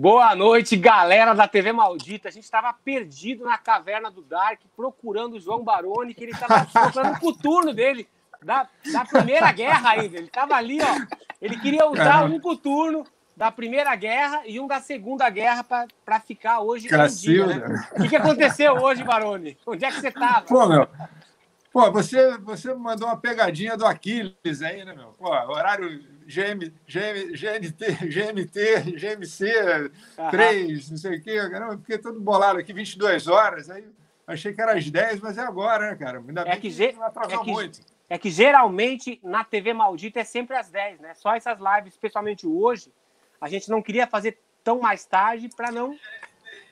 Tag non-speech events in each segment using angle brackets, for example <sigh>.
Boa noite, galera da TV Maldita. A gente estava perdido na caverna do Dark, procurando o João Baroni, que ele estava procurando <laughs> o coturno dele, da, da Primeira Guerra ainda. Ele estava ali, ó. Ele queria usar um coturno da Primeira Guerra e um da Segunda Guerra para ficar hoje Cacilda. dia, né? O que, que aconteceu hoje, Baroni? Onde é que você estava? Pô, meu, pô, você, você mandou uma pegadinha do Aquiles aí, né, meu? Pô, horário GM, GM, GNT, GMT, GMC, 3, não sei o quê. Caramba, fiquei todo bolado aqui, 22 horas. Aí achei que era às 10, mas é agora, né, cara? Ainda É bem que, que, ge- não atrasou é que- muito. É que geralmente na TV Maldita é sempre às 10, né? Só essas lives, especialmente hoje, a gente não queria fazer tão mais tarde para não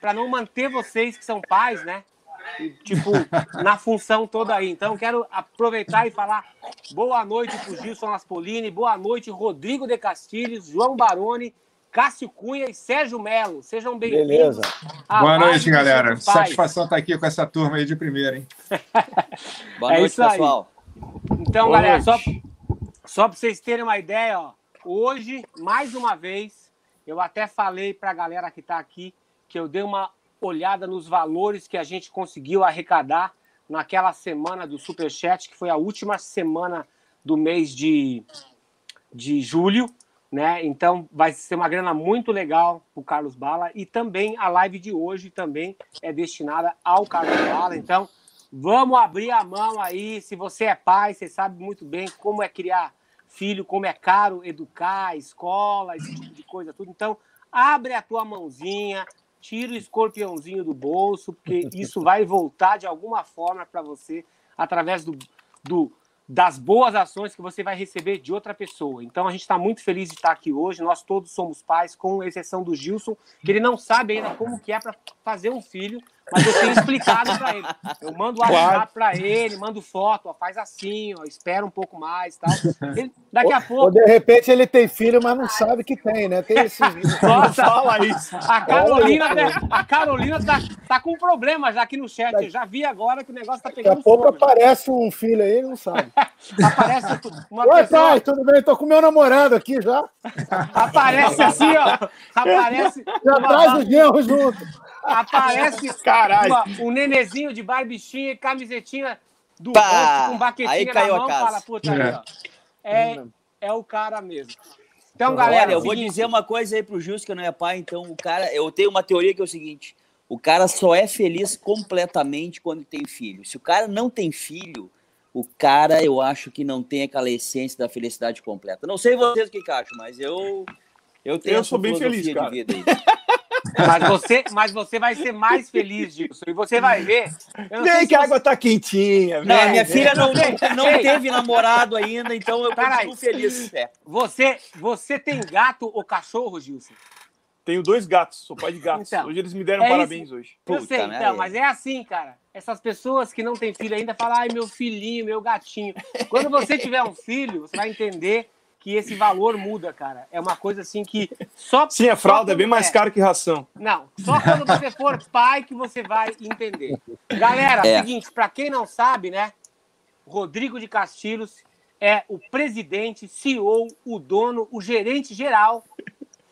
para não manter vocês que são pais, né? E, tipo, na função toda aí. Então, quero aproveitar e falar boa noite para o Gilson Aspolini, boa noite, Rodrigo de Castilhos, João Baroni, Cássio Cunha e Sérgio Melo. Sejam bem-vindos. Beleza. Boa noite, galera. Satisfação estar aqui com essa turma aí de primeira, hein? <laughs> Boa É noite, isso aí. pessoal. Então, Boa galera, só, noite. só para vocês terem uma ideia, ó, hoje, mais uma vez, eu até falei para a galera que está aqui que eu dei uma olhada nos valores que a gente conseguiu arrecadar naquela semana do Superchat, que foi a última semana do mês de, de julho, né? Então vai ser uma grana muito legal para o Carlos Bala e também a live de hoje também é destinada ao Carlos Bala. Então vamos abrir a mão aí. Se você é pai, você sabe muito bem como é criar filho, como é caro educar, escola, esse tipo de coisa tudo. Então abre a tua mãozinha, tira o escorpiãozinho do bolso, porque isso vai voltar de alguma forma para você através do, do das boas ações que você vai receber de outra pessoa. Então a gente está muito feliz de estar aqui hoje. Nós todos somos pais, com exceção do Gilson, que ele não sabe ainda como que é para fazer um filho, mas eu tenho explicado para ele. Eu mando o WhatsApp para ele, mando foto, ó, faz assim, ó, espera um pouco mais, tal. Ele- daqui a Ou pouco de repente ele tem filho, mas não sabe que tem, né? Tem esse. <laughs> Nossa, fala isso. A Carolina, né? a Carolina tá, tá com problema já aqui no chat. Eu já vi agora que o negócio tá Daqui a pegando pouco fogo. aparece um filho aí, não sabe. <laughs> Aparece uma Oi, pessoa, pai, tudo bem? Tô com meu namorado aqui já. aparece assim, ó. <laughs> Aparece, Já traz o genro junto. Aparece <laughs> Caralho. uma- um nenezinho de barbichinha e camisetinha do Pá! rosto com baquetinha Aí na caiu a mão. casa. Fala, puta aí, ó. É, é o cara mesmo. Então, galera, Olha, eu vou dizer uma coisa aí pro Jus, que não é pai, então o cara, eu tenho uma teoria que é o seguinte: o cara só é feliz completamente quando tem filho. Se o cara não tem filho, o cara, eu acho que não tem aquela essência da felicidade completa. Não sei vocês o que, que acham, mas eu eu tenho Eu sou bem feliz, cara. de vida aí. <laughs> Mas você, mas você vai ser mais feliz, Gilson. E você vai ver. eu não sei Vem que a você- água tá quentinha. Não, vem, minha vem. filha não, não teve namorado ainda, então eu Peraí. continuo feliz. É. Você, você tem gato ou cachorro, Gilson? Tenho dois gatos, sou pai de gatos. Então, hoje eles me deram é parabéns isso. hoje. Eu Puta sei, merda. então, mas é assim, cara. Essas pessoas que não têm filho ainda falam, ai, meu filhinho, meu gatinho. Quando você tiver um filho, você vai entender que esse valor muda, cara. É uma coisa assim que só. Sim, a fralda é bem mais caro que ração. Não, só quando você for pai que você vai entender. Galera, É. seguinte, para quem não sabe, né? Rodrigo de Castilhos é o presidente, CEO, o dono, o gerente geral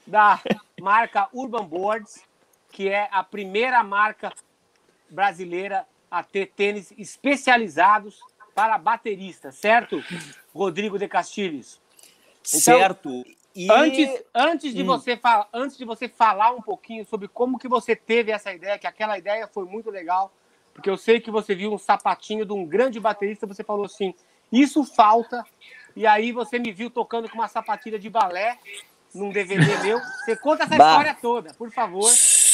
da marca Urban Boards, que é a primeira marca brasileira a ter tênis especializados para bateristas, certo? Rodrigo de Castilhos. Então, certo. E Antes, antes, de Hum. você falar, antes de você falar um pouquinho sobre como que você teve essa ideia, que aquela ideia foi muito legal, porque eu sei que você viu um sapatinho de um grande baterista, você falou assim, isso falta, e aí você me viu tocando com uma sapatilha de balé num DVD <laughs> meu. Você conta essa Bah. história toda, por favor.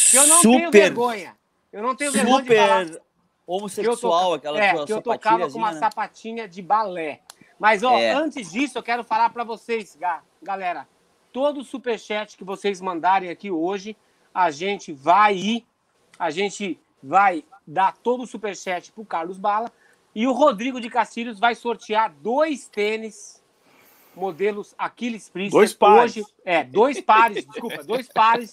que Eu não tenho super, vergonha. Eu não tenho vergonha de falar super que eu, homossexual, toca- aquela é, que eu tocava com uma né? sapatinha de balé. Mas, ó, É. antes disso, eu quero falar para vocês, ga- galera. Todo superchat que vocês mandarem aqui hoje, a gente vai ir, a gente vai dar todo o superchat pro Carlos Bala e o Rodrigo de Castilhos vai sortear dois tênis modelos Aquiles Priester. Dois pares. Hoje, é, dois pares, <laughs> desculpa, dois pares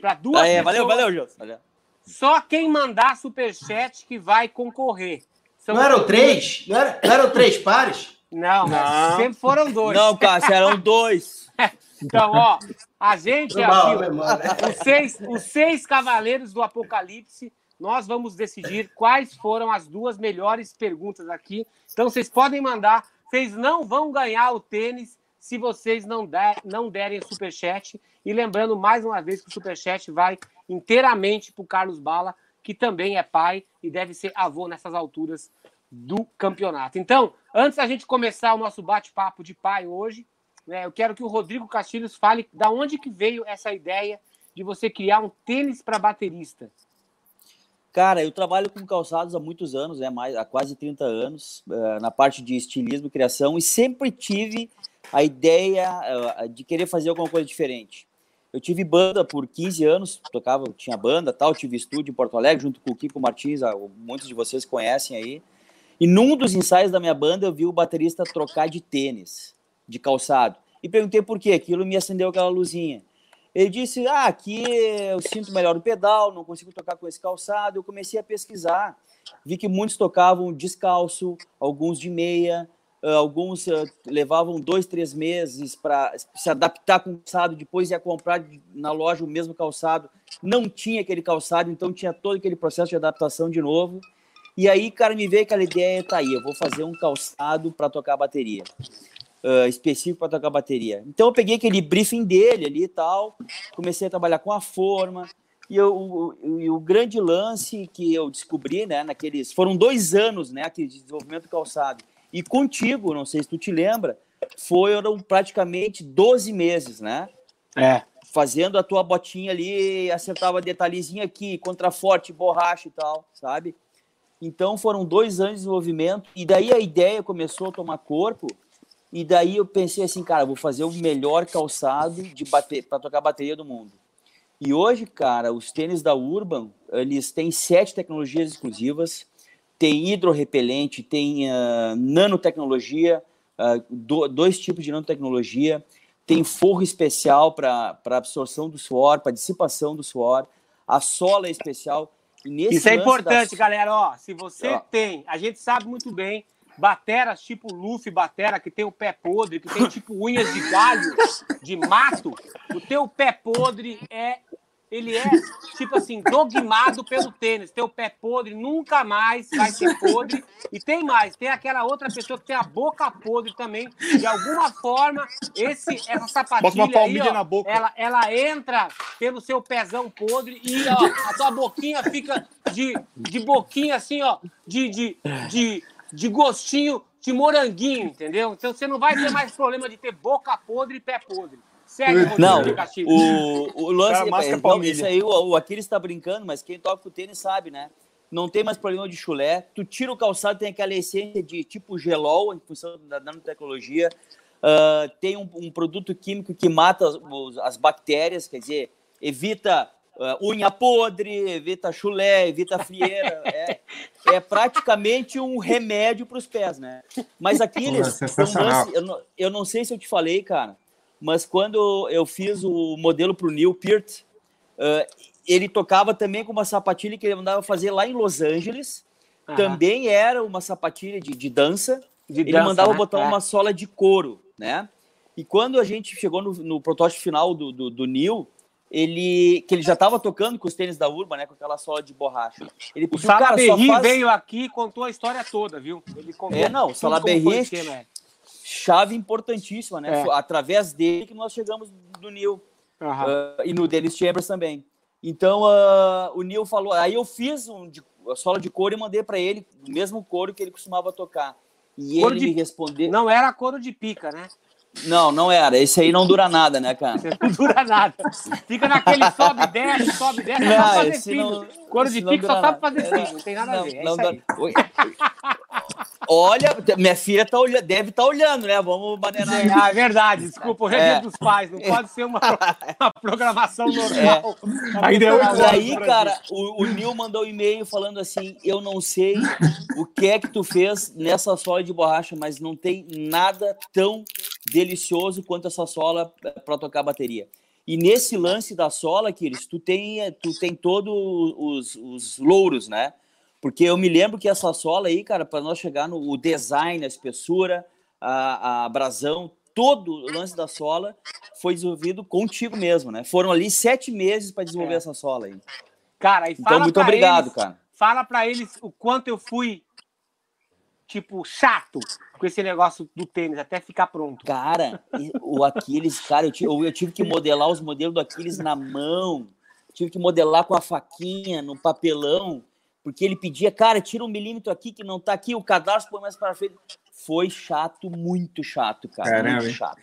para duas Ah, é, valeu, pessoas. valeu. Valeu. Só quem mandar superchat que vai concorrer. São- Não eram três? Não, era, não eram três pares? Não, Não. sempre foram dois. Não, Cássio, eram dois. <laughs> Então, ó, a gente aqui, os seis, os seis cavaleiros do Apocalipse, nós vamos decidir quais foram as duas melhores perguntas aqui. Então, vocês podem mandar. Vocês não vão ganhar o tênis se vocês não, der, não derem superchat. E lembrando mais uma vez que o superchat vai inteiramente para o Carlos Bala, que também é pai e deve ser avô nessas alturas do campeonato. Então, antes da gente começar o nosso bate-papo de pai hoje, né, eu quero que o Rodrigo Castilhos fale da onde que veio essa ideia de você criar um tênis para baterista. Cara, eu trabalho com calçados há muitos anos, né, mais, há quase 30 anos, uh, na parte de estilismo e criação, e sempre tive a ideia uh, de querer fazer alguma coisa diferente. Eu tive banda por 15 anos, tocava, tinha banda tal, tive estúdio em Porto Alegre junto com o Kiko Martins, muitos de vocês conhecem aí. E num dos ensaios da minha banda eu vi o baterista trocar de tênis, de calçado. E perguntei por quê, aquilo me acendeu aquela luzinha. Ele disse: Ah, aqui eu sinto melhor o pedal, não consigo tocar com esse calçado. Eu comecei a pesquisar, vi que muitos tocavam descalço, alguns de meia, ah, alguns uh, levavam dois, três meses para se adaptar com o calçado, depois ia comprar na loja o mesmo calçado, não tinha aquele calçado, então tinha todo aquele processo de adaptação de novo. E aí, cara, me veio aquela ideia, tá aí, eu vou fazer um calçado para tocar bateria, uh, específico para tocar bateria. Então eu peguei aquele briefing dele ali e tal, comecei a trabalhar com a forma, e eu, o, o, o, grande lance que eu descobri, né, naqueles. Foram dois anos, né, de desenvolvimento do calçado. E contigo, não sei se tu te lembra, foram praticamente 12 meses, né? É. Fazendo a tua botinha ali, acertava detalhezinho aqui, contraforte, borracha e tal, sabe? Então foram dois anos de desenvolvimento, e daí a ideia começou a tomar corpo, e daí eu pensei assim, cara, vou fazer o melhor calçado de bater para tocar bateria do mundo. E hoje, cara, os tênis da Urban, eles têm sete tecnologias exclusivas, tem hidrorrepelente, tem uh, nanotecnologia, uh, do, dois tipos de nanotecnologia, tem forro especial para absorção do suor, para dissipação do suor, a sola é especial. Isso é importante, da... galera. Ó, se você ó. tem, a gente sabe muito bem, bateras tipo Luffy Batera, que tem o pé podre, que tem tipo unhas de galho, de mato, o teu pé podre é ele é, tipo assim, dogmado pelo tênis. Teu pé podre nunca mais vai ser podre. E tem mais, tem aquela outra pessoa que tem a boca podre também. De alguma forma, esse, essa sapatilha aí, ó, Ela, ela entra pelo seu pezão podre e ó, a tua boquinha fica de, de boquinha assim, ó, de, de, de, de gostinho de moranguinho, entendeu? Então você não vai ter mais problema de ter boca podre e pé podre. Segue, não, o, o <laughs> lance é, então, isso aí, o, o Aquiles está brincando, mas quem toca o tênis sabe, né? Não tem mais problema de chulé. Tu tira o calçado, tem aquela essência de tipo gelol, em função da nanotecnologia. Uh, tem um, um, produto químico que mata as, as bactérias, quer dizer, evita uh, unha podre, evita chulé, evita frieira. <laughs> é, é praticamente um remédio para os pés, né? Mas Aquiles, lance, eu, não, eu não sei se eu te falei, cara, mas quando eu fiz o modelo para o Neil Peart, uh, ele tocava também com uma sapatilha que ele mandava fazer lá em Los Angeles. Também era uma sapatilha de, de dança. De ele dança, mandava né? botar é. uma sola de couro, né? E quando a gente chegou no, no protótipo final do, do, do Neil, ele que ele já estava tocando com os tênis da Urban, né, com aquela sola de borracha. Ele pediu, o Salaberry faz... veio aqui e contou a história toda, viu? Ele contou é, não, o Salaberry chave importantíssima, né? É. Através dele que nós chegamos do Neil uhum. uh, e no Dennis Chambers também. Então uh, o Neil falou, aí eu fiz um de, a sola de couro e mandei para ele o mesmo couro que ele costumava tocar. E couro ele de... me respondeu. Não era couro de pica, né? Não, não era. Esse aí não dura nada, né, cara? Não dura nada. Fica naquele sobe, desce, sobe, desce, não, só fazer filho. Não, Couro de pico só sabe fazer filho, não tem nada a ver. É não, Olha, minha filha tá olhando, deve estar tá olhando, né? Vamos maneirar. É, ah, é verdade, desculpa, hoje é, é dos pais, não pode ser uma, <laughs> uma programação normal. É. Ainda é aí, cara, o, o Nil mandou um e-mail falando assim: eu não sei o que é que tu fez nessa sola de borracha, mas não tem nada tão delicioso quanto essa sola eh, para tocar bateria. E nesse lance da sola, Kiris, tu tem, eh, tu tem todos os, os louros, né? Porque eu me lembro que essa sola aí, cara, para nós chegar no design, a espessura, a, a abrasão, todo o lance da sola foi desenvolvido contigo mesmo, né? Foram ali sete meses para desenvolver É. essa sola aí. Cara, e Então, muito pra obrigado, eles- cara. Fala pra eles o quanto eu fui, tipo, chato com esse negócio do tênis, até ficar pronto. Cara, o Aquiles, cara, eu tive, eu tive que modelar os modelos do Aquiles na mão, tive que modelar com a faquinha, no papelão, porque ele pedia, cara, tira um milímetro aqui que não tá aqui, o cadarço põe mais para frente. Foi chato, muito chato, cara, Caramba, muito chato.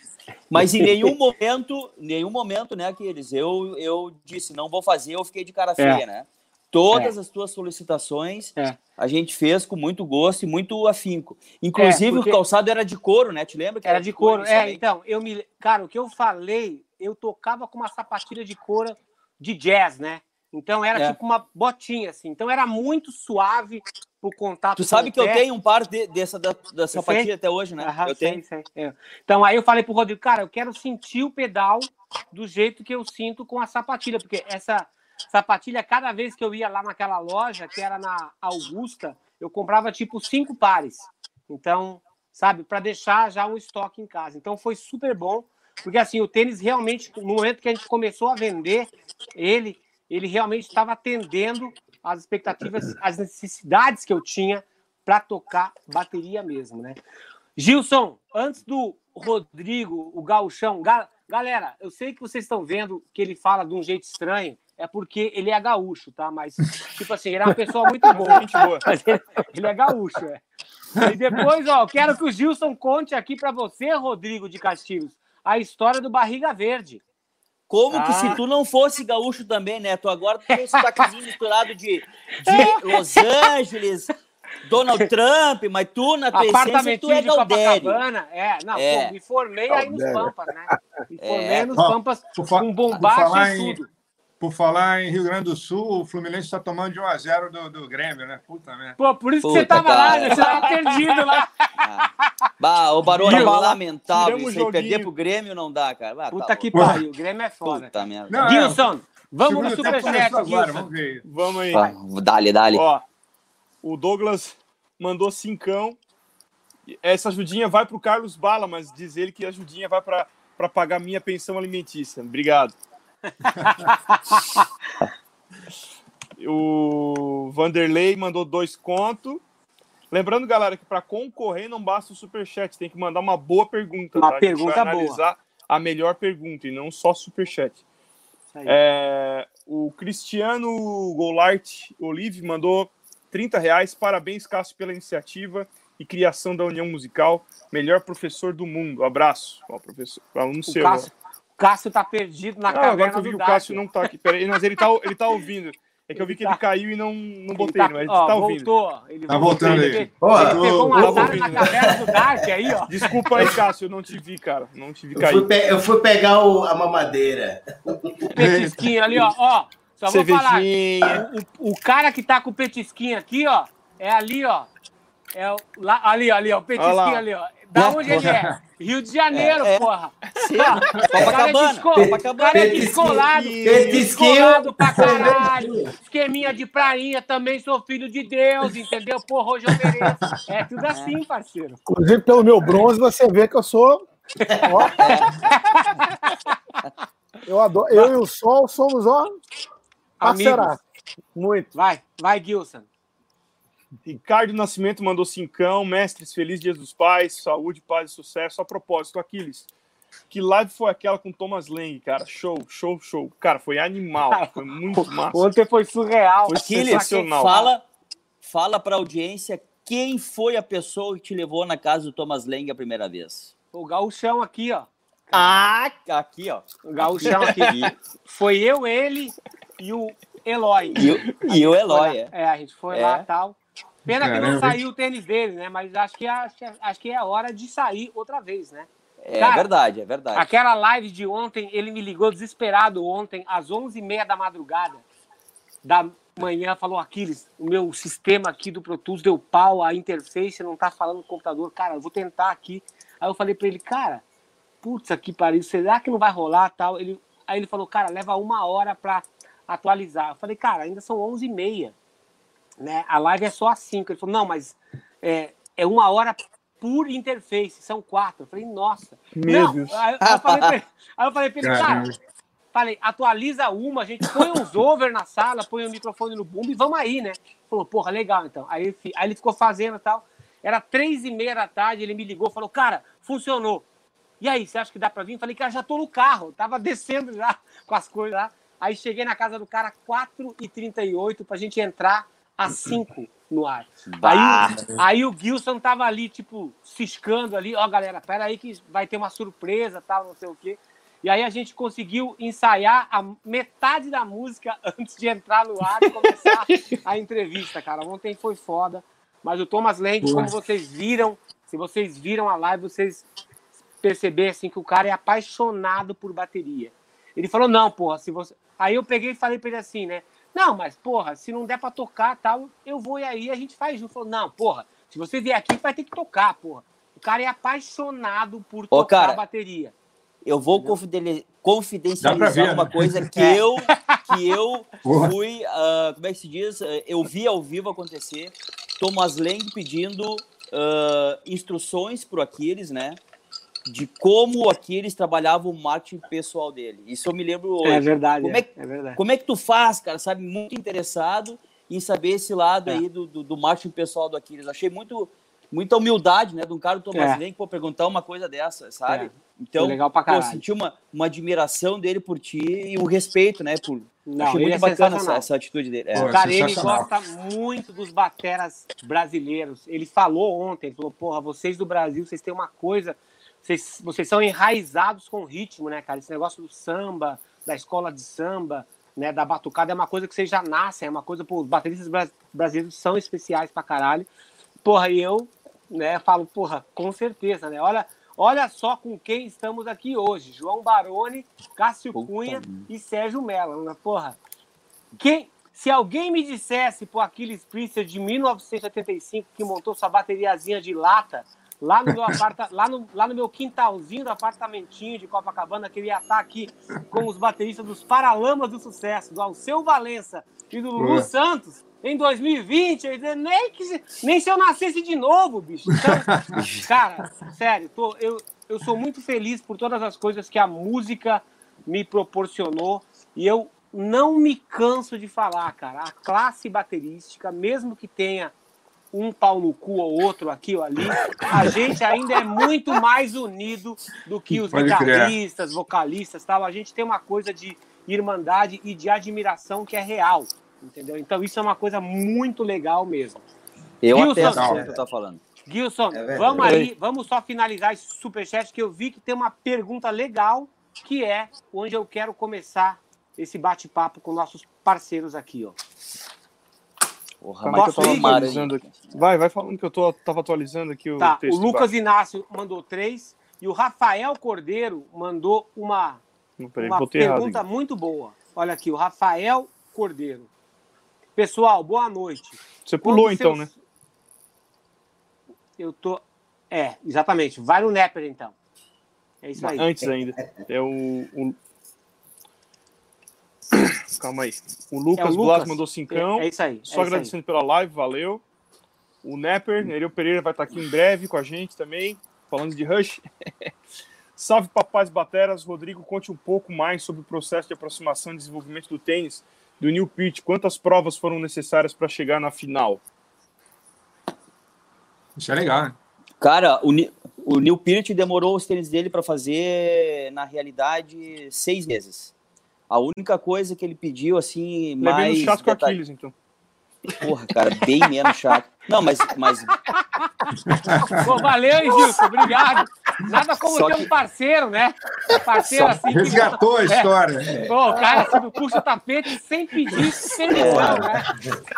Mas em nenhum momento, nenhum momento, né, Aquiles, eu, eu disse, não vou fazer, eu fiquei de cara feia, né? Todas as tuas solicitações É. a gente fez com muito gosto e muito afinco. Inclusive, porque- o calçado era de couro, né? Te lembra? que Era de couro. É, inicialmente? então, eu me. Cara, o que eu falei, eu tocava com uma sapatilha de couro de jazz, né? Então era É. tipo uma botinha, assim. Então era muito suave o contato. Tu sabe que eu pé. tenho um par de- dessa da, da sapatilha até hoje, né? Aham, eu sei, tenho. sei, é. Então aí eu falei pro Rodrigo, cara, eu quero sentir o pedal do jeito que eu sinto com a sapatilha, porque essa sapatilha, cada vez que eu ia lá naquela loja, que era na Augusta, eu comprava tipo cinco pares. Então, sabe, para deixar já um estoque em casa. Então foi super bom, porque assim, o tênis realmente, no momento que a gente começou a vender ele, ele realmente estava atendendo às expectativas, às necessidades que eu tinha para tocar bateria mesmo, né? Gilson, antes do Rodrigo, o gauchão, ga- galera, eu sei que vocês estão vendo que ele fala de um jeito estranho, é porque ele é gaúcho, tá? Mas, tipo assim, ele é uma pessoa muito boa. Gente boa. <laughs> Ele, ele é gaúcho, é. E depois, ó, quero que o Gilson conte aqui para você, Rodrigo de Castilhos, a história do Barriga Verde. Como que Ah. se tu não fosse gaúcho também, né? Tu agora tem esse sotaquezinho misturado de, de Los Angeles, Donald Trump, mas tu, na tua essência, tu é de Galdério. É, não, É. pô, me formei aí nos Galdério. Pampas, né? Me formei É. nos Pampas com bombacha e em- tudo. Por falar em Rio Grande do Sul, o Fluminense está tomando de 1x0 do, do Grêmio, né? Puta merda. Pô, por isso que Puta, você tava lá, cara. né? Você tava perdido lá. Ah. Bah, o Barone é lamentável. Isso aí, o perder joguinho. pro Grêmio não dá, cara. Ah, Puta tá que pariu, o Grêmio é foda. Puta merda. Não, é, Gilson, vamos no superchat, agora, Gilson. vamos ver. Vamos aí. Ah, Dale, dale. Ó, o Douglas mandou cincão. Essa ajudinha vai pro Carlos Bala, mas diz ele que a ajudinha vai para pagar minha pensão alimentícia. Obrigado. <laughs> o Vanderlei mandou dois conto. Lembrando, galera, que para concorrer não basta o superchat, tem que mandar uma boa pergunta. Uma tá? A pergunta vai boa. a melhor pergunta e não só superchat. É, o Cristiano Goulart Olive mandou 30 reais. Parabéns, Cássio, pela iniciativa e criação da União Musical. Melhor professor do mundo. Abraço. Ó, professor, aluno O seu. Cássio, o Cássio tá perdido na. Ah, agora caverna que eu vi que o Cássio não tá aqui. Peraí, mas ele tá, ele tá <laughs> ouvindo. É que eu vi que ele Ele tá- caiu e não, não Ele botei, tá, mas ele ó, tá ouvindo. voltou. Ele Tá voltando ele, aí. Ele, Ó, ele pegou um eu- azar eu- na caverna do Dark aí, ó. Desculpa aí, Cássio, eu não te vi, cara. Não te vi Eu cair. fui, pe- eu fui pegar o- a mamadeira. O petisquinho ali, ó. ó só vou falar. Cervejinha. O, o cara que tá com o petisquinho aqui, ó, é ali, ó. É o, lá, ali, ali, ó. O petisquinho ali, ó. Da onde ele é? Rio de Janeiro, É, é. porra. Sim, é Copacabana. cara é descolado. Descolado pra caralho. Esqueminha de prainha, também sou filho de Deus, entendeu? Porra, hoje eu mereço. É tudo assim, parceiro. Inclusive, pelo meu bronze, você vê que eu sou. Ó. Eu, adoro, eu e o Sol somos, ó, parceiraço. Muito. Vai, vai, Gilson. Ricardo Nascimento mandou cincão. Mestres, feliz Dia dos Pais. Saúde, paz e sucesso. A propósito, Aquiles. Que live foi aquela com Thomas Lang, cara? Show, show, show. Cara, foi animal. Foi muito massa. Ontem foi surreal. Foi Aquiles, sensacional. fala, fala pra audiência quem foi a pessoa que te levou na casa do Thomas Lang a primeira vez. O gauchão aqui, ó. Ah, aqui, ó. O gauchão aqui. Foi eu, ele e o Eloy. E, o- e o Eloy, é. É, a gente foi É. lá e tal. Pena que não Caramba, saiu o tênis dele, né? Mas acho que, acho, que- acho que é a hora de sair outra vez, né? É Cara, verdade, é verdade. Aquela live de ontem, ele me ligou desesperado ontem, às 11h30 da madrugada da manhã, falou, Aquiles, o meu sistema aqui do Pro Tools deu pau, a interface não tá falando no computador. Cara, eu vou tentar aqui. Aí eu falei pra ele, cara, putz, aqui pariu, será que não vai rolar tal? Ele, aí ele falou, cara, leva uma hora pra atualizar. Eu falei, cara, ainda são 11h30, né? A live é só às 5. Ele falou, não, mas é, é uma hora por interface, são quatro. Eu falei, nossa. Meu não. Deus. Aí, eu falei pra ele, aí eu falei pra ele, cara, falei, atualiza uma, a gente põe uns over na sala, põe o microfone no boom e vamos aí, né? Falou, porra, legal então. Aí, aí ele ficou fazendo e tal. Era três e meia da tarde, ele me ligou, falou, cara, funcionou. E aí, você acha que dá pra vir? Eu Falei, cara, já tô no carro, tava descendo já com as coisas lá. Aí cheguei na casa do cara 4h38 pra gente entrar às 5 no ar. Bah. Aí, aí o Gilson tava ali, tipo, ciscando ali, ó, galera, pera aí que vai ter uma surpresa, tal, não sei o quê. E aí a gente conseguiu ensaiar a metade da música <laughs> antes de entrar no ar e começar a entrevista, cara. Ontem foi foda. Mas o Thomas Boa. como vocês viram, se vocês viram a live, vocês perceberam assim, que o cara é apaixonado por bateria. Ele falou, não, porra, se você. Aí eu peguei e falei pra ele assim, né? Não, mas, porra, se não der pra tocar tal, eu vou e aí a gente faz junto. Falou, não, porra, se você vier aqui, vai ter que tocar, porra. O cara é apaixonado por Ô, tocar cara, a bateria. Eu vou pra confidencializar ver, uma né? coisa que <laughs> É. eu que eu <laughs> Porra. fui, ah, como é que se diz? Ah, Eu vi ao vivo acontecer. Thomas Lang pedindo ah, instruções para o Aquiles, né? De como o Aquiles trabalhava o marketing pessoal dele. Isso eu me lembro hoje. É verdade, Como é, é que- é verdade. Como é que tu faz, cara? Sabe, muito interessado em saber esse lado É. aí do, do, do marketing pessoal do Aquiles. Achei muito muita humildade, né, de um cara do Thomas É. Lang por perguntar uma coisa dessa, sabe? É. Então, Foi legal pra pô, caralho. senti uma, uma admiração dele por ti e um respeito, né? Por... Não, Achei muito é bacana essa, essa atitude dele. É. Pô, Cara, ele gosta muito dos bateras brasileiros. Ele falou ontem, ele falou, porra, vocês do Brasil, vocês têm uma coisa, vocês, vocês são enraizados com ritmo, né, cara? Esse negócio do samba, da escola de samba, né, da batucada, é uma coisa que vocês já nascem, é uma coisa, pô, os bateristas bra- brasileiros são especiais pra caralho. Porra, e eu, né, falo, porra, com certeza, né? Olha, olha só com quem estamos aqui hoje. João Baroni, Cássio Puta Cunha merda. e Sérgio Mello, né? Porra, quem, se alguém me dissesse pro Aquiles Priester de 1985 que montou sua bateriazinha de lata lá no meu aparta, lá no, lá no meu quintalzinho do apartamentinho de Copacabana, que ele ia estar aqui com os bateristas dos Paralamas do Sucesso, do Alceu Valença e do Lulu Boa. Santos, em 2020, eu ia nem, que, se- nem se eu nascesse de novo, bicho. Então, cara, sério, tô- eu, eu sou muito feliz por todas as coisas que a música me proporcionou e eu não me canso de falar, cara. A classe baterística, mesmo que tenha um pau no cu ou outro aqui ou ali, a gente ainda é muito mais unido do que os Pode guitarristas, vocalistas, tal. A gente tem uma coisa de irmandade e de admiração que é real, entendeu? Então isso é uma coisa muito legal mesmo. Eu Gilson, o que tu tá falando. Gilson, É vamos aí, vamos só finalizar esse superchat que eu vi que tem uma pergunta legal, que é onde eu quero começar esse bate-papo com nossos parceiros aqui, ó. Porra, aí que eu tava atualizando aqui. Vai, vai falando que eu tô, tava atualizando aqui o Tá, o texto. Lucas Inácio mandou três e o Rafael Cordeiro mandou uma, Não, peraí, uma errado. pergunta aqui. muito boa. Olha aqui, o Rafael Cordeiro. Pessoal, boa noite. Você pulou Quando então, seus- né? Eu tô. É, exatamente. Vai no Nepper, então. É isso aí. Antes ainda. É o. o- Calma aí. O Lucas, É o Blas Lucas. mandou cincão. É, é isso aí. é Só isso aí. agradecendo pela live, valeu. O Nepper, Nereu Pereira vai estar aqui em breve com a gente também, falando de Rush. <laughs> Salve papais bateras, Rodrigo, conte um pouco mais sobre o processo de aproximação e desenvolvimento do tênis do New Pitch. Quantas provas foram necessárias para chegar na final? Isso é legal, né? Cara, o, o Neil Peart demorou os tênis dele para fazer, na realidade, seis meses. A única coisa que ele pediu, assim, Ele é mais... menos chato que o Aquiles, então. Porra, cara, bem menos chato. Não, mas, mas <laughs> Pô, valeu, hein, Gilson? Obrigado. Nada como Só ter que- um parceiro, né? Um parceiro Só- assim que. Resgatou a É. história. Pô, o cara assim, puxa o tapete sem pedir permissão, né?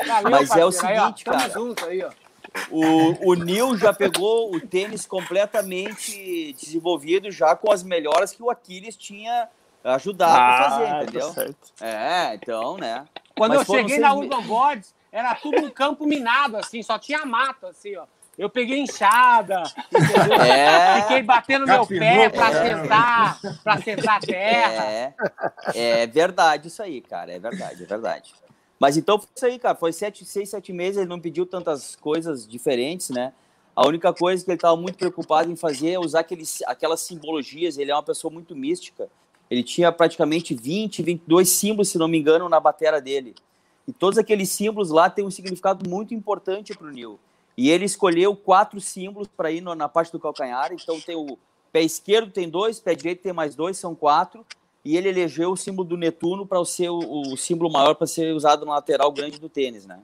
Valeu, Mas é o parceiro. Aí, ó, seguinte, tamo cara. junto aí, ó. o, o Neil já pegou o tênis completamente desenvolvido, já com as melhoras que o Aquiles tinha ajudado a fazer, tá entendeu? certo. É, então, né? Quando Mas eu cheguei na me- Urban Boards, era tudo um campo minado, assim, só tinha mato, assim, ó. Eu peguei enxada, entendeu? <laughs> É. Fiquei batendo meu pé pra é. sentar, pra sentar a terra. É, é verdade isso aí, cara. É verdade, é verdade. Mas então foi isso aí, cara. Foi sete, seis, sete meses, ele não pediu tantas coisas diferentes, né? A A única coisa que ele estava muito preocupado em fazer é usar aqueles, aquelas simbologias. Ele é uma pessoa muito mística. Ele tinha praticamente 20, 22 símbolos, se não me engano, na batera dele. E todos aqueles símbolos lá têm um significado muito importante para o Neil. E ele escolheu quatro símbolos para ir no, na parte do calcanhar. Então tem o pé esquerdo tem dois, pé direito tem mais dois, são quatro. E ele elegeu o símbolo do Netuno para ser o, o símbolo maior para ser usado na lateral grande do tênis, né?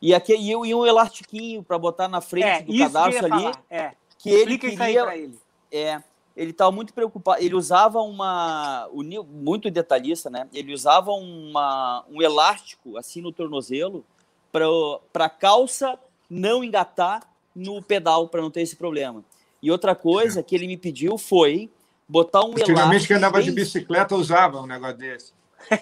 E aqui e, e um elastiquinho para botar na frente É, do cadarço ali. É. que ele Explica isso aí queria ele. é, ele estava muito preocupado. Ele usava uma. O muito detalhista, né? Ele usava uma, um elástico assim no tornozelo para a calça não engatar no pedal, para não ter esse problema. E outra coisa que ele me pediu foi botar um Antigamente, elástico. quem andava de bicicleta usava um negócio desse.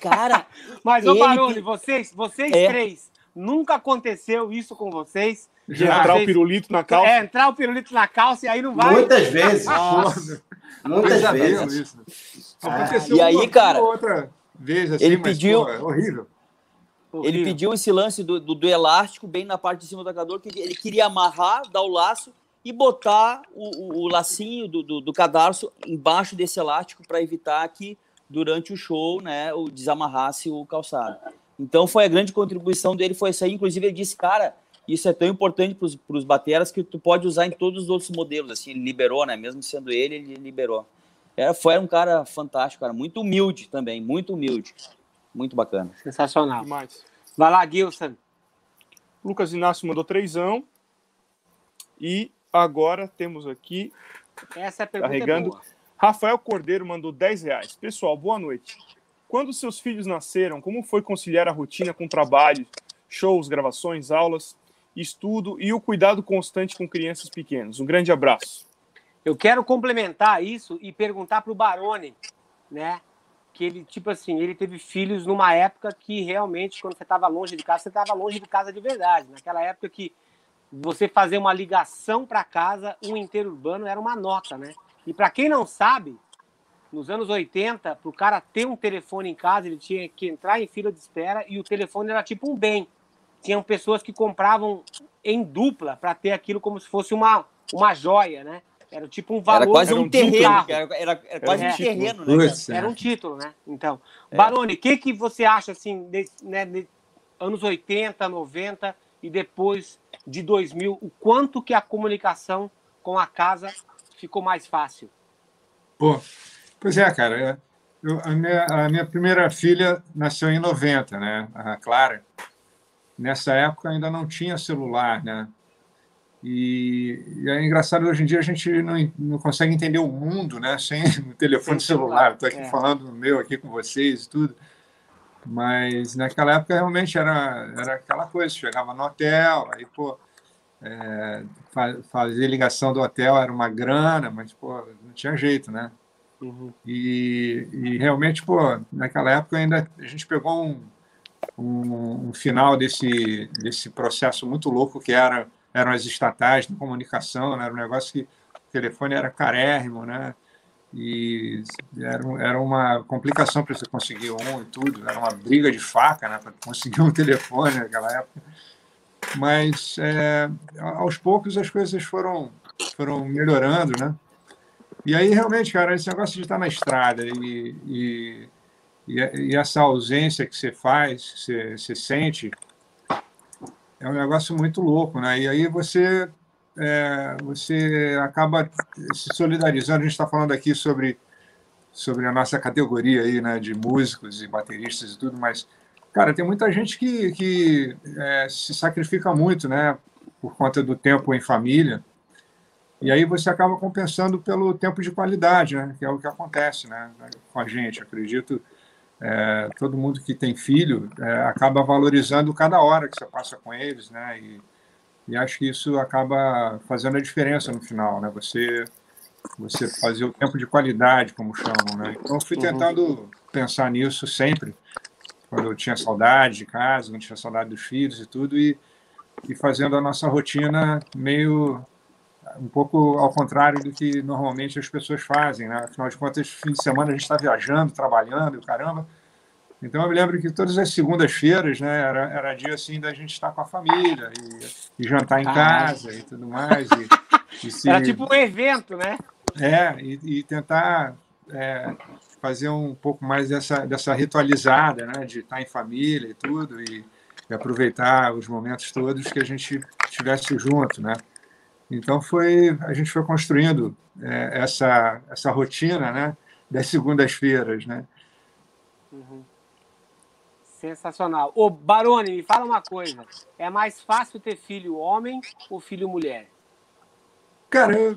Cara, <laughs> Mas, ô Ele Baroni, que- vocês, vocês É. três, nunca aconteceu isso com vocês? De entrar o pirulito na calça. É, entrar o pirulito na calça e aí não vai. Muitas vezes. <laughs> Nossa, Muitas vezes. isso. Aconteceu E aí, uma, cara, uma outra vez assim, ele mas, pediu- pô, é horrível. ele Horrível. pediu esse lance do, do, do elástico bem na parte de cima do tacador, que ele queria amarrar, dar o laço e botar o, o, o lacinho do, do, do cadarço embaixo desse elástico para evitar que durante o show, né, o desamarrasse o calçado. Então foi a grande contribuição dele, foi isso aí. Inclusive ele disse, cara, isso é tão importante para os bateras que tu pode usar em todos os outros modelos. Assim, ele liberou, né? Mesmo sendo ele, ele liberou. Era, foi um cara fantástico, cara, muito humilde também, muito humilde, muito bacana. Sensacional. Demais. Vai lá, Gilson. Lucas Inácio mandou trêsão. E agora temos aqui Essa é a pergunta Carregando. é boa. Rafael Cordeiro mandou 10 reais. Pessoal, boa noite. Quando seus filhos nasceram, como foi conciliar a rotina com trabalho, shows, gravações, aulas, estudo e o cuidado constante com crianças pequenas? Um grande abraço. Eu quero complementar isso e perguntar para o Baroni, né? Que ele, tipo assim, ele teve filhos numa época que realmente, quando você estava longe de casa, você estava longe de casa de verdade. Naquela época que você fazer uma ligação para casa, um interurbano era uma nota, né? E para quem não sabe, nos anos 80, para o cara ter um telefone em casa, ele tinha que entrar em fila de espera e o telefone era tipo um bem. Tinham pessoas que compravam em dupla para ter aquilo como se fosse uma, uma joia, né? Era tipo um valor. Era quase um um título. terreno, era, era, era quase um um título. terreno, né? Era é. um título, né? Então, Baroni, o que, que você acha, assim, desse, né, de anos 80, 90 e depois de 2000, o quanto que a comunicação com a casa ficou mais fácil? Pô, pois é, cara. é, eu- a, minha, a minha primeira filha nasceu em 90, né? A Clara. Nessa época ainda não tinha celular, né? E, e é engraçado, hoje em dia a gente não, não consegue entender o mundo, né? <laughs> Sem o telefone Sem celular. Estou aqui é. falando no meu aqui com vocês e tudo. Mas naquela época realmente era, era aquela coisa, chegava no hotel, aí, pô, é, fa- fazer ligação do hotel era uma grana, mas, pô, não tinha jeito, né? E, e realmente, pô, naquela época ainda a gente pegou um, um, um final desse, desse processo muito louco que era, eram as estatais de comunicação, né? Era um negócio que o telefone era carérrimo, né? E era, era uma complicação para você conseguir um e tudo, era uma briga de faca, né? Para conseguir um telefone naquela época. Mas é, aos poucos as coisas foram, foram melhorando, né? E aí, realmente, cara, esse negócio de estar na estrada e, e, e, e essa ausência que você faz, que você, você sente, é um negócio muito louco, né? E aí você, é, você acaba se solidarizando. A gente está falando aqui sobre, sobre a nossa categoria aí, né, de músicos e bateristas e tudo, mas, cara, tem muita gente que, que é, se sacrifica muito, né, por conta do tempo em família. E aí você acaba compensando pelo tempo de qualidade, né? Que é o que acontece, né? Com a gente, acredito. É, todo mundo que tem filho é, acaba valorizando cada hora que você passa com eles, né? E, e acho que isso acaba fazendo a diferença no final, né? Você você fazer o tempo de qualidade, como chamam, né? Então fui tentando pensar nisso sempre, quando eu tinha saudade de casa, quando tinha saudade dos filhos e tudo, e, e fazendo a nossa rotina meio um pouco ao contrário do que normalmente as pessoas fazem, né? Afinal de contas, fim de semana a gente está viajando, trabalhando, e caramba. Então eu me lembro que todas as segundas-feiras, né, era, era dia assim da gente estar com a família e, e jantar em ah. casa e tudo mais. E, e <laughs> se, era tipo um evento, né? É, e, e tentar é, fazer um pouco mais dessa, dessa ritualizada, né, de estar em família e tudo, e, e aproveitar os momentos todos que a gente estivesse junto, né? Então foi, a gente foi construindo é, essa essa rotina, né, das segundas-feiras, né? Uhum. Sensacional. Ô, Baroni, me fala uma coisa. É mais fácil ter filho homem ou filho mulher? Cara, eu,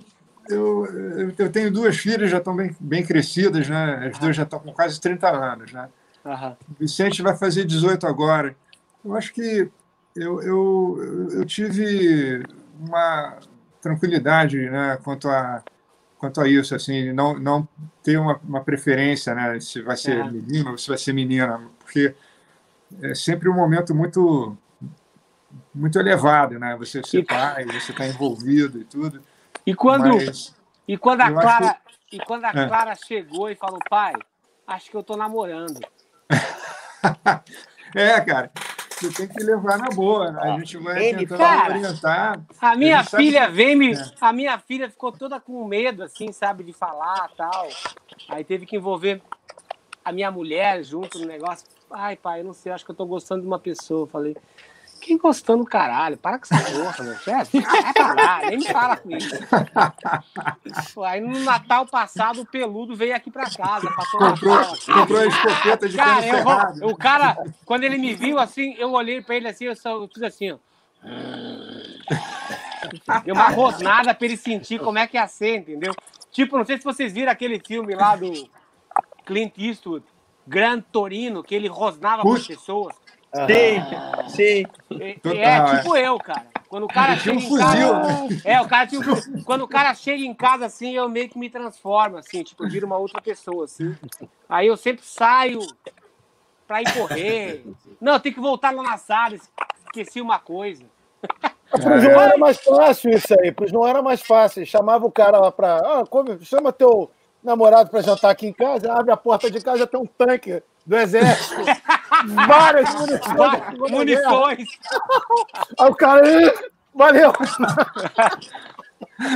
eu, eu tenho duas filhas, já estão bem, bem crescidas, né? As duas já estão com quase 30 anos, né? Uhum. O Vicente vai fazer 18 agora. Eu acho que eu, eu, eu tive uma tranquilidade né, quanto, a, quanto a isso, assim, não, não ter uma, uma preferência, né? Se vai ser uhum. menino ou se vai ser menina, porque é sempre um momento muito muito elevado, né? Você ser pai, você está envolvido e tudo. E quando, Mas, e quando a Clara, que... e quando a é. Clara é. chegou e falou, pai, acho que eu estou namorando. <laughs> é, cara, você tem que levar na boa, né? A gente vai tentando cara, orientar. A minha a filha sabe... vem me. É. A minha filha ficou toda com medo, assim, sabe, de falar tal. Aí teve que envolver a minha mulher junto no negócio. Ai, pai, eu não sei, acho que eu tô gostando de uma pessoa. Eu falei, quem gostando do caralho? Para com essa porra, meu chefe. Pra lá, nem me fala com isso. Aí no Natal passado, o peludo veio aqui pra casa. comprou, comprou a escopeta de cara, eu O cara, quando ele me viu assim, eu olhei pra ele assim, eu, só, eu fiz assim, ó. Deu uma rosnada pra ele sentir como é que ia ser, entendeu? Tipo, não sei se vocês viram aquele filme lá do Clint Eastwood, Gran Torino, que ele rosnava com as pessoas. Sim, sim. É, Total, é tipo é. eu, cara. Quando o cara chega um em fuzil, casa. Né? É, o cara um... Quando o cara chega em casa assim, eu meio que me transformo, assim, tipo, viro uma outra pessoa, assim. Aí eu sempre saio pra ir correr. Não, tem que voltar lá na sala, esqueci uma coisa. Pro João era mais fácil isso aí, pro João era mais fácil. Chamava o cara lá pra. Ah, chama teu namorado pra jantar aqui em casa, abre a porta de casa, tem um tanque do exército. <laughs> Várias munições. munições. Aí o cara. Valeu!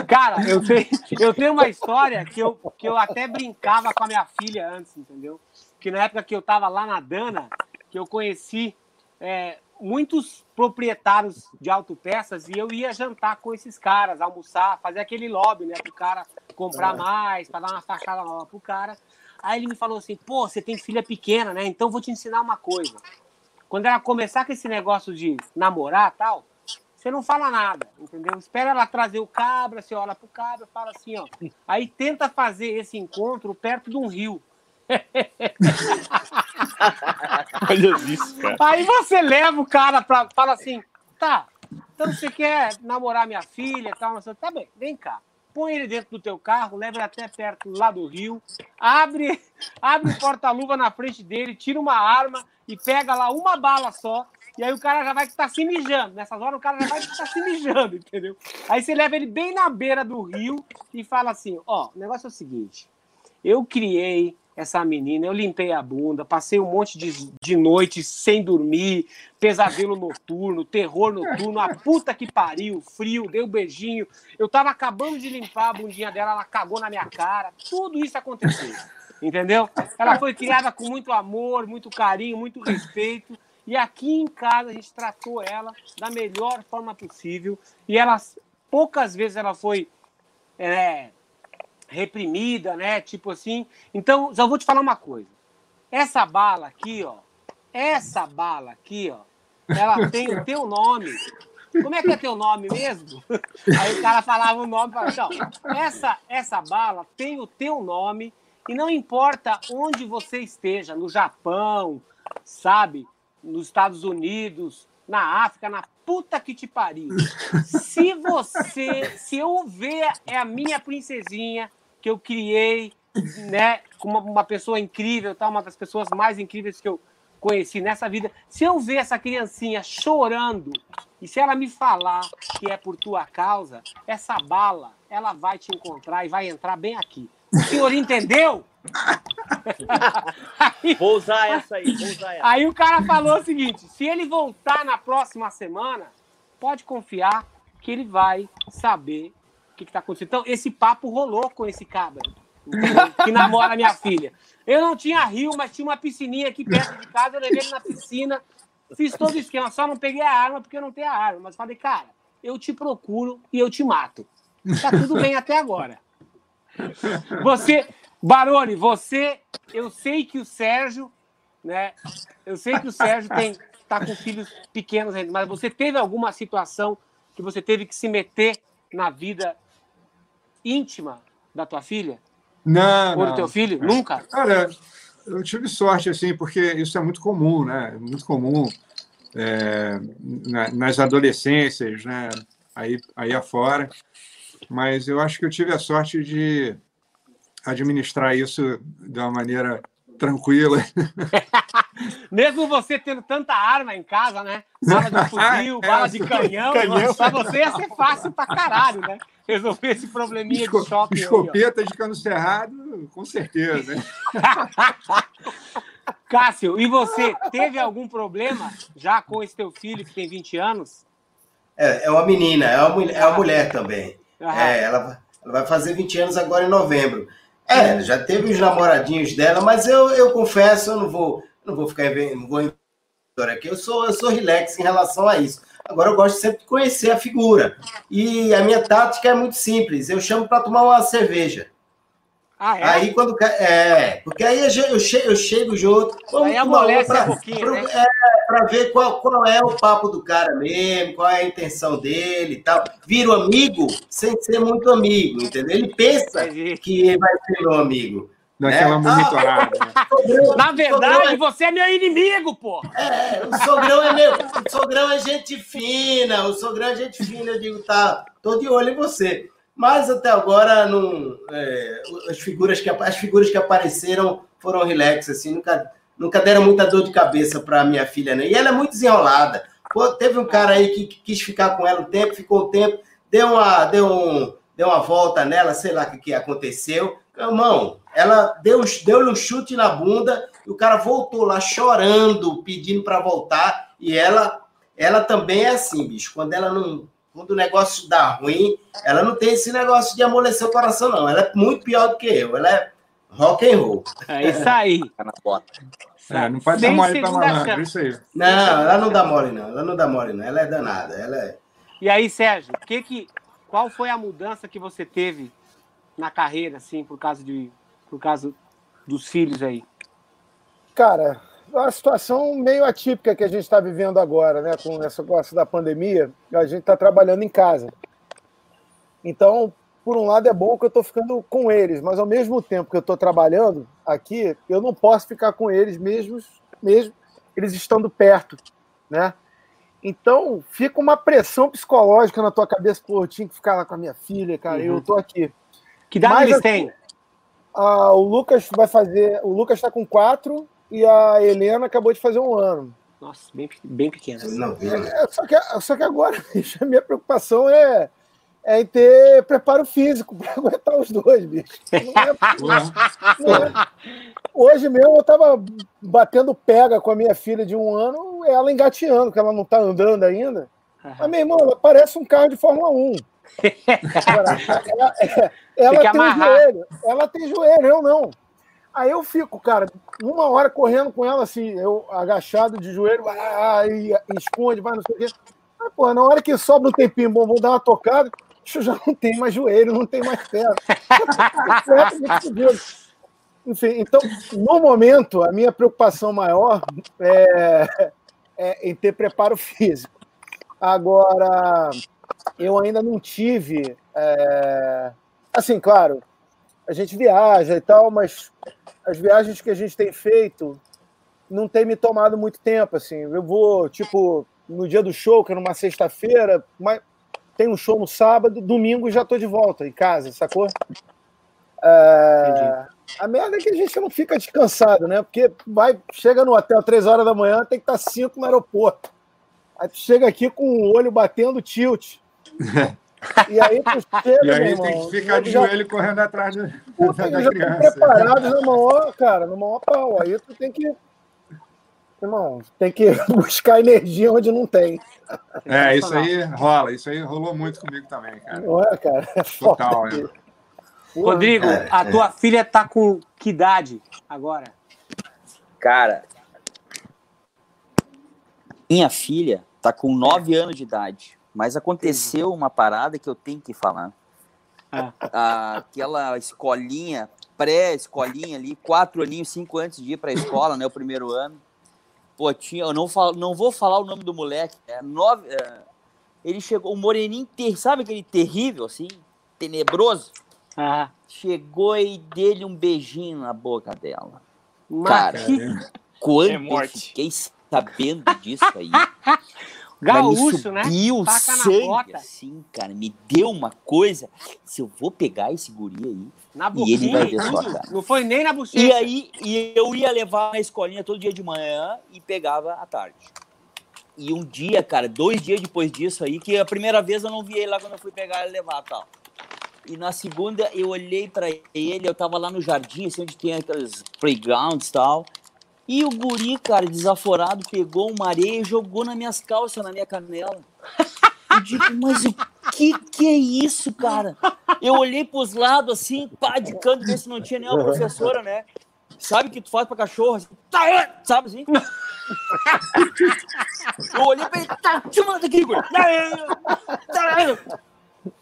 Cara, eu tenho, eu tenho uma história que eu, que eu até brincava com a minha filha antes, entendeu? Que na época que eu tava lá na Dana, que eu conheci é, muitos proprietários de autopeças e eu ia jantar com esses caras, almoçar, fazer aquele lobby, né? Pro cara comprar mais, para dar uma fachada nova pro cara. Aí ele me falou assim: pô, você tem filha pequena, né? Então vou te ensinar uma coisa. Quando ela começar com esse negócio de namorar tal, você não fala nada, entendeu? Espera ela trazer o cabra, você olha pro cabra, fala assim, ó. Aí tenta fazer esse encontro perto de um rio. <laughs> Olha isso, cara. Aí você leva o cara para fala assim, tá, então você quer namorar minha filha, tal, tá bem, vem cá põe ele dentro do teu carro, leva até perto lá do rio, abre, <laughs> abre o porta-luva na frente dele, tira uma arma e pega lá uma bala só. E aí o cara já vai estar tá se mijando. Nessas horas o cara já vai estar tá se mijando, <laughs> entendeu? Aí você leva ele bem na beira do rio e fala assim: ó, o negócio é o seguinte. Eu criei essa menina. Eu limpei a bunda, passei um monte de, de noites sem dormir, pesadelo noturno, terror noturno, a puta que pariu, frio, deu um beijinho. Eu tava acabando de limpar a bundinha dela, ela cagou na minha cara. Tudo isso aconteceu. Entendeu? Ela foi criada com muito amor, muito carinho, muito respeito. E aqui em casa a gente tratou ela da melhor forma possível. E ela, poucas vezes ela foi é, reprimida, né? Tipo assim. Então, já vou te falar uma coisa. Essa bala aqui, ó. Essa bala aqui, ó. Ela <laughs> tem o teu nome. Como é que é teu nome mesmo? <laughs> Aí o cara falava o nome, falava, então, essa, essa bala tem o teu nome e não importa onde você esteja, no Japão, sabe, nos Estados Unidos, na África, na puta que te pariu. Se você, se eu ver é a minha princesinha, que eu criei, né, com uma, uma pessoa incrível, tá? uma das pessoas mais incríveis que eu conheci nessa vida. Se eu ver essa criancinha chorando e se ela me falar que é por tua causa, essa bala, ela vai te encontrar e vai entrar bem aqui, O senhor entendeu? aí, <laughs> vou usar essa aí, vou usar essa. Aí o cara falou o seguinte: se ele voltar na próxima semana, pode confiar que ele vai saber o que está acontecendo. Então, esse papo rolou com esse cabra que namora minha filha. Eu não tinha rio, mas tinha uma piscininha aqui perto de casa, eu levei ele na piscina, fiz todo o esquema, só não peguei a arma porque eu não tenho a arma. Mas falei, cara, eu te procuro e eu te mato. Tá tudo bem até agora. Você, Baroni, você, eu sei que o Sérgio, né? Eu sei que o Sérgio tem tá com filhos pequenos ainda, mas você teve alguma situação que você teve que se meter na vida íntima da tua filha? Não, Ou do teu filho? Nunca? Cara, eu tive sorte, assim, porque isso é muito comum, né? Muito comum é, na- nas adolescências, né? Aí, aí afora. Mas eu acho que eu tive a sorte de administrar isso de uma maneira tranquila. <laughs> Mesmo você tendo tanta arma em casa, né? Bala de <laughs> fuzil, bala de canhão, Canhão. pra você ia ser fácil pra caralho, né? Resolver esse probleminha de Esco- shopping. aí, ó. Escopeta de cano cerrado, com certeza. né? <laughs> Cássio, e você teve algum problema já com esse teu filho que tem 20 anos? É, é uma menina, é uma, mulher- é uma mulher também. É, ela, ela vai fazer 20 anos agora em novembro. É, já teve os namoradinhos dela, mas eu, eu confesso, eu não vou, não vou ficar não vou aqui. Eu sou, eu sou relax em relação a isso. Agora eu gosto sempre de conhecer a figura. E a minha tática é muito simples. Eu chamo para tomar uma cerveja. Ah, é? Aí quando é, porque aí eu che- eu chego, eu chego junto, vamos Aí amolece um pouquinho, né? é, pra ver qual, qual é o papo do cara mesmo, qual é a intenção dele e tal. Vira amigo sem ser muito amigo, entendeu? Ele pensa que vai ser meu amigo. Daquela É. monitorada. né? <laughs> Na verdade, você é meu inimigo, pô! é, o sogrão é meu, o sogrão é gente fina, o sogrão é gente fina, eu digo, tá, tô de olho em você. Mas até agora não, é, as figuras que as figuras que apareceram foram relax assim, nunca nunca deram muita dor de cabeça para minha filha, né? E ela é muito desenrolada. Pô, teve um cara aí que, que quis ficar com ela um tempo, ficou um tempo, deu uma deu um, deu uma volta nela, sei lá o que, que aconteceu. Irmão, ela deu deu-lhe um chute na bunda e o cara voltou lá chorando, pedindo para voltar, e ela ela também é assim, bicho. Quando ela não quando o negócio dá ruim, ela não tem esse negócio de amolecer o coração, não. Ela é muito pior do que eu. Ela é rock and roll. É isso aí. Tá na bota. É, não pode dar mole pra malandro, isso aí. Não, ela não dá mole, não. Ela não dá mole, não. Ela é danada. Ela é. E aí, Sérgio, que que, qual foi a mudança que você teve na carreira, assim, por causa, de, por causa dos filhos aí? Cara, uma situação meio atípica que a gente está vivendo agora, né? Com essa negócio da pandemia, a gente está trabalhando em casa. Então, por um lado é bom que eu estou ficando com eles, mas ao mesmo tempo que eu estou trabalhando aqui, eu não posso ficar com eles mesmo, mesmo eles estando perto, né? Então, fica uma pressão psicológica na tua cabeça, pô, eu tinha que ficar lá com a minha filha, cara, e eu tô aqui. Que idade Mas eles assim, têm? Ah, o Lucas vai fazer. O Lucas está com quatro e a Helena acabou de fazer um ano. Nossa, bem, bem. Não né? É, só, que, só que agora, <laughs> bicho, a minha preocupação é, é em ter preparo físico <laughs> para aguentar os dois, bicho. Não é- não é. Hoje mesmo eu estava batendo pega com a minha filha de um ano, ela engateando, porque ela não está andando ainda. Mas, meu irmão, ela parece um carro de Fórmula 1. Agora, ela, é- ela Tem tem amarrar. joelho, ela tem joelho, eu não. Aí eu fico, cara, uma hora correndo com ela assim, eu agachado de joelho, ah, e, e esconde, vai, não sei o quê. Aí, pô, na hora que sobra um tempinho bom, vou dar uma tocada, eu já não tenho mais joelho, não tenho mais perna. <laughs> Enfim, então, no momento, a minha preocupação maior é, é em ter preparo físico. Agora, eu ainda não tive. é, Assim, claro, a gente viaja e tal, mas as viagens que a gente tem feito não tem me tomado muito tempo. Assim, eu vou, tipo, no dia do show, que é numa sexta-feira, mas tem um show no sábado, domingo já tô de volta em casa, sacou? É, a merda é que a gente não fica descansado, né? Porque vai, chega no hotel três horas da manhã, tem que estar cinco no aeroporto. Aí tu chega aqui com o olho batendo tilt. E aí tu chega, <laughs> E aí meu tem irmão, que ficar de já- joelho correndo atrás do- Puta, <laughs> da estão criança. preparados no maior, cara, no maior pau. Aí tu tem que. Irmão, tem que <laughs> buscar energia onde não tem. É, isso aí rola. Isso aí rolou muito comigo também, cara. Não é, cara? É. Total, é. Porra. Rodrigo, É, a tua filha tá com que idade agora? Cara, minha filha tá com 9 anos de idade, mas aconteceu uma parada que eu tenho que falar. Ah. Aquela escolinha, pré-escolinha ali, quatro aninhos, cinco antes de ir pra escola, né, o primeiro ano. Pô, tinha, eu não, falo, não vou falar o nome do moleque, é nove, é, ele chegou, o moreninho, ter, sabe aquele terrível, assim, tenebroso? Ah, Chegou e dele um beijinho na boca dela. mas Cara, que Quando É eu fiquei sabendo disso aí, <laughs> gaúcho, né? subiu o sangue, assim, cara, me deu uma coisa, se eu vou pegar esse guri aí, Na E ele vai ver e só, tudo. cara. Não foi nem na bochecha. e aí e eu ia levar na escolinha todo dia de manhã e pegava à tarde. E um dia, cara, dois dias depois disso aí, que a primeira vez eu não vi ele lá quando eu fui pegar e levar tal. E na segunda eu olhei pra ele, eu tava lá no jardim, assim, onde tem aqueles playgrounds e tal. E o guri, cara, desaforado, pegou uma areia e jogou nas minhas calças, na minha canela. Eu digo, mas o que que é isso, cara? Eu olhei pros lados assim, pá, de canto, ver se não tinha nenhuma professora, né? Sabe o que tu faz pra cachorro? Assim, tá, sabe assim? Eu olhei pra ele, tá, te manda aqui, guri.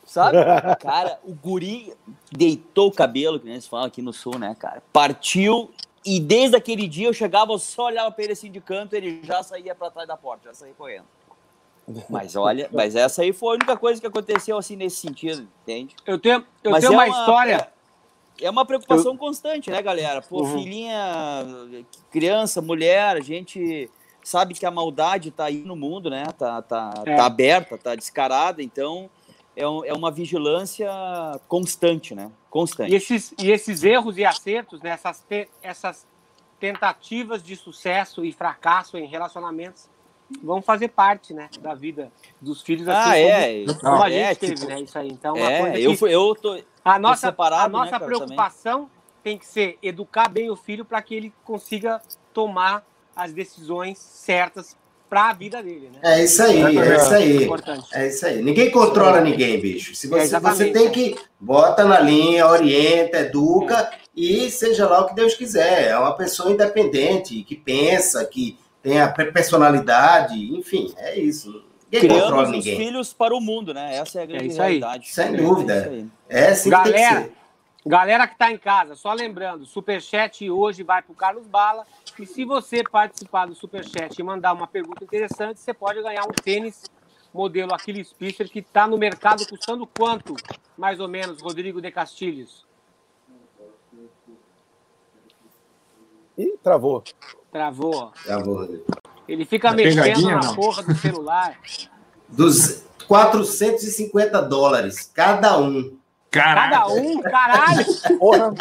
Sabe? Cara, o guri deitou o cabelo, que nem se fala aqui no sul, né, cara? Partiu e desde aquele dia eu chegava, eu só olhava pra ele assim de canto, ele já saía pra trás da porta, já saía correndo. Mas olha, <laughs> mas essa aí foi a única coisa que aconteceu assim nesse sentido, entende? Eu tenho, eu Mas tenho é uma, uma- história. É uma preocupação constante, né, galera? Pô, Uhum. filhinha, criança, mulher, a gente sabe que a maldade tá aí no mundo, né? Tá, tá, É. tá aberta, tá descarada, então é, um- é uma vigilância constante, né? Constante. E esses, e esses erros e acertos, né, essas, te- essas tentativas de sucesso e fracasso em relacionamentos vão fazer parte né, da vida dos filhos. assim ah, como- é. Como, a é, gente teve, tipo, né? Isso aí. Então, uma é, coisa eu, que fui- eu tô. a nossa, separado, a né, nossa cara, preocupação tem que ser educar bem o filho para que ele consiga tomar as decisões certas para a vida dele. Né? É isso aí, é isso aí. Importante. É isso aí. Ninguém controla ninguém, bicho. Se É, você, exatamente, você tem é. que bota na linha, orienta, educa e seja lá o que Deus quiser. É uma pessoa independente, que pensa, que tem a pe- personalidade, enfim, é isso. Ninguém controla Criamos ninguém. filho para o mundo, né? Essa é a grande isso aí. realidade. Sem É dúvida. isso aí. É assim que tem que Galera, ser. Galera que está em casa, só lembrando, Superchat hoje vai para o Carlos Bala. E se você participar do Superchat e mandar uma pergunta interessante, você pode ganhar um tênis modelo Aquiles Pisser que está no mercado custando quanto, mais ou menos, Rodrigo de Castilhos? Ih, travou. Travou. ó. Já vou. Ele fica Uma mexendo na não? porra do celular. Dos 450 dólares cada um. Cada Caraca. um, caralho! Porra.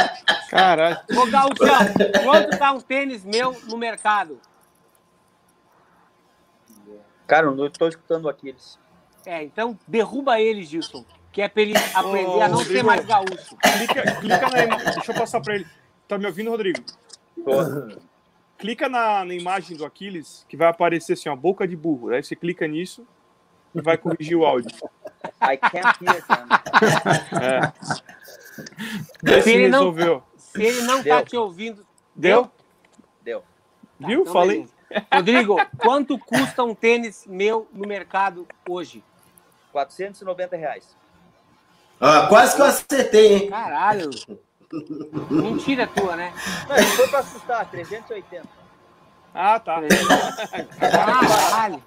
Caralho. Ô, Gauchão, quanto tá um tênis meu no mercado? Cara, eu não tô escutando aqueles. É, então derruba ele, Gilson. Que é pra ele aprender a não ser Rodrigo. mais gaúcho. Clica, clica na imagem. Deixa eu passar pra ele. Tá me ouvindo, Rodrigo? Clica na, na imagem do Aquiles, que vai aparecer assim, ó, boca de burro. Aí você clica nisso e vai corrigir o áudio. I can't hear, cara. É. Se ele não- resolveu. Se ele não tá Deu. te ouvindo. Deu? Deu. Tá, Viu? então Falei. beleza. Rodrigo, quanto custa um tênis meu no mercado hoje? 490 reais. Ó, quase que eu acertei, hein? Caralho. Mentira tua, né? Não, foi pra assustar, 380. Ah, tá. Caralho.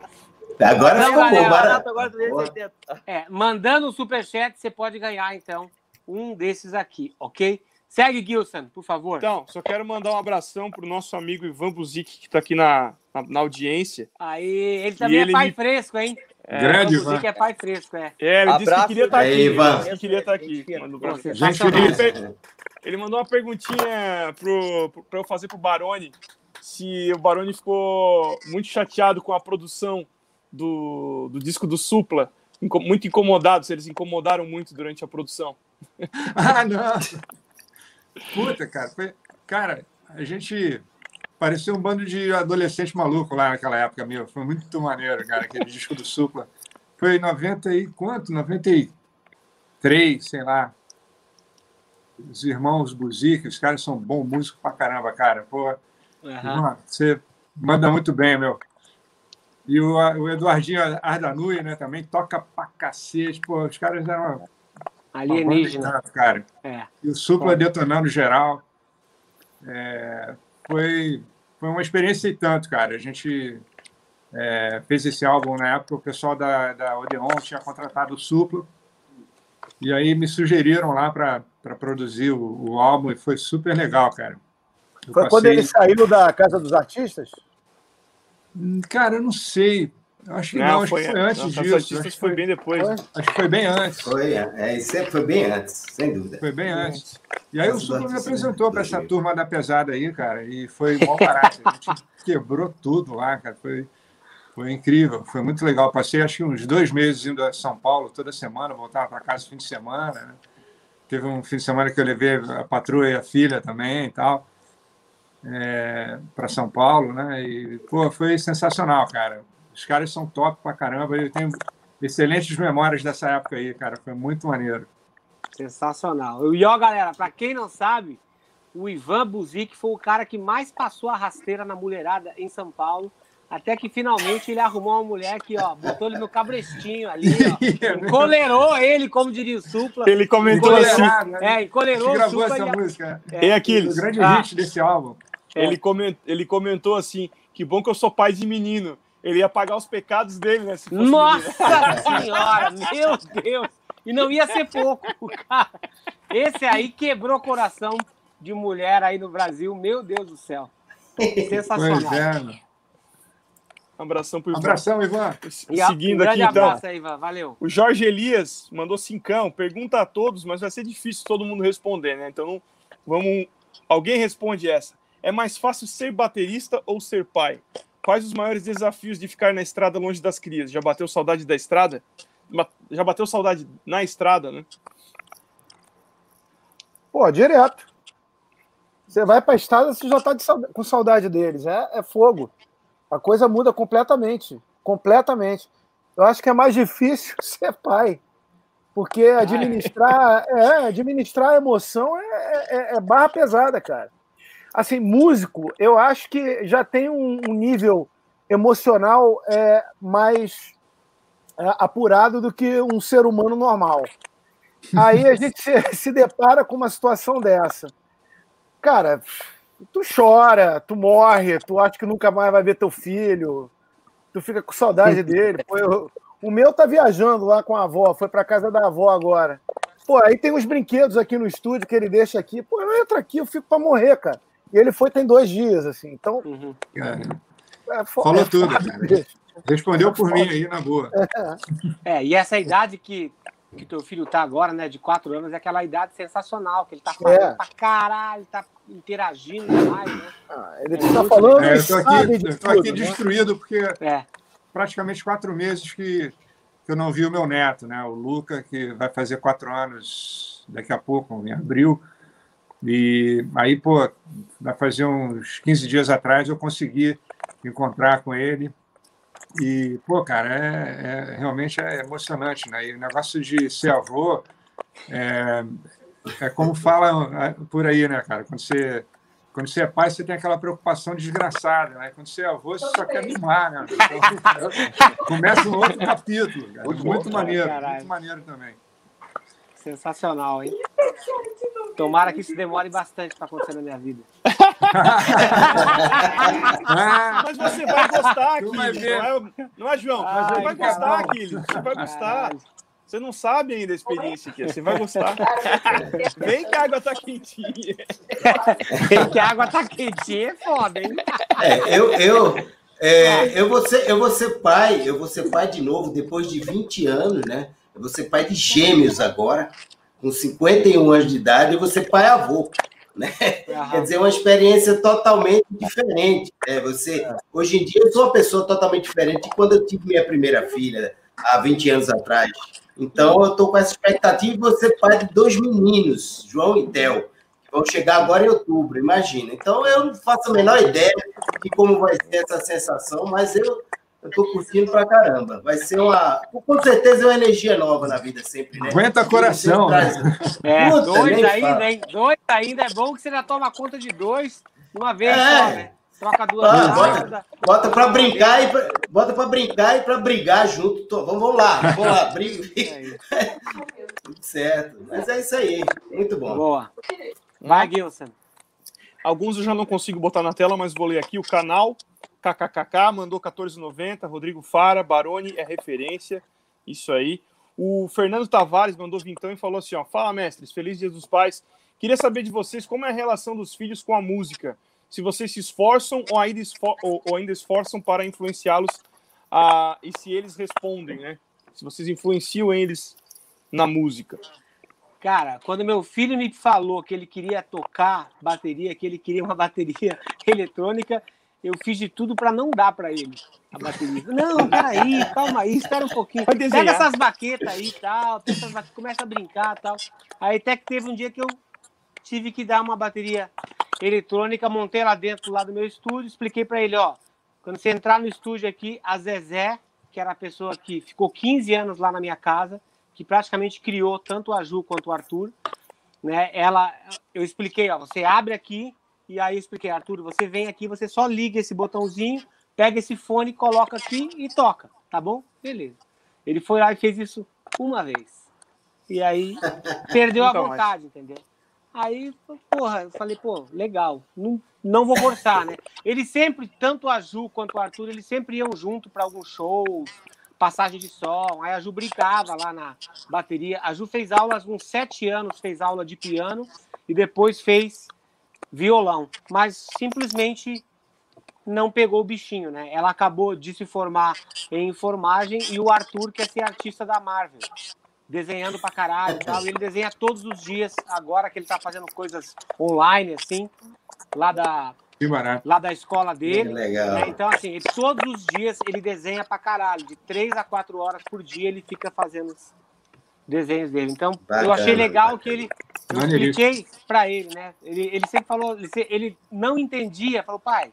Agora Não, ficou bom. Barato agora 380. É, mandando um superchat, você pode ganhar, então, um desses aqui, ok? Segue, Gilson, por favor. Então, só quero mandar um abração pro nosso amigo Ivan Buzik, que tá aqui na, na, na audiência. Aí, ele também ele é pai me- fresco, hein? Grande, Vamos dizer Ivan. que é pai fresco, é. É, ele disse que Abraço, queria estar Aí, aqui. Ivan. Ele disse que queria estar aqui. Gente, Mandou pra- Gente tá. Ele, ele mandou uma perguntinha pro, pro, pra eu fazer pro Baroni. Se o Baroni ficou muito chateado com a produção do, do disco do Supla, muito incomodados, eles incomodaram muito durante a produção. <laughs> ah, não! Puta, cara, foi, cara, a gente parecia um bando de adolescente maluco lá naquela época, meu. Foi muito maneiro, cara, aquele <laughs> disco do Supla. Foi em 90 e quanto? 93, sei lá. Os irmãos Buzik, os caras são bons músicos pra caramba, cara. Pô, uhum. você manda muito bem, meu. E o, o Eduardinho Ardanui, né, também toca pra cacete. Pô, os caras eram. Alienígena. cara. É. E o Supla detonando geral. É, foi, foi uma experiência e tanto, cara. A gente é, fez esse álbum na época, o pessoal da, da Odeon tinha contratado o Suplo. E aí me sugeriram lá para produzir o, o, álbum e foi super legal, cara. Eu foi passei... quando ele saiu da Casa dos Artistas? Hum, cara, eu não sei. Acho que não, não acho foi, que foi antes não, disso. Acho que foi bem depois. Foi? Acho que foi bem antes. Foi, é, sempre foi bem antes, sem dúvida. Foi bem antes. E aí o Suplo me apresentou para essa turma da pesada aí, cara, e foi mal barato. A gente <laughs> quebrou tudo lá, cara. Foi, foi incrível, foi muito legal. Passei acho que uns dois meses indo a São Paulo toda semana, voltava para casa no fim de semana. Né? Teve um fim de semana que eu levei a patroa e a filha também e tal. É, para São Paulo, né? E pô, foi sensacional, cara. Os caras são top pra caramba. Eu tenho excelentes memórias dessa época aí, cara. Foi muito maneiro. Sensacional. E ó, galera, para quem não sabe, o Ivan Buzik foi o cara que mais passou a rasteira na mulherada em São Paulo. Até que finalmente ele arrumou uma mulher que, ó, botou ele no cabrestinho ali, ó. <laughs> Encolerou ele, como diria o Supla. Ele comentou assim. Né? É, encolerou o Supla. essa e música. É, Aquiles. O grande ah, hit desse álbum. Ele, coment, ele comentou assim: que bom que eu sou pai de menino. Ele ia pagar os pecados dele, né? Nossa <laughs> senhora, meu Deus! E não ia ser pouco, <laughs> cara. Esse aí quebrou o coração de mulher aí no Brasil, meu Deus do céu. Sensacional. Pois é, um abração pro Ivan. Abração, Ivan. Seguindo um aqui, então. Abraço aí, Ivan. Valeu. O Jorge Elias mandou cincão. Pergunta a todos, mas vai ser difícil todo mundo responder, né? Então, vamos. Alguém responde essa. É mais fácil ser baterista ou ser pai? Quais os maiores desafios de ficar na estrada longe das crias? Já bateu saudade da estrada? Já bateu saudade na estrada, né? Pô, direto. Você vai para a estrada, você já está com saudade deles. É, é fogo a coisa muda completamente. Completamente. Eu acho que é mais difícil <laughs> ser pai. Porque administrar, <laughs> é, administrar a emoção é, é, é, barra pesada, cara. Assim, músico, eu acho que já tem um, um nível emocional é, mais é, apurado do que um ser humano normal. Aí a gente <laughs> se, se depara com uma situação dessa. Cara, tu chora, tu morre, tu acha que nunca mais vai ver teu filho, tu fica com saudade dele. Pô, eu, o meu tá viajando lá com a avó, foi para casa da avó agora. Pô, aí tem uns brinquedos aqui no estúdio que ele deixa aqui. Pô, eu entro aqui, eu fico para morrer, cara. E ele foi tem dois dias, assim. Então. Uhum. É, Falou é tudo, cara. Respondeu por mim aí, na boa. É, e essa idade que que teu filho tá agora, né, de quatro anos, é aquela idade sensacional, que ele tá falando é. pra caralho, tá interagindo mais, né? Ah, ele é tá falando. É, eu tô aqui, eu tô aqui né? destruído, porque é. praticamente quatro meses que, que eu não vi o meu neto, né? O Luca, que vai fazer quatro anos daqui a pouco, em abril. E aí, pô, fazer uns 15 dias atrás eu consegui encontrar com ele e, pô, cara, é, é, realmente é emocionante, né? E o negócio de ser avô é, é como fala é, por aí, né, cara? Quando você, quando você é pai, você tem aquela preocupação desgraçada, né? Quando você é avô, você só quer mimar, né? Então, <laughs> começa um outro capítulo, cara. Muito, muito maneiro, muito maneiro também. Sensacional, hein? Tomara que isso demore bastante para acontecer na minha vida. <laughs> Mas você vai gostar, Aquiles. Não, é, não é, João? Mas você vai gostar, Aquiles. Você vai gostar. Você não sabe ainda a experiência aqui. Você vai gostar. Vem que a água tá quentinha. Vem que a água tá quentinha é foda, hein? É, eu, eu, é, eu, vou ser, eu vou ser pai, eu vou ser pai de novo depois de 20 anos, né? Ser pai de gêmeos agora, com 51 anos de idade, vou ser pai avô. Né? Quer dizer, uma experiência totalmente diferente. Né? Você, hoje em dia, eu sou uma pessoa totalmente diferente de quando eu tive minha primeira filha, há 20 anos atrás. Então, eu estou com essa expectativa de você pai de dois meninos, João e Theo, que vão chegar agora em outubro, imagina. Então, eu não faço a menor ideia de como vai ser essa sensação, mas eu estou curtindo pra caramba. Vai ser uma. Com certeza é uma energia nova na vida sempre, né? Aguenta coração. Né? É, Puta, dois ainda, hein? Dois ainda. É bom que você já toma conta de dois uma vez é. só, né? Troca duas ah, bota, bota para brincar e pra, bota para brincar e para brigar junto. Tô, vamos, vamos lá, vamos lá, <laughs> briga. É Tudo certo. Mas é isso aí. Muito bom. Boa. Vai, Gilson. Alguns eu já não consigo botar na tela, mas vou ler aqui. O canal KKKK mandou 14,90. Rodrigo Fara, Baroni é referência. Isso aí. O Fernando Tavares mandou vintão e falou assim: ó, Fala, mestres, feliz dia dos pais. Queria saber de vocês como é a relação dos filhos com a música se vocês se esforçam ou ainda, esfor ou, ou ainda esforçam para influenciá-los a, e se eles respondem, né? Se vocês influenciam eles na música. Cara, quando meu filho me falou que ele queria tocar bateria, que ele queria uma <laughs> bateria eletrônica, eu fiz de tudo para não dar para ele a bateria. Não, peraí, calma aí, espera um pouquinho. Pega essas baquetas aí e tal, começa a brincar e tal. Aí até que teve um dia que eu tive que dar uma bateria eletrônica, montei lá dentro lá do meu estúdio, expliquei para ele, ó, quando você entrar no estúdio aqui, a Zezé, que era a pessoa que ficou 15 anos lá na minha casa, que praticamente criou tanto a Ju quanto o Arthur, né? Ela, eu expliquei, ó, você abre aqui e aí eu expliquei, Arthur, você vem aqui, você só liga esse botãozinho, pega esse fone, coloca aqui e toca, tá bom? Beleza. Ele foi lá e fez isso uma vez. E aí <laughs> perdeu a vontade, entendeu? Aí, porra, eu falei, pô, legal, não, não vou forçar, né? Eles sempre, tanto a Ju quanto o Arthur, eles sempre iam junto para alguns shows, passagem de som. Aí a Ju brincava lá na bateria. A Ju fez aulas, uns sete anos, fez aula de piano e depois fez violão. Mas simplesmente não pegou o bichinho, né? Ela acabou de se formar em enfermagem e o Arthur quer ser artista da Marvel desenhando pra caralho e tal. E ele desenha todos os dias, agora que ele tá fazendo coisas online, assim, lá da, lá da escola dele. Né? Então, assim, ele, todos os dias ele desenha pra caralho. De três a quatro horas por dia ele fica fazendo desenhos dele. Então, bacana, eu achei legal bacana. que ele. Eu expliquei pra ele, né? Ele, ele sempre falou, ele, ele não entendia, falou, pai,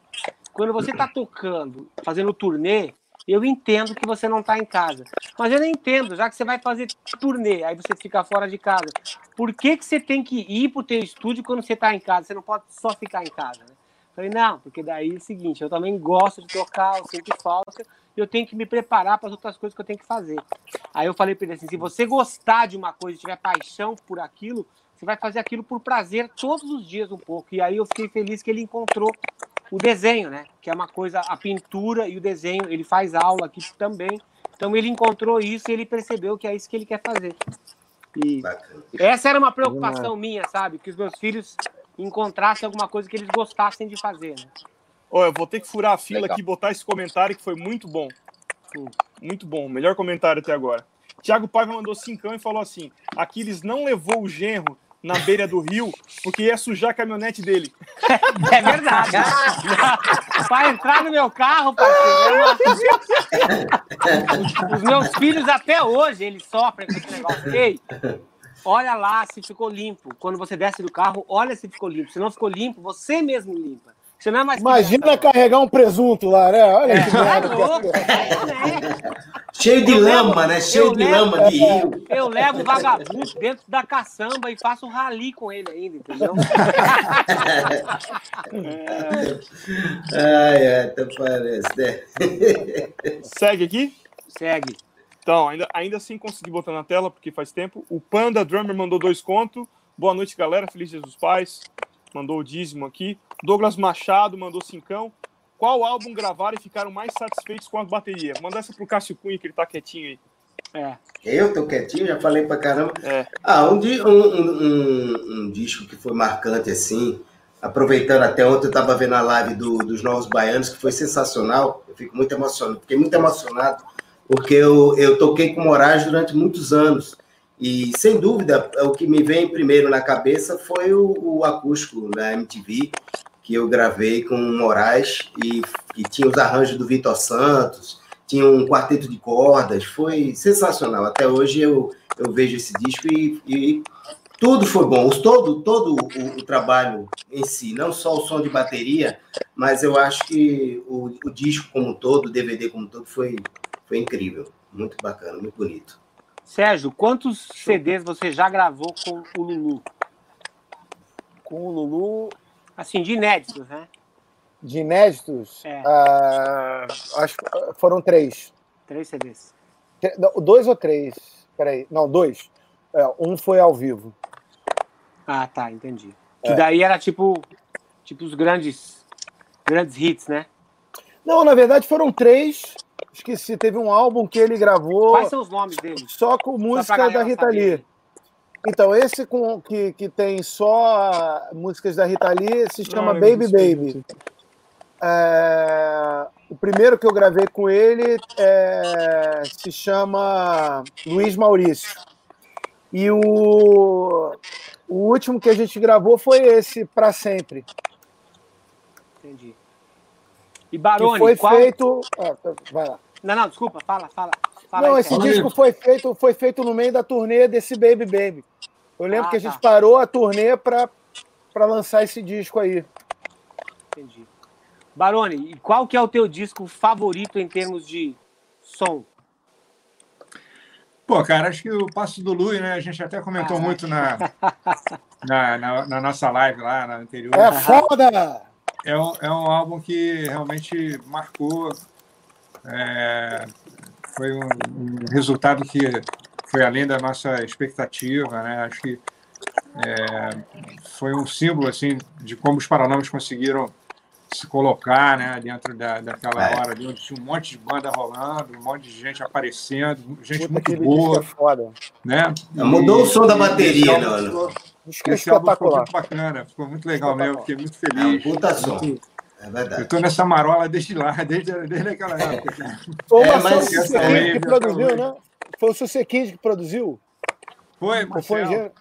quando você tá tocando, fazendo turnê, eu entendo que você não está em casa. Mas eu não entendo, já que você vai fazer turnê, aí você fica fora de casa. Por que, que você tem que ir para o teu estúdio quando você está em casa? Você não pode só ficar em casa, né? Falei, não, porque daí é o seguinte, eu também gosto de tocar, eu sinto falta, eu tenho que me preparar para as outras coisas que eu tenho que fazer. Aí eu falei para ele assim, se você gostar de uma coisa, tiver paixão por aquilo, você vai fazer aquilo por prazer todos os dias um pouco. E aí eu fiquei feliz que ele encontrou o desenho, né? Que é uma coisa, a pintura e o desenho, ele faz aula aqui também. Então ele encontrou isso e ele percebeu que é isso que ele quer fazer. E essa era uma preocupação minha, sabe? Que os meus filhos encontrassem alguma coisa que eles gostassem de fazer, né? Olha, eu vou ter que furar a fila Legal. aqui e botar esse comentário que foi muito bom. Muito bom, melhor comentário até agora. Tiago Paiva mandou cincão e falou assim: Aquiles não levou o genro na beira do rio, porque ia sujar a caminhonete dele. <laughs> É verdade. <laughs> Para entrar no meu carro, parceiro, Os meus filhos até hoje, eles sofrem com esse negócio. Ei, olha lá se ficou limpo. Quando você desce do carro, olha se ficou limpo. Se não ficou limpo, você mesmo limpa. Você não é mais Imagina criança. carregar um presunto lá, né? Olha é, que merda. É Cheio de lama, né? Cheio de levo, lama de rio. Eu levo o vagabundo dentro da caçamba e faço um rali com ele ainda, entendeu? <laughs> Ai, ai, até parece, né? Segue aqui? Segue. Então, ainda, ainda assim consegui botar na tela, porque faz tempo. O Panda Drummer mandou dois contos. Boa noite, galera. Feliz Dia dos Pais mandou o dízimo aqui. Douglas Machado mandou cincão. Qual álbum gravaram e ficaram mais satisfeitos com a bateria? Manda essa pro Cássio Cunha, que ele tá quietinho aí. É. Eu tô quietinho, já falei pra caramba. É. Ah, um, um, um, um, disco que foi marcante assim, aproveitando até ontem eu tava vendo a live do, dos Novos Baianos, que foi sensacional. Eu fico muito emocionado, fiquei muito emocionado, porque eu, eu toquei com Moraes durante muitos anos. E, sem dúvida, o que me vem primeiro na cabeça foi o, o acústico da MTV, que eu gravei com o Moraes, e, e tinha os arranjos do Vitor Santos, tinha um quarteto de cordas, foi sensacional. Até hoje eu, eu vejo esse disco e, e tudo foi bom. Todo, todo o, o, trabalho em si, não só o som de bateria, mas eu acho que o, o disco como um todo, o DVD como um todo, foi, foi incrível. Muito bacana, muito bonito. Sérgio, quantos CDs você já gravou com o Lulu? Com o Lulu, assim, de inéditos, né? De inéditos? É. Uh, acho que foram três. Três CDs. Dois ou três? Peraí. Não, dois. É, um foi ao vivo. Ah, tá, entendi. É. Que daí era tipo, tipo os grandes, grandes hits, né? Não, na verdade foram três. Esqueci, teve um álbum que ele gravou. Quais são os nomes dele? Só com música da Rita Lee. Então, esse com, que, que tem só músicas da Rita Lee se chama Não, Baby Baby. É, o primeiro que eu gravei com ele é, se chama Luiz Maurício. E o, o último que a gente gravou foi esse, Para Sempre. Entendi. E Baroni, que foi qual... feito. Ah, tá, vai lá. Não, não, desculpa, fala, fala. fala não, aí, esse cara. disco foi feito, foi feito no meio da turnê desse Baby Baby. Eu lembro ah, que a gente tá. parou a turnê para lançar esse disco aí. Entendi. Baroni, e qual que é o teu disco favorito em termos de som? Pô, cara, acho que o Passo do Lui, né? A gente até comentou ah. muito na, <laughs> na, na, na, nossa live lá na anterior. É foda! É um, é um álbum que realmente marcou. É, foi um, um, resultado que foi além da nossa expectativa, né? Acho que é, foi um símbolo assim de como os Paralamas conseguiram se colocar né, dentro da, daquela é. hora ali, onde tinha um monte de banda rolando, um monte de gente aparecendo, gente Puta muito boa. Foda. Né? Mudou o som da bateria, né, mano. Esse álbum ficou muito bacana, ficou muito legal mesmo, fiquei muito feliz. É um puta som. É verdade. Eu tô nessa marola desde lá, <laughs> desde, desde aquela <laughs> época. Foi o é, mas... que produziu, né? Foi o Sussequinho que produziu? Foi, Foi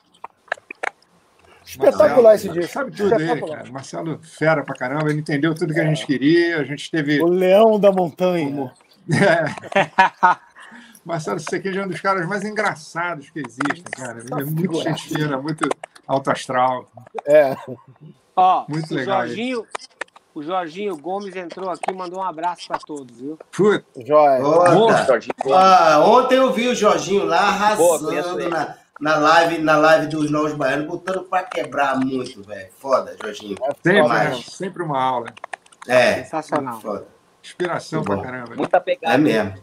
Espetacular Marcelo, esse disco. Sabe tudo ele, cara. Marcelo, fera pra caramba, ele entendeu tudo que a gente queria. A gente teve. O leão da montanha. Como... <laughs> É. Marcelo Sequeja é um dos caras mais engraçados que existem, cara. Ele é muito gente fina, muito alto astral. É. Ó, muito legal. Jorginho, o Jorginho Gomes entrou aqui e mandou um abraço para todos, viu? Puta. Joia. Ah, ontem eu vi o Jorginho lá arrasando Boa, na na live, na live dos Novos Baianos, botando para quebrar muito, velho. Foda, Jorginho. É sempre, né? sempre uma aula. É. Sensacional. Foda. Inspiração pra caramba. Muita pegada. É mesmo.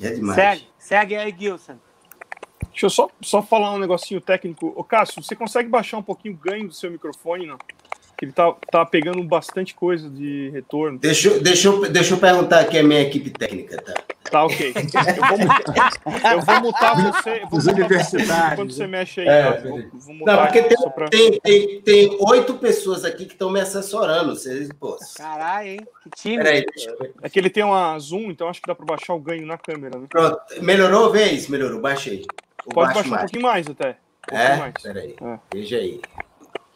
É demais. Segue, segue aí, Gilson. Deixa eu só, só falar um negocinho técnico. Ô, Cássio, você consegue baixar um pouquinho o ganho do seu microfone, não? que ele tá, tá pegando bastante coisa de retorno. Deixa, deixa, eu, deixa eu perguntar aqui a minha equipe técnica, tá? Tá, ok. Eu vou, mutar, eu vou mutar você. Vou Os mutar universitários. Quando você mexe aí. É, vou, vou Não, porque tem, pra... tem, tem, tem, oito pessoas aqui que estão me assessorando. Vocês, pô. Caralho, hein? Que time. Peraí, é que ele tem uma zoom, então acho que dá para baixar o ganho na câmera. Né? Pronto. Melhorou, vez? Melhorou, baixei. Pode baixar mais. um pouquinho mais até. Um é? Mais. Peraí. É. Veja aí.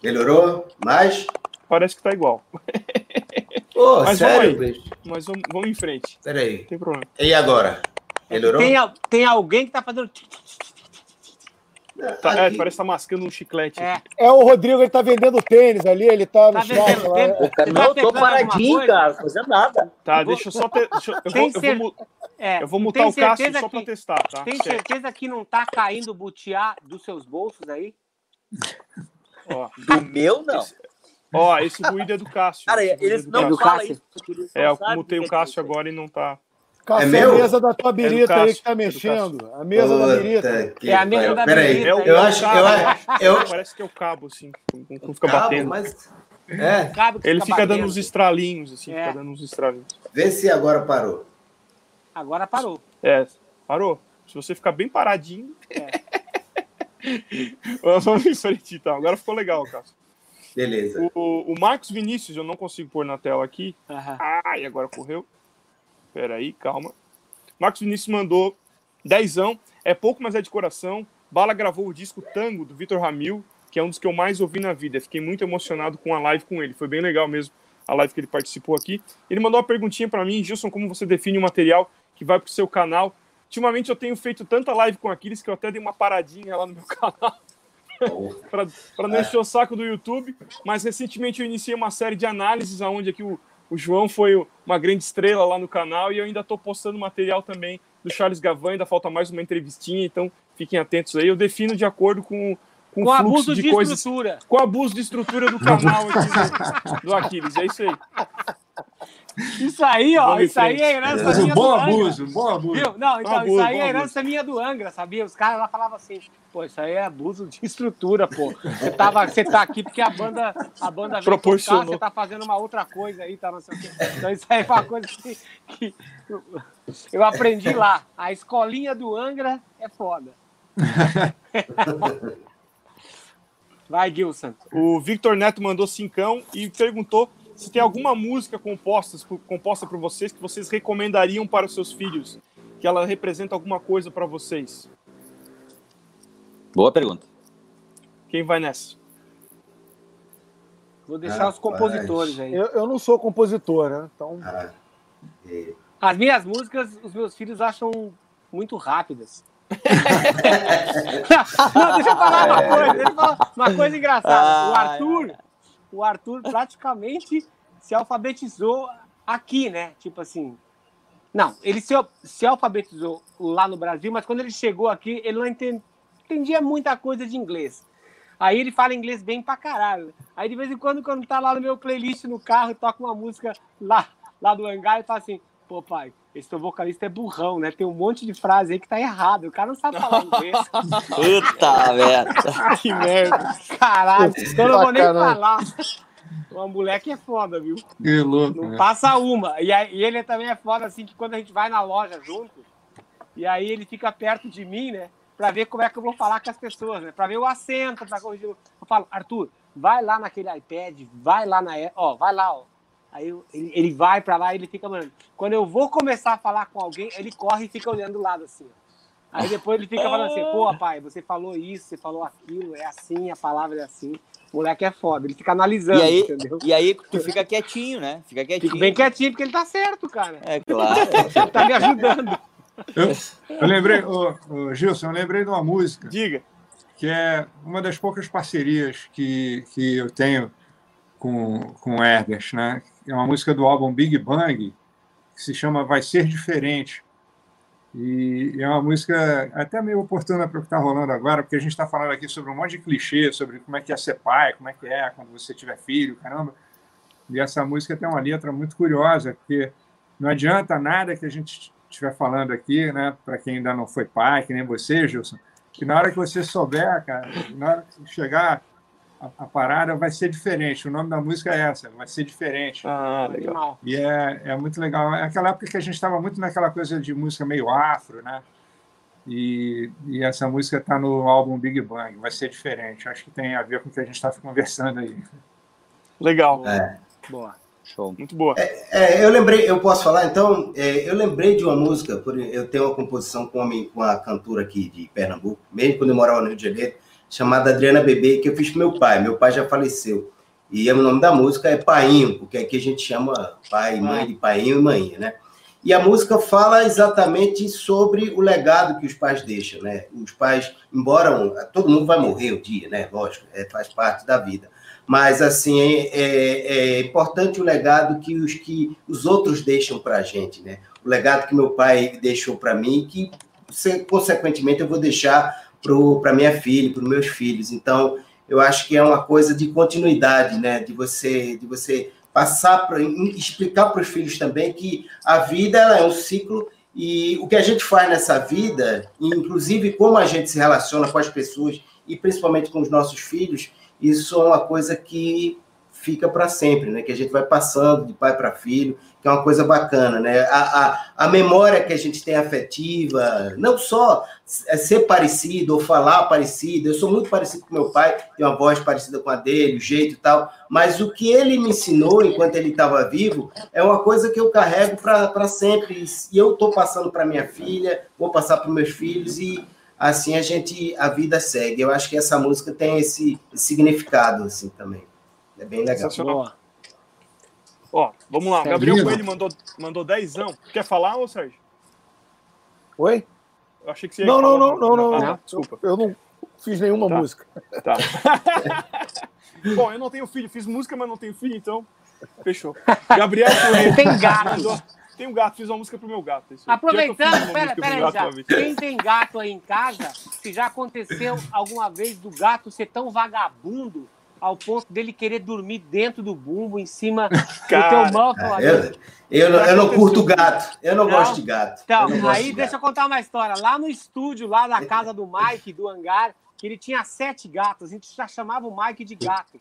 Melhorou? Mais? Parece que tá igual. <laughs> Pô, Mas sério, vamos aí. Mas vamos, vamos em frente. Peraí. Não tem problema. E agora? Melhorou? Tem, tem alguém que tá fazendo. Tá, é, parece que tá mascando um chiclete. É. é o Rodrigo, ele tá vendendo tênis ali, ele tá, tá no chat. Tá não, eu tô paradinho, cara, fazendo nada. Tá, deixa eu só ter. Eu, eu, vou, eu, vou, é, eu vou mutar o Cássio só pra testar, tá? Tem certeza que não tá caindo o butiá dos seus bolsos aí? Ó, do meu, não. Ó, esse ruído é do Cássio. Cara, eles não falam isso. É, eu mutei o Cássio agora e não tá. Cássio, é mesa da tua birita é aí que tá mexendo. A mesa da birita. É a mesa da birita. Eu, eu acho, eu, eu, Parece que é o cabo, assim, não fica cabo, batendo. Mas... É. Ele fica, fica dando uns estralinhos, assim, é. fica dando uns estralinhos. Vê se agora parou. Agora parou. É, parou. Se você ficar bem paradinho. É. <laughs> Vamos em frente, então. Agora ficou legal, Cássio. Beleza. O, o Marcos Vinícius, eu não consigo pôr na tela aqui. Uhum. Ai, agora correu. Pera aí, calma. Marcos Vinícius mandou dezão. É pouco, mas é de coração. Bala gravou o disco Tango, do Vitor Ramil, que é um dos que eu mais ouvi na vida. Fiquei muito emocionado com a live com ele. Foi bem legal mesmo. a live que ele participou aqui. Ele mandou uma perguntinha para mim, Gilson, como você define o material que vai para o seu canal? Ultimamente eu tenho feito tanta live com Aquiles que eu até dei uma paradinha lá no meu <laughs> canal. para não encher o saco do YouTube, mas recentemente eu iniciei uma série de análises onde aqui o, o João foi uma grande estrela lá no canal e eu ainda estou postando material também do Charles Gavan, ainda falta mais uma entrevistinha, então fiquem atentos aí. Eu defino de acordo com, com, com abuso de, de coisas, estrutura. Com abuso de estrutura do canal aqui do, do Aquiles, é isso aí. Isso aí, ó, isso aí é herança é, minha um bom abuso, um bom abuso. Viu? Não, então, abuso, isso aí é herança abuso. minha do Angra, sabia? Os caras lá falavam assim, pô, isso aí é abuso de <laughs> estrutura, pô. Você, tava, você tá aqui porque a banda, a banda veio Proporcionou. Tocar, você tá fazendo uma outra coisa aí, tá, não sei o quê. Então isso aí é uma coisa que, que eu aprendi lá. A escolinha do Angra é foda. <laughs> Vai, Gilson. O Victor Neto mandou cincão e perguntou se tem alguma música composta, composta por vocês que vocês recomendariam para os seus filhos, que ela representa alguma coisa para vocês. Boa pergunta. Quem vai nessa? Vou deixar ah, os compositores aí. Eu, eu, não sou compositor, né? Então. Ah, é. As minhas músicas, os meus filhos acham muito rápidas. <laughs> não, deixa eu falar uma coisa. Deixa eu falar uma coisa engraçada. Ah, o Arthur, o Arthur praticamente se alfabetizou aqui, né? Tipo assim. Não, ele se, se alfabetizou lá no Brasil, mas quando ele chegou aqui, ele não entendia muita coisa de inglês. Aí ele fala inglês bem pra caralho. Aí de vez em quando, quando tá lá no meu playlist no carro, toca uma música lá, lá do hangar e fala assim: pô, pai, esse teu vocalista é burrão, né? Tem um monte de frase aí que tá errado. O cara não sabe falar inglês. <laughs> Puta merda. <laughs> que merda. Caralho, então eu não vou nem falar. O moleque é foda, viu? Que louco. Não né? passa uma. E, aí, e ele também é foda, assim, que quando a gente vai na loja junto, e aí ele fica perto de mim, né? Pra ver como é que eu vou falar com as pessoas, né? Pra ver o acento, pra corrigir. Eu falo, Arthur, vai lá naquele iPad, vai lá na. Ó, vai lá, ó Aí ele, ele vai para lá e ele fica, mano. Quando eu vou começar a falar com alguém, ele corre e fica olhando do lado assim. Aí depois ele fica falando assim, pô, pai, você falou isso, você falou aquilo, é assim, a palavra é assim. O moleque é foda, ele fica analisando, e aí, entendeu? E aí tu fica quietinho, né? Fica quietinho. Fico bem quietinho, porque ele tá certo, cara. É claro. <laughs> tá me ajudando. Eu, eu lembrei, ô, ô, Gilson, eu lembrei de uma música. Diga. Que é uma das poucas parcerias que, que eu tenho com, com o Herbert, né? é uma música do álbum Big Bang, que se chama Vai Ser Diferente. E é uma música até meio oportuna para o que está rolando agora, porque a gente está falando aqui sobre um monte de clichê, sobre como é que é ser pai, como é que é quando você tiver filho, caramba. E essa música tem uma letra muito curiosa, porque não adianta nada que a gente estiver falando aqui, né, para quem ainda não foi pai, que nem você, Gilson, que na hora que você souber, cara, na hora que chegar a, a, parada vai ser diferente. O nome da música é essa, vai ser diferente. Ah, legal. E é, é muito legal. É aquela época que a gente estava muito naquela coisa de música meio afro, né? E, e essa música está no álbum Big Bang, vai ser diferente. Acho que tem a ver com o que a gente está conversando aí. Legal. É. Boa. Show. Muito boa. É, é, eu lembrei, eu posso falar então? É, eu lembrei de uma música, por, eu tenho uma composição com uma, com uma cantora aqui de Pernambuco, mesmo quando eu morava no Rio de Janeiro, chamada Adriana Bebê, que eu fiz com meu pai. Meu pai já faleceu. E o nome da música é Painho, porque aqui a gente chama pai e mãe de Painho e mãe, né? E a música fala exatamente sobre o legado que os pais deixam, né? Os pais, embora todo mundo vai morrer um dia, né? Lógico, é, faz parte da vida. Mas, assim, é, é, é importante o legado que os, que os outros deixam para a gente, né? O legado que meu pai deixou para mim, que, consequentemente, eu vou deixar para minha filha, para meus filhos. Então, eu acho que é uma coisa de continuidade, né? De você, de você passar para explicar para os filhos também que a vida ela é um ciclo e o que a gente faz nessa vida, inclusive como a gente se relaciona com as pessoas e principalmente com os nossos filhos, isso é uma coisa que fica para sempre, né? Que a gente vai passando de pai para filho, que é uma coisa bacana, né? A, a, a memória que a gente tem afetiva, não só é ser parecido ou falar parecido, eu sou muito parecido com meu pai, tenho uma voz parecida com a dele, o jeito e tal, mas o que ele me ensinou enquanto ele estava vivo é uma coisa que eu carrego para sempre, e eu estou passando para minha filha, vou passar para meus filhos e assim a gente a vida segue. Eu acho que essa música tem esse, significado assim também. É bem legal. Ó, vamos lá. O Sérgio. Gabriel Coelho mandou, mandou dezão. Quer falar, ô Sérgio? Oi? Eu achei que você ia Não, não, falar. não, não, não. Ah, não. Desculpa. Eu não fiz nenhuma Tá. música. Tá. <laughs> Bom, eu não tenho filho. Fiz música, mas não tenho filho, então fechou. Gabriel Coelho. Tem gato. mandou- Tem um gato. Fiz uma música pro meu gato. é eu Aproveitando, pera, pera aí já. Quem tem gato aí em casa, se já aconteceu alguma vez do gato ser tão vagabundo ao ponto dele querer dormir dentro do bumbo, em cima do Cara, teu mão. Eu, eu, não, eu não curto gato. Eu não, Não? gosto de gato. Então, Eu aí de deixa eu gato. contar uma história. Lá no estúdio, lá na casa do Mike, do hangar, que ele tinha sete gatos. A gente já chamava o Mike de gato.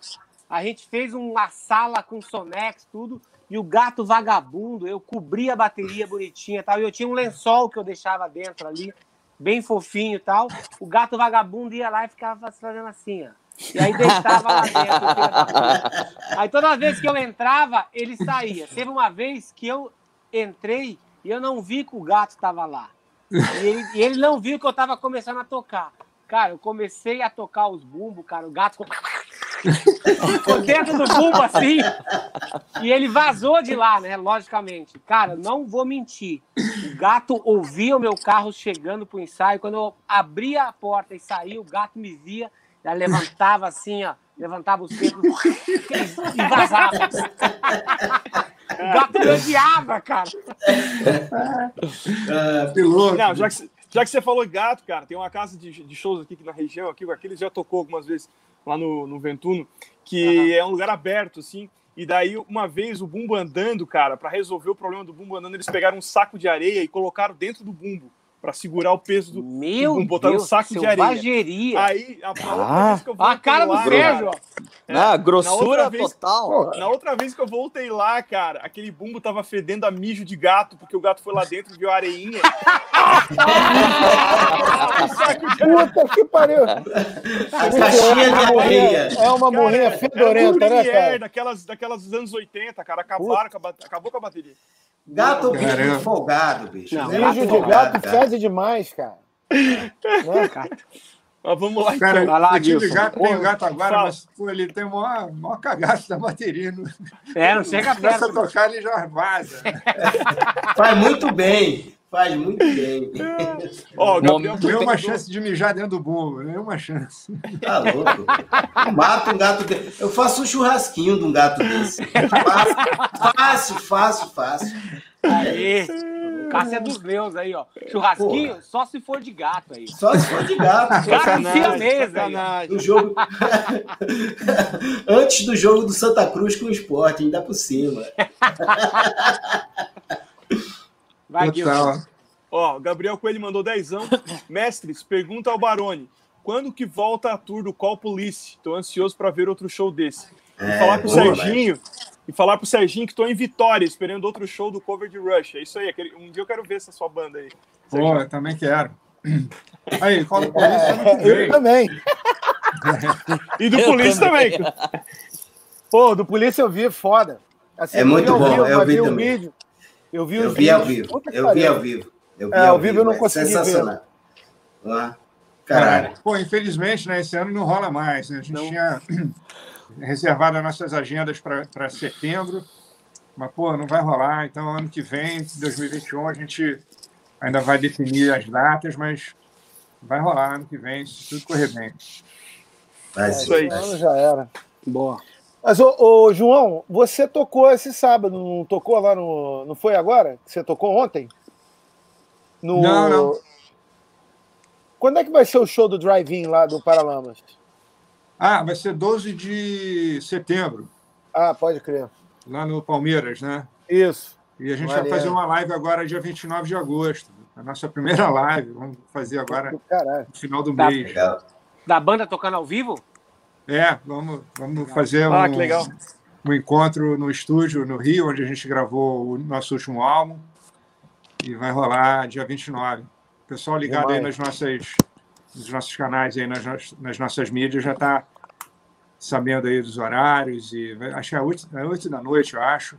A gente fez uma sala com sonex, tudo, e o gato vagabundo, eu cobria a bateria bonitinha tal, e eu tinha um lençol que eu deixava dentro ali, bem fofinho e tal. O gato vagabundo ia lá e ficava fazendo assim, ó. E aí deitava lá dentro. Aí toda vez que eu entrava, ele saía. Teve uma vez que eu entrei e eu não vi que o gato estava lá. E ele, e ele não viu que eu estava começando a tocar. Cara, eu comecei a tocar os bumbos, cara, o gato ficou <laughs> ficou dentro do bumbo assim. E ele vazou de lá, né? Logicamente. Cara, não vou mentir. O gato ouvia o meu carro chegando pro ensaio. Quando eu abria a porta e saía, o gato me via. Já levantava assim, ó. Levantava os dedos e vazava. O gato me odiava, cara. Ah, Piloto. Não, já que, você- já que você falou gato, cara, tem uma casa de, de shows aqui na região, aqui, o Aquiles já tocou algumas vezes lá no, no Ventuno, que é um lugar aberto, assim. E daí, uma vez, o bumbo andando, cara, para resolver o problema do bumbo andando, eles pegaram um saco de areia e colocaram dentro do bumbo, para segurar o peso do. Meu Vamos botar no Deus, saco de areia. Aí, a, Ah. vez que eu A voltei cara do lá, Sérgio, ó. é, Ah, na grossura outra vez- total. Na outra vez que eu voltei lá, cara, aquele bumbo tava fedendo a mijo de gato, porque o gato foi lá dentro e viu a areinha. <laughs> Puta que pariu. a caixinha de areia. É uma morrinha fedorenta, né, cara? daquelas, daquelas dos anos 80, cara. Acabaram acabou com a bateria. Gato um bicho folgado, bicho. Não, É muito de folgado, gato cara. fede demais, cara. Né? <laughs> Mas vamos lá, Cara, então. Lá, Gilson. gato, tenho gato agora, Fala. mas pô, ele tem o maior, maior cagaço da bateria. Não É, não chega começa a perto. tocar, ele já vaza. Faz muito bem. Faz muito bem. <laughs> Ó, o Gabriel Momento- mandou- chance de mijar dentro do bumbo, nenhuma chance. Tá louco. Mata um gato desse. Eu faço um churrasquinho de um gato desse. Fácil, fácil, fácil. Aê. O Cássio é dos meus aí, ó. Churrasquinho, só se for de gato aí. Só se for de gato. Gato siamesa. No jogo. <laughs> Antes do jogo do Santa Cruz com o esporte, ainda por cima. <laughs> Vai. Total. Ó, o Gabriel Coelho mandou dezão. <laughs> Mestres, pergunta ao Barone. Quando que volta a tour do Call Police? Tô ansioso para ver outro show desse. E É, falar pro boa, Serginho, e falar pro Serginho que tô em Vitória, esperando outro show do cover de Rush. É isso aí, aquele- um dia eu quero ver essa sua banda aí. Pô, eu também quero. <clears throat> Aí, fala do polícia ano que É, Eu vem. também. <laughs> E do Eu Police também. Pô, do polícia eu vi, foda. Assim, É eu vi muito ao bom, vivo, eu mas vi o também. vídeo. Eu vi Eu vi ao vivo. Eu vi ao vivo. Eu vi É, ao vivo eu não é consegui ver. Sensacional. Ah, Caralho. Pô, infelizmente, né, esse ano não rola mais. Né? A gente Não. tinha <clears throat> reservado as nossas agendas para setembro, mas, pô, não vai rolar. Então, ano que vem, 2021, a gente ainda vai definir as datas, mas vai rolar ano que vem, se tudo correr bem. Mas, Isso aí. mas- Ano já era. Boa. Mas, ô, ô, João, você tocou esse sábado, não tocou lá no. Não foi agora? Que Você tocou ontem? No... Não, não. Quando é que vai ser o show do drive-in lá do Paralamas? Ah, vai ser 12 de setembro, Ah, pode crer. lá no Palmeiras, né? Isso. E a gente vai fazer uma live agora, dia 29 de agosto. A nossa primeira <laughs> live. Vamos fazer agora Caralho. no final do Tá. mês. Da banda tocando ao vivo? É, vamos, vamos fazer Ah, um, um encontro no estúdio no Rio, onde a gente gravou o nosso último álbum. E vai rolar dia 29. O pessoal ligado aí Demais. nas nossas, nos nossos canais, aí nas, nas nossas mídias, já está sabendo aí dos horários. E acho que é 8, é 8 da noite, eu acho.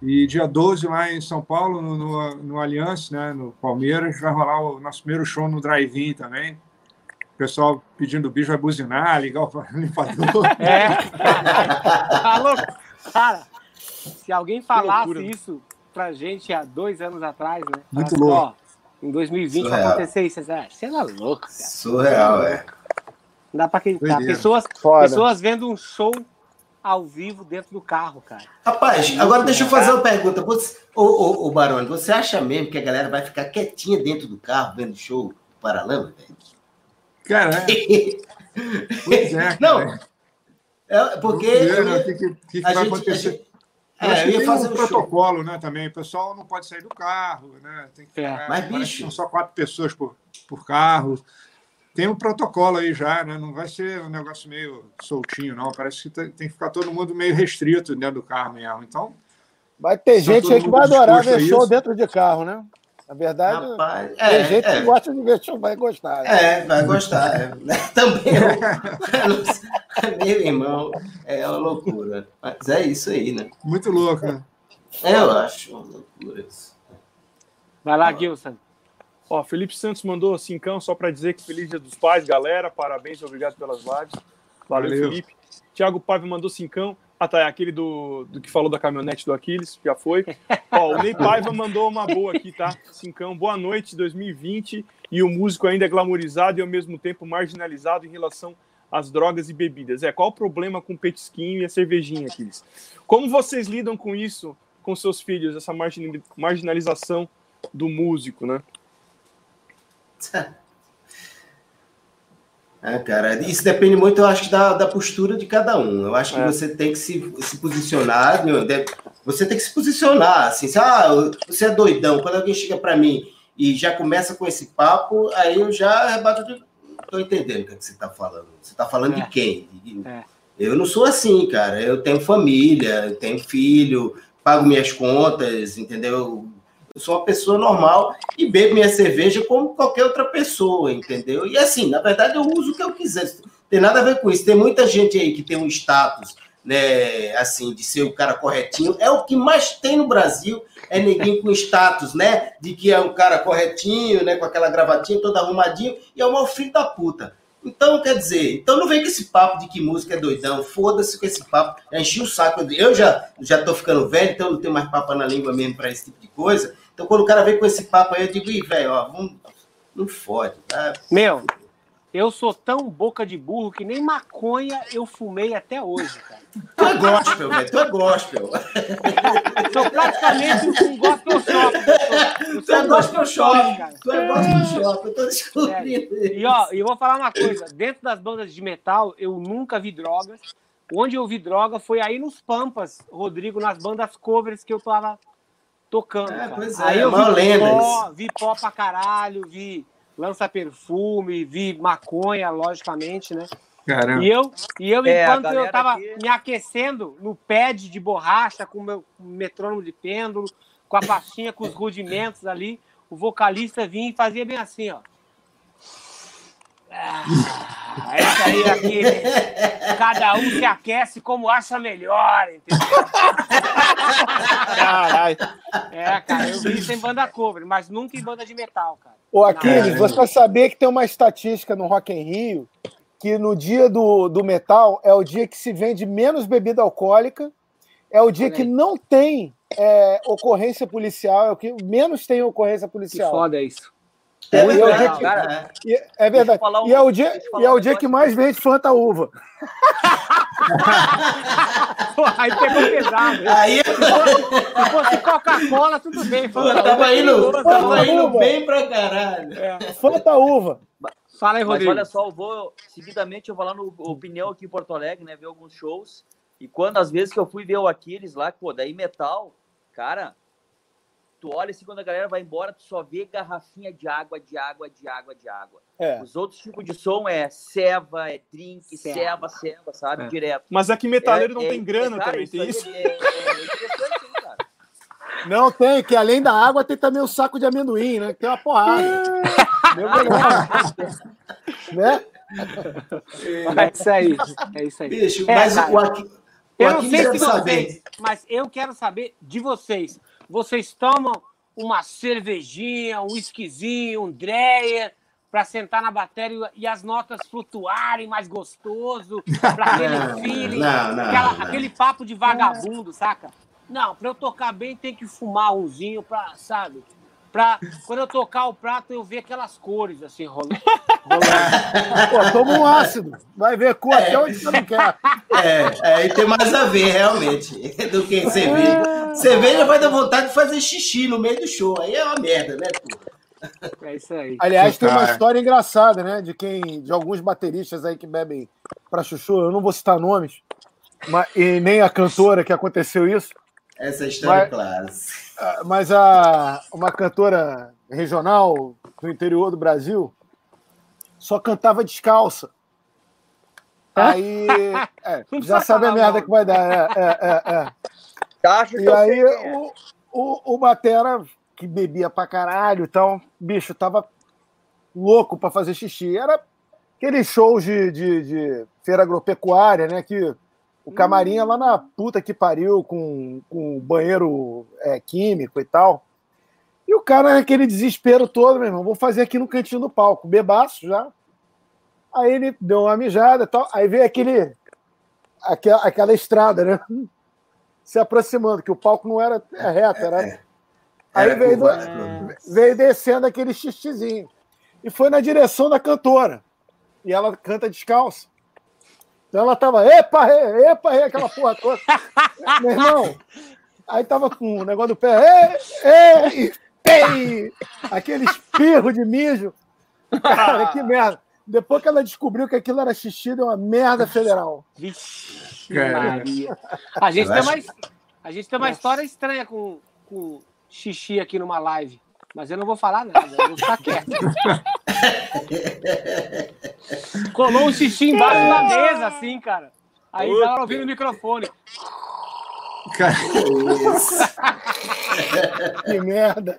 E dia 12, lá em São Paulo, no, no, no Aliança, né, no Palmeiras, vai rolar o nosso primeiro show no Drive-In também. O pessoal pedindo bicho vai buzinar, ligar o <laughs> limpador. É. <laughs> Alô, cara. Se alguém falasse isso pra gente há dois anos atrás, né? Muito louco. ó, em 2020 vai acontecer isso. Você Você é louco, cara. Surreal, é. Não dá pra acreditar. Doideira. Pessoas, Foda. pessoas vendo um show ao vivo dentro do carro, cara. Rapaz, agora deixa eu fazer uma pergunta. Você, ô, ô, ô Barone, você acha mesmo que a galera vai ficar quietinha dentro do carro vendo show do Paralama, velho? Cara, é, pois é. cara. Não, é porque. O que, que- que a vai gente- acontecer. gente- Eu É, eu ia tem fazer um um show. protocolo, né, também. O pessoal não pode sair do carro, né? Tem que É. Mas, bicho- São só quatro pessoas por, por carro. Tem um protocolo aí já, né? Não vai ser um negócio meio soltinho, não. Parece que tem, tem que ficar todo mundo meio restrito dentro do carro mesmo. Então, Vai ter Tá gente aí que vai adorar ver show dentro de carro, né? Na verdade, Rapaz, tem é, gente é. que gosta de ver show, vai gostar. né? É, vai gostar. é. <laughs> Também. eu- <laughs> Meu irmão, é uma loucura. Mas é isso aí, né? muito louco, né? É, eu acho uma loucura isso. Vai lá, Gilson. Ó, Felipe Santos mandou cincão só para dizer que feliz dia dos pais, galera. Parabéns, obrigado pelas lives. Valeu, Valeu. Felipe. Thiago Paiva mandou cincão. Ah, tá, é aquele do, do que falou da caminhonete do Aquiles, já foi. Ó, o Ney Paiva mandou uma boa aqui, tá? Cincão, boa noite, 2020. E o músico ainda é glamorizado e ao mesmo tempo marginalizado em relação às drogas e bebidas. É, qual o problema com o petisquinho e a cervejinha, Aquiles? Como vocês lidam com isso, com seus filhos, essa margin- marginalização do músico, né? <laughs> É, cara, isso depende muito, eu acho, da, da postura de cada um. Eu acho que É. você tem que se, se posicionar, você tem que se posicionar, assim, ah, você é doidão. Quando alguém chega para mim e já começa com esse papo, aí eu já rebato de. Tô entendendo o que, é que você tá falando. Você tá falando É. de quem? De- É. Eu não sou assim, cara. Eu tenho família, eu tenho filho, pago minhas contas, entendeu? Eu sou uma pessoa normal e bebo minha cerveja como qualquer outra pessoa, entendeu? E assim, na verdade, eu uso o que eu quiser. Tem nada a ver com isso. Tem muita gente aí que tem um status, né, assim, de ser o cara corretinho. É o que mais tem no Brasil, é neguinho com status, né? De que é um cara corretinho, né? Com aquela gravatinha todo arrumadinho, e é o maior filho da puta. Então, quer dizer, então não vem com esse papo de que música é doidão, foda-se com esse papo, já enchi o saco. Eu já, já tô ficando velho, então não tenho mais papo na língua mesmo para esse tipo de coisa. Então, quando o cara vem com esse papo aí, eu digo, ih, velho, ó, vamos, não fode, tá? Meu, eu sou tão boca de burro que nem maconha eu fumei até hoje, cara. Tu é gospel, velho, tu é gospel. <laughs> Sou praticamente um gospel shop. Eu Tu é gospel shop, cara. tu é gospel shop, eu tô descobrindo E ó, eu vou falar uma coisa: dentro das bandas de metal, eu nunca vi drogas. Onde eu vi droga foi aí nos Pampas, Rodrigo, nas bandas covers que eu tava tocando. É, pois é, aí eu vi lenda pó, vi pó pra caralho, vi lança-perfume, vi maconha, logicamente, né? Caramba. E eu, e eu É, enquanto eu tava aqui- me aquecendo no pad de borracha, com o meu metrônomo de pêndulo, com a pastinha com os rudimentos ali, o vocalista vinha e fazia bem assim, ó. Ah, essa aí aqui, cada um se aquece como acha melhor, entendeu? Caralho. É, cara, eu vi isso em banda cover, mas nunca em banda de metal, cara. Ô, Aquiles, Não. você sabia que tem uma estatística no Rock in Rio que no dia do, do metal é o dia que se vende menos bebida alcoólica, é o dia Olha que aí. não tem é, ocorrência policial, é o que menos tem ocorrência Que policial. foda isso. É E é dia verdade, que- cara. E- é verdade. Um- e é o dia, e é o dia que mais vende Fanta Uva. <laughs> Aí pegou pesado. Aí Se fosse Coca-Cola, tudo bem. pô, tava é indo, tava indo bem pra caralho. Fanta Uva. Fala aí, Mas Rodrigo. olha só, eu vou seguidamente eu vou lá no Opinião aqui em Porto Alegre, né? Ver alguns shows. E quando às vezes que eu fui ver o Aquiles lá, pô, daí metal, cara, tu olha assim quando a galera vai embora, tu só vê garrafinha de água, de água, de água, de água. É. Os outros tipos de som é ceva, é drink, Ceva. ceva, sabe? É. Direto. Mas aqui metaleiro não É, tem é, grana cara, também, tem aí isso. É, é, é interessante, hein, cara. Não tem, que além da água tem também o saco de amendoim, né? Que tem uma porrada. Meu <laughs> né? É isso aí. É isso aí. Bicho, É, mas cara. o Aqui, Eu não sei se saber. vocês, mas eu quero saber de vocês. Vocês tomam uma cervejinha, um whiskyzinho, um dreyer para sentar na bateria e as notas flutuarem mais gostoso, para <laughs> aquele feeling, não, não, aquela- não. aquele papo de vagabundo, saca? Não, pra eu tocar bem tem que fumar umzinho pra, sabe? Pra quando eu tocar o prato eu ver aquelas cores assim rolando. <laughs> Pô, toma um ácido. Vai ver cor até onde você não quer. É, aí tem mais a ver, realmente, <laughs> do que cerveja. Cerveja vai dar vontade de fazer xixi no meio do show. Aí é uma merda, né, pô? É isso aí. Aliás, tem uma Cara. história engraçada, né? De quem, de alguns bateristas aí que bebem pra chuchu. Eu não vou citar nomes, mas, e nem a cantora que aconteceu isso. Essa é a história Vai- clássica. Ah, Mas a, uma cantora regional do interior do Brasil só cantava descalça. Aí. é, <laughs> já sabe a merda que vai dar. É, é, é, é. E aí é. o, o, o Batera, que bebia pra caralho, então, bicho, tava louco pra fazer xixi. Era aqueles shows de, de, de feira agropecuária, né? Que o camarim é lá na puta que pariu, com, com banheiro é, químico e tal. E o cara, naquele desespero todo, meu irmão, vou fazer aqui no cantinho do palco, bebaço já. Aí ele deu uma mijada e tal. Aí veio aquele. Aquela, aquela estrada, né? <laughs> Se aproximando, que o palco não era reto, era. Aí Era veio, do- curvado. veio descendo aquele xixizinho. E foi na direção da cantora. E ela canta descalça. Então ela tava, epa, rê, epa, aquela porra toda. <laughs> Meu irmão, aí tava com o negócio do pé, ê, e pei! Aquele espirro de mijo. Cara, que merda. Depois que ela descobriu que aquilo era xixi, deu uma merda federal. Vixe. Maria. A gente, tem uma, a gente tem uma história estranha com, com xixi aqui numa live. Mas eu não vou falar nada, eu vou ficar quieto. <laughs> Colou um xixi embaixo da mesa, assim, cara. Aí Puta. tava ouvindo o microfone. Cara, <laughs> Que merda.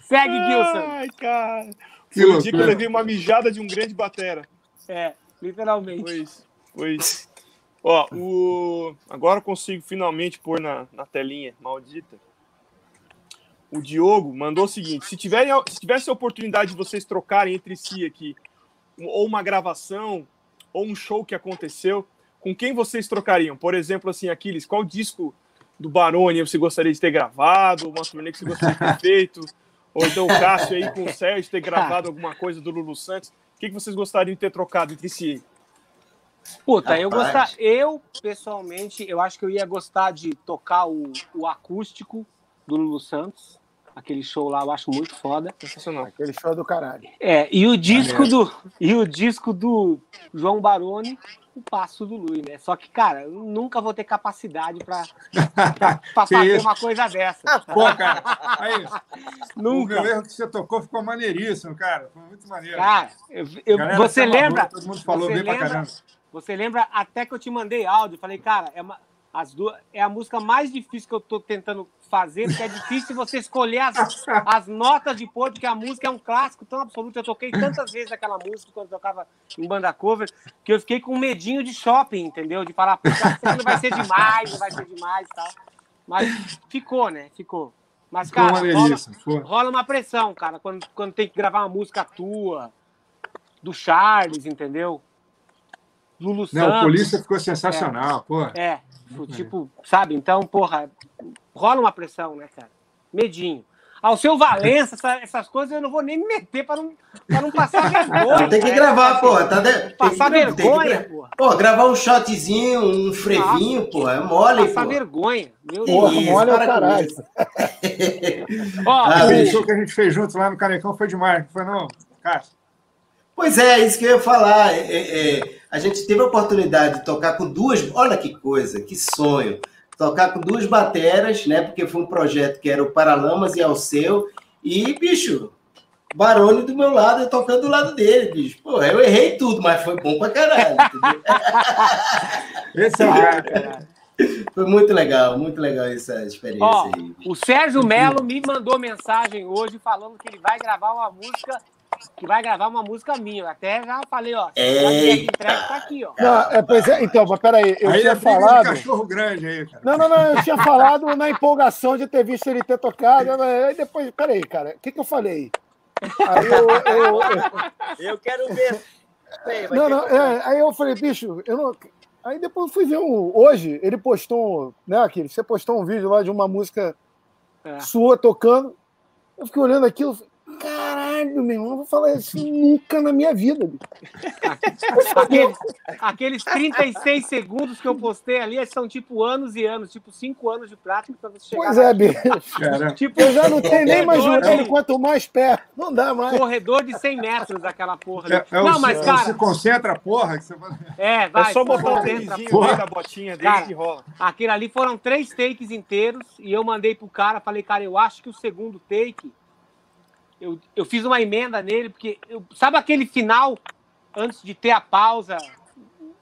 Segue, Gilson. Ai, cara. Que Foi o dia que eu levei uma mijada de um grande batera. É, literalmente. Foi isso. Foi isso. Ó, o... agora eu consigo finalmente pôr na, na telinha, maldita. O Diogo mandou o seguinte: se, tiverem, se tivesse a oportunidade de vocês trocarem entre si aqui, ou uma gravação, ou um show que aconteceu, com quem vocês trocariam? Por exemplo, assim, Aquiles, qual disco do Baroni você gostaria de ter gravado? Uma turnê que você gostaria de ter <laughs> feito? Ou então o Cássio aí com o Sérgio ter gravado alguma coisa do Lulu Santos? O que, que vocês gostariam de ter trocado entre si? Puta, eu Rapaz. gostar, eu pessoalmente, eu acho que eu ia gostar de tocar o, o acústico do Lulu Santos, aquele show lá, eu acho muito foda. Sensacional. Aquele show do caralho. É, e o disco do e o disco do João Baroni, o Passo do Lui, né? Só que, cara, eu nunca vou ter capacidade pra, pra, pra <laughs> Que fazer isso? uma coisa dessa. pô, cara, aí, o Nunca. meu erro que você tocou ficou maneiríssimo, cara. Foi muito maneiro. Cara, eu- eu- Galera você amarrou, lembra? Todo mundo falou você bem pra lembra- caramba. Você lembra até que eu te mandei áudio? Falei, cara, é, uma, as duas, é a música mais difícil que eu tô tentando fazer, porque é difícil você escolher as, <laughs> as notas de pôr, porque a música é um clássico tão absoluto. Eu toquei tantas vezes aquela música quando eu tocava em banda cover, que eu fiquei com medinho de shopping, entendeu? De falar, não vai ser demais, não vai ser demais e tal. Mas ficou, né? Ficou. Mas, cara, rola, rola uma pressão, cara, quando, quando tem que gravar uma música tua, do Charles, entendeu? Lulu Não, o Santos. Polícia ficou sensacional, pô. É, tipo, sabe? Então, porra, rola uma pressão, né, cara? Medinho. Ao seu Valença, essa- essas coisas eu não vou nem me meter pra não, pra não passar <laughs> vergonha. Não, tem que né? gravar, porra. Tá de... tem que Passar tem que vergonha, gra- porra. Pô, gravar um shotzinho, um frevinho, porra, é mole, Passar pô. vergonha. Meu Porra, Deus. Isso, mole é o para caralho. <laughs> Ó, Ah, o- show que a gente fez junto lá no Canecão foi demais, não foi não? Cara, Pois é, isso que eu ia falar. É, é, é, a gente teve a oportunidade de tocar com duas. Olha que coisa, que sonho. Tocar com duas bateras, né? Porque foi um projeto que era o Paralamas e Alceu. E, bicho, Barone do meu lado, eu tocando do lado dele, bicho. Pô, eu errei tudo, mas foi bom pra caralho. entendeu? <laughs> esse é o cara. Foi muito legal, muito legal essa experiência Ó, aí. o Sérgio Melo me mandou mensagem hoje falando que ele vai gravar uma música, que vai gravar uma música minha. Eu até já falei, ó, Eita. tá aqui, ó. Não, é, pois é, então, mas peraí, eu Aí é tinha de falado. cachorro grande aí, cara. Não, não, não, eu tinha falado na empolgação de ter visto ele ter tocado. Aí depois, peraí, cara, o que, que eu falei? Aí eu. eu- eu- Eu quero ver. Sei, não, não, é, aí eu falei, bicho, eu não. Aí depois eu fui ver um. Hoje, ele postou, né, aquele, você postou um vídeo lá de uma música É. sua tocando. Eu fiquei olhando aquilo, falei, caralho, meu irmão, eu vou falar isso nunca na minha vida. bicho." Aqueles, aqueles 36 segundos que eu postei ali são tipo anos e anos, tipo 5 anos de prática para você chegar Pois é, bicho. Tipo, Eu já não tenho nem mais joelho, quanto mais pé. Não dá mais. corredor de 100 metros aquela porra. ali. é, é o, não, mas é o cara, se concentra, porra. Que você fala. é, vai. é só botar o dentro da botinha dele Cara, que rola. Aquele ali foram três takes inteiros e eu mandei pro cara, falei, cara, eu acho que o segundo take, eu, eu fiz uma emenda nele, porque eu- sabe aquele final, antes de ter a pausa,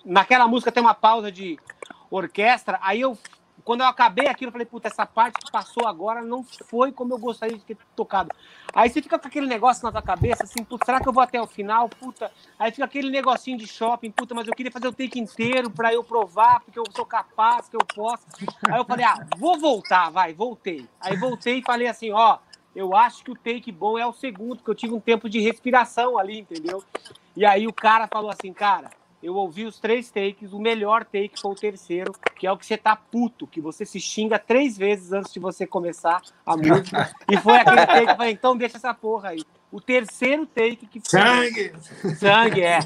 naquela música tem uma pausa de orquestra, aí eu, quando eu acabei aquilo, eu falei, puta, essa parte que passou agora não foi como eu gostaria de ter tocado. Aí você fica com aquele negócio na tua cabeça, assim, puta, será que eu vou até o final? Puta, aí fica aquele negocinho de shopping, puta, mas eu queria fazer o take inteiro pra eu provar, porque eu sou capaz, que eu posso. Aí eu falei, ah, vou voltar, vai, voltei. Aí voltei e falei assim, ó, eu acho que o take bom é o segundo, porque eu tive um tempo de respiração ali, entendeu? E aí o cara falou assim, cara, eu ouvi os três takes, o melhor take foi o terceiro, que é o que você tá puto, que você se xinga três vezes antes de você começar a música. E foi aquele take que eu falei, então deixa essa porra aí. O terceiro take que foi. Sangue! Sangue, é.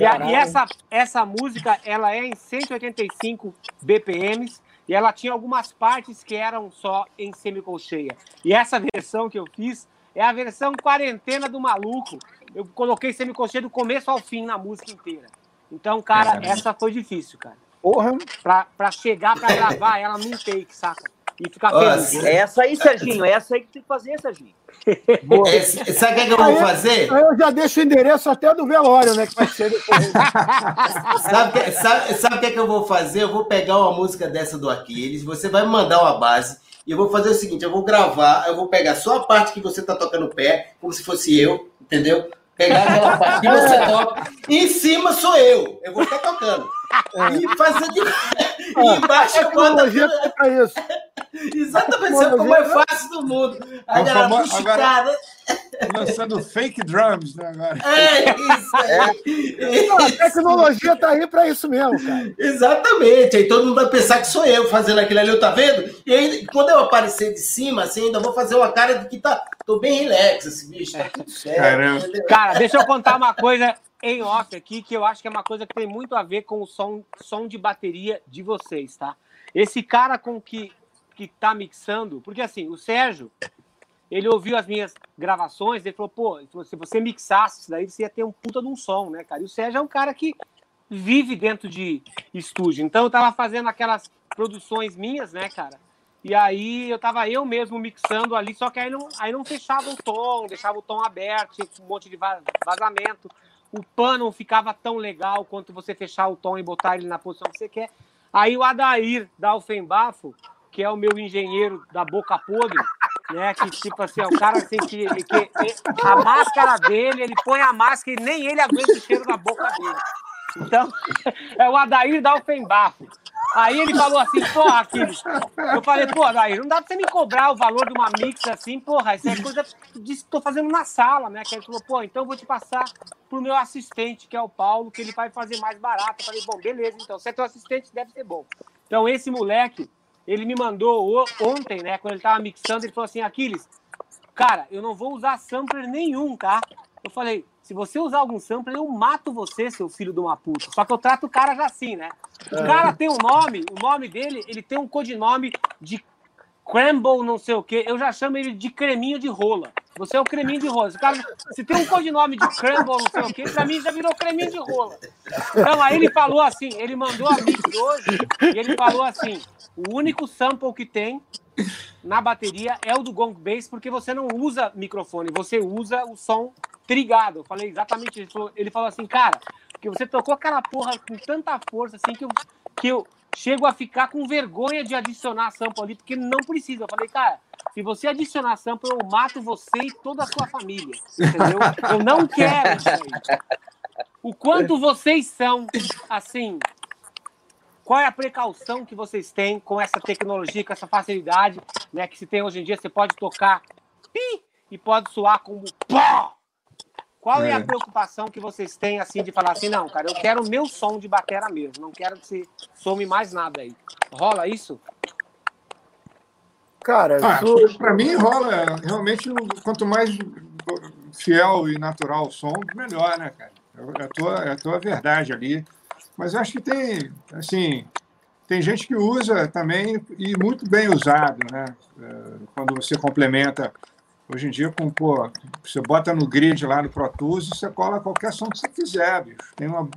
E, a- e essa, essa música, ela é em 185 BPMs e ela tinha algumas partes que eram só em semicolcheia. E essa versão que eu fiz é a versão quarentena do maluco. Eu coloquei semicolcheia do começo ao fim na música inteira. Então, cara, Caramba. essa foi difícil, cara. Porra. Pra, pra chegar pra gravar ela num take, saca? E ficar Ó, feliz. É essa aí, Serginho. É essa aí que tem que fazer, Serginho. Boa. É, sabe o que, é que eu vou fazer? Aí eu já deixo o endereço até do velório, né? Que vai ser depois. <laughs> Sabe o que, sabe, sabe o que, é que eu vou fazer? Eu vou pegar uma música dessa do Aquiles, você vai me mandar uma base, e eu vou fazer o seguinte: eu vou gravar, eu vou pegar só a parte que você tá tocando o pé, como se fosse eu, entendeu? Pegar aquela parte que você toca, e em cima sou eu. Eu vou ficar tocando. E fazer de. E embaixo eu boto. Tecnologia pra isso. Exatamente, isso é o mais fácil do mundo. A É galera agora- cara. Lançando fake drums, né, agora. É isso aí. Não, a tecnologia tá aí pra isso mesmo, cara. Exatamente. Aí todo mundo vai pensar que sou eu fazendo aquilo ali, tá vendo? E aí, quando eu aparecer de cima, assim, ainda vou fazer uma cara de que tá. Tô bem relax, esse bicho, tá tudo certo. Caramba. entendeu? Cara, deixa eu contar uma coisa em off aqui, que eu acho que é uma coisa que tem muito a ver com o som, som de bateria de vocês, tá? Esse cara com que, que tá mixando, porque assim, o Sérgio, ele ouviu as minhas gravações, ele falou, pô, se você mixasse isso daí, você ia ter um puta de um som, né, cara? E o Sérgio é um cara que vive dentro de estúdio. Então eu tava fazendo aquelas produções minhas, né, cara? E aí eu tava eu mesmo mixando ali, só que aí não, aí não fechava o tom, deixava o tom aberto, tinha um monte de va- vazamento. O pan não ficava tão legal quanto você fechar o tom e botar ele na posição que você quer. Aí o Adair da Alfembafo, que é o meu engenheiro da boca podre, né? Que tipo assim, é o cara assim que, que a máscara dele, ele põe a máscara e nem ele aguenta o cheiro da boca dele. Então, <laughs> é o Adair da Alfembafo. Aí ele falou assim, porra, Aquiles. Eu falei, pô, Adair, não dá pra você me cobrar o valor de uma mix assim, porra, isso é coisa que tô fazendo na sala, né? Que ele falou, pô, então eu vou te passar pro meu assistente, que é o Paulo, que ele vai fazer mais barato. Eu falei, bom, beleza, então, se é teu assistente, deve ser bom. Então, esse moleque, ele me mandou ontem, né, quando ele tava mixando, ele falou assim, Aquiles, cara, eu não vou usar sampler nenhum, tá? Eu falei, se você usar algum sampler, eu mato você, seu filho de uma puta. Só que eu trato o cara já assim, né? O cara tem um nome, o nome dele, ele tem um codinome de Crumble, não sei o quê. Eu já chamo ele de creminho de rola. Você é o creminho de rola. Cara, se tem um codinome de Crumble, não sei o quê, pra mim já virou creminho de rola. Então aí ele falou assim, ele mandou a mix hoje, e ele falou assim, o único sample que tem na bateria é o do Gong Bass, porque você não usa microfone, você usa o som trigado. Eu falei exatamente isso. Ele falou, assim, cara, porque você tocou aquela porra com tanta força assim que eu, que eu chego a ficar com vergonha de adicionar sample ali, porque não precisa. Eu falei, cara, se você adicionar sample, eu mato você e toda a sua família. Entendeu? Eu não quero isso aí. O quanto vocês são, assim, qual é a precaução que vocês têm com essa tecnologia, com essa facilidade né, que se tem hoje em dia? Você pode tocar pi e pode soar como pó. Qual é. é. a preocupação que vocês têm, assim, de falar assim, não, cara, eu quero o meu som de batera mesmo, não quero que você some mais nada aí. Rola isso? Cara, ah, para mim rola realmente quanto mais fiel e natural o som, melhor, né, cara? É a tua, é a tua verdade ali. Mas acho que tem, assim, tem gente que usa também e muito bem usado, né? É, quando você complementa Hoje em dia, com, pô, você bota no grid lá no Pro Tools e você cola qualquer som que você quiser, bicho. Tem uma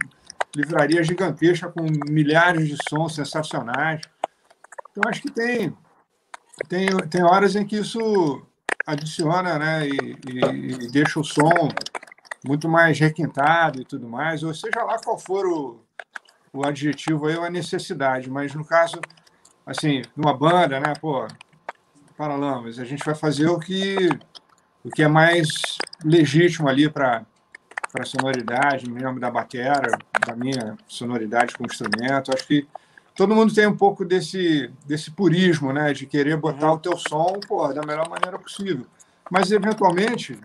livraria gigantesca com milhares de sons sensacionais. Então, acho que tem, tem, tem horas em que isso adiciona né, e, e, e deixa o som muito mais requintado e tudo mais, ou seja lá qual for o, o adjetivo aí ou a necessidade, mas no caso, assim, numa banda, né, pô, Paralamas. A gente vai fazer o que, o que é mais legítimo ali para a sonoridade, mesmo da bateria, da minha sonoridade com o instrumento. Acho que todo mundo tem um pouco desse, desse purismo, né? De querer botar o teu som pô, da melhor maneira possível. Mas, eventualmente,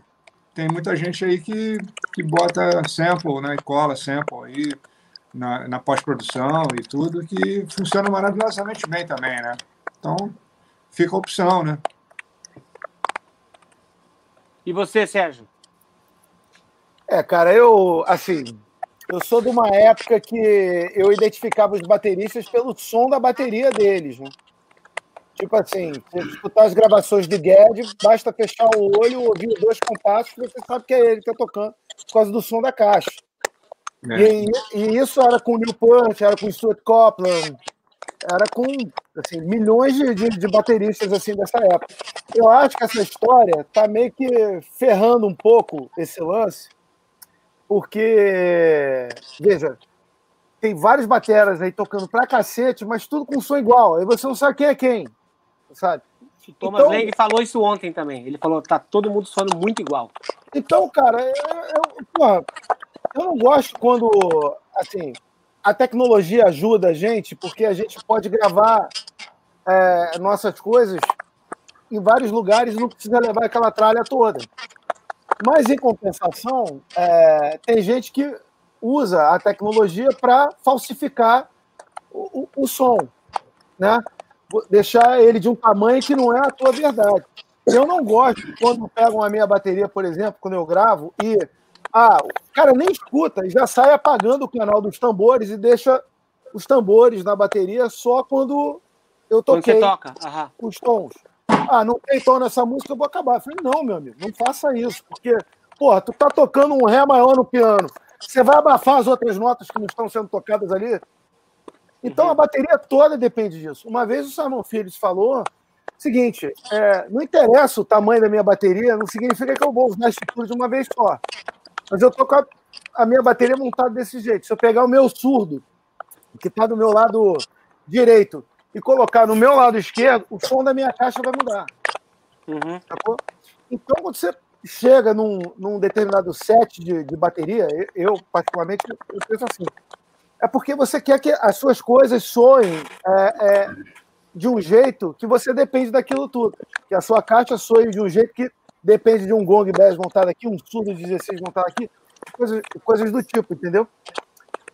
tem muita gente aí que, que bota sample, né? E cola sample aí na, na pós-produção e tudo, que funciona maravilhosamente bem também, né? Então, fica a opção, né? E você, Sérgio? É, cara, eu, assim, eu sou de uma época que eu identificava os bateristas pelo som da bateria deles, né? Tipo assim, se escutar as gravações de Guedes, basta fechar o olho, ouvir dois compassos, que você sabe que é ele que está tocando por causa do som da caixa. É. E, e, isso era com o Newport, era com o Stuart Copeland, era com assim, milhões de, de, de, bateristas assim dessa época. Eu acho que essa história está meio que ferrando um pouco esse lance, porque, veja, tem vários bateras aí tocando pra cacete, mas tudo com som igual. Aí você não sabe quem é quem, sabe? O Thomas então, Lang falou isso ontem também. Ele falou tá todo mundo soando muito igual. Então, cara, eu, eu, porra, eu não gosto quando, assim, a tecnologia ajuda a gente porque a gente pode gravar é, nossas coisas em vários lugares e não precisa levar aquela tralha toda. Mas, em compensação, é, tem gente que usa a tecnologia para falsificar o, o, o, som, né? deixar ele de um tamanho que não é a tua verdade. Eu não gosto quando pegam a minha bateria, por exemplo, quando eu gravo, e ah, o cara nem escuta e já sai apagando o canal dos tambores e deixa os tambores na bateria só quando eu toquei quando toca. Aham. os tons. Ah, não tem tom nessa música, eu vou acabar. Eu falei, não, meu amigo, não faça isso, porque, porra, tu tá tocando um Ré maior no piano, você vai abafar as outras notas que não estão sendo tocadas ali? Então uhum. a bateria toda depende disso. Uma vez o Simon Phillips falou seguinte: é, não interessa o tamanho da minha bateria, não significa que eu vou usar isso tudo de uma vez só. Mas eu tô com a, a minha bateria montada desse jeito. Se eu pegar o meu surdo, que está do meu lado direito, e colocar no meu lado esquerdo, o som da minha caixa vai mudar. Uhum. Então, quando você chega num, num determinado set de, de bateria, eu, particularmente, eu penso assim, é porque você quer que as suas coisas soem é, é, de um jeito que você depende daquilo tudo. Que a sua caixa soe de um jeito que depende de um gong bass montado aqui, um surdo 16 montado aqui, coisas, coisas do tipo, entendeu?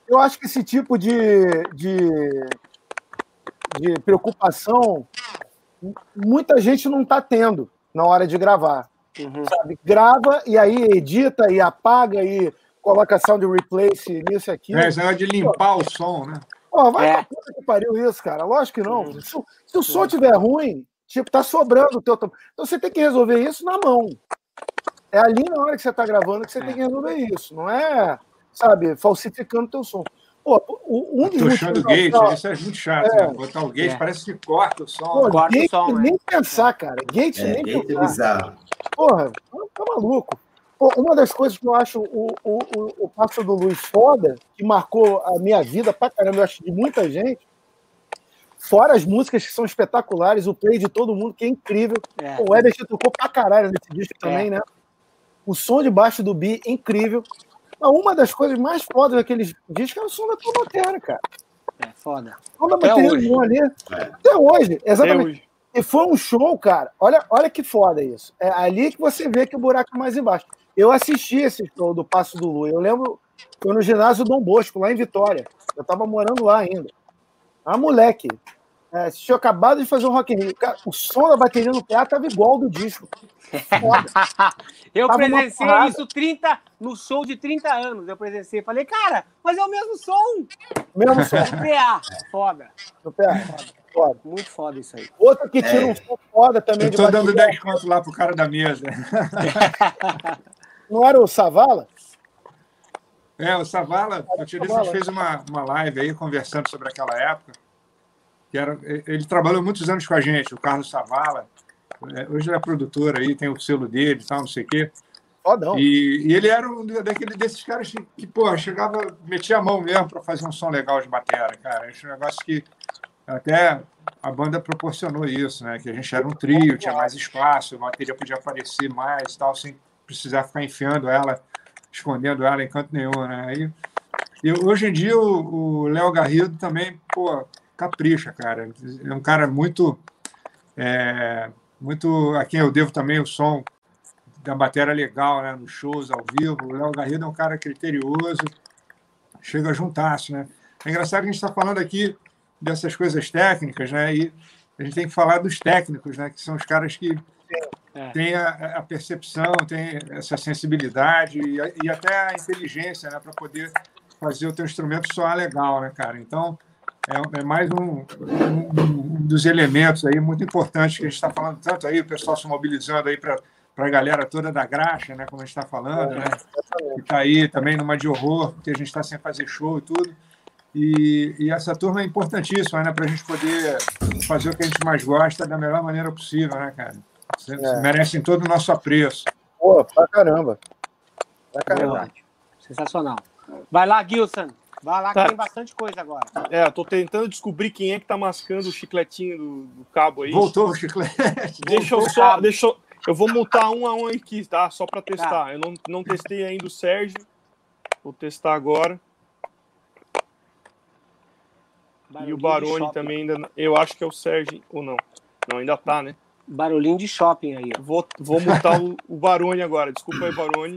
Eu acho que esse tipo de, de, de preocupação muita gente não está tendo na hora de gravar. Uhum. Sabe? Grava e aí edita e apaga e coloca sound replace nisso aqui. É, isso é de limpar Pô. o som, né? Pô, vai é. pra puta que pariu isso, cara. Lógico que não. Uhum. Se, se, o som estiver ruim, Tipo, tá sobrando o teu Então você tem que resolver isso na mão. É ali na hora que você tá gravando que você tem que resolver isso. Não é, sabe, falsificando o teu som. Pô, um dos Puxando o gate, tá... isso é muito chato. É. Né? Botar o gate é. parece que corta o som. Pô, corta gate, o som, nem né? pensar, cara. Gate é, nem gate pensar. É bizarro. Porra, tá maluco. Pô, uma das coisas que eu acho o, o, o, o passo do Luiz foda, que marcou a minha vida pra caramba, eu acho de muita gente, Fora as músicas que são espetaculares, o play de todo mundo, que é incrível. É. O Ebert tocou pra caralho nesse disco é. também, né? O som de baixo do Bi, incrível. Mas uma das coisas mais fodas daqueles discos é o som da tua cara. É foda. O som da bateria hoje. ali. É. Até hoje, exatamente. Até hoje. E foi um show, cara. Olha, olha que foda isso. É ali que você vê que o buraco é mais embaixo. Eu assisti esse show do Passo do Lu. Eu lembro, foi no ginásio Dom Bosco, lá em Vitória. Eu tava morando lá ainda. Ah, moleque. É, tinha acabado de fazer um Rock in Rio. Cara, o som da bateria no teatro tava igual do disco. <laughs> Eu Tava presenciei isso 30, no show de 30 anos. Eu presenciei. Falei, cara, mas é o mesmo som. Mesmo <laughs> som O PA. Foda. no teatro. Foda. Muito foda isso aí. Outro que tira um som foda também Eu de tô dando bateria. 10 conto lá pro cara da mesa. <laughs> Não era o Savala? É, o Savala, o Tio Savala. fez uma, uma live aí conversando sobre aquela época. Que era, ele trabalhou muitos anos com a gente, o Carlos Savala. É, Hoje ele é produtor aí, tem o selo dele e tal, não sei o quê. E, e ele era um daquele, desses caras que, que, pô, chegava, metia a mão mesmo para fazer um som legal de bateria, cara. Esse negócio que até a banda proporcionou isso, né? Que a gente era um trio, tinha mais espaço, a bateria podia aparecer mais tal, sem precisar ficar enfiando ela, escondendo ela em canto nenhum, né? Aí, e hoje em dia o o Léo Garrido também, pô, capricha, cara. É um cara muito, é, muito a quem eu devo também o som da bateria legal, né? Nos shows ao vivo. O Léo Garrido é um cara criterioso, chega juntasso, né? É engraçado que a gente está falando aqui dessas coisas técnicas, né? E a gente tem que falar dos técnicos, né? Que são os caras que É. têm a, a percepção, têm essa sensibilidade e, a- e até a inteligência, né? Para poder fazer o teu instrumento soar legal, né, cara? Então é, é mais um, um- dos elementos aí muito importantes que a gente está falando tanto aí, o pessoal se mobilizando aí para para a galera toda da graxa, né? Como a gente está falando, né? Que está aí também numa de horror, porque a gente está sem fazer show e tudo. E, e essa turma é importantíssima, né? Para a gente poder fazer o que a gente mais gosta da melhor maneira possível, né, cara? Vocês É. merecem todo o nosso apreço. Pô, pra caramba. Pra caramba. Sensacional. Vai lá, Gilson. Vai lá, que Tá. tem bastante coisa agora. É, eu tô tentando descobrir quem é que tá mascando o chicletinho do, do cabo aí. Voltou o chiclete. <laughs> Deixa eu Voltou o só. Deixa eu, eu vou multar um a um aqui, tá? Só pra Tá. testar. Eu não, não testei ainda o Sérgio. Vou testar agora. e Barulhinho o de Baroni shopping. também ainda. Eu acho que é o Sérgio ou não. Não, ainda tá, né? Barulhinho de shopping aí, ó. Vou, vou multar o, o Baroni agora. Desculpa aí, Baroni.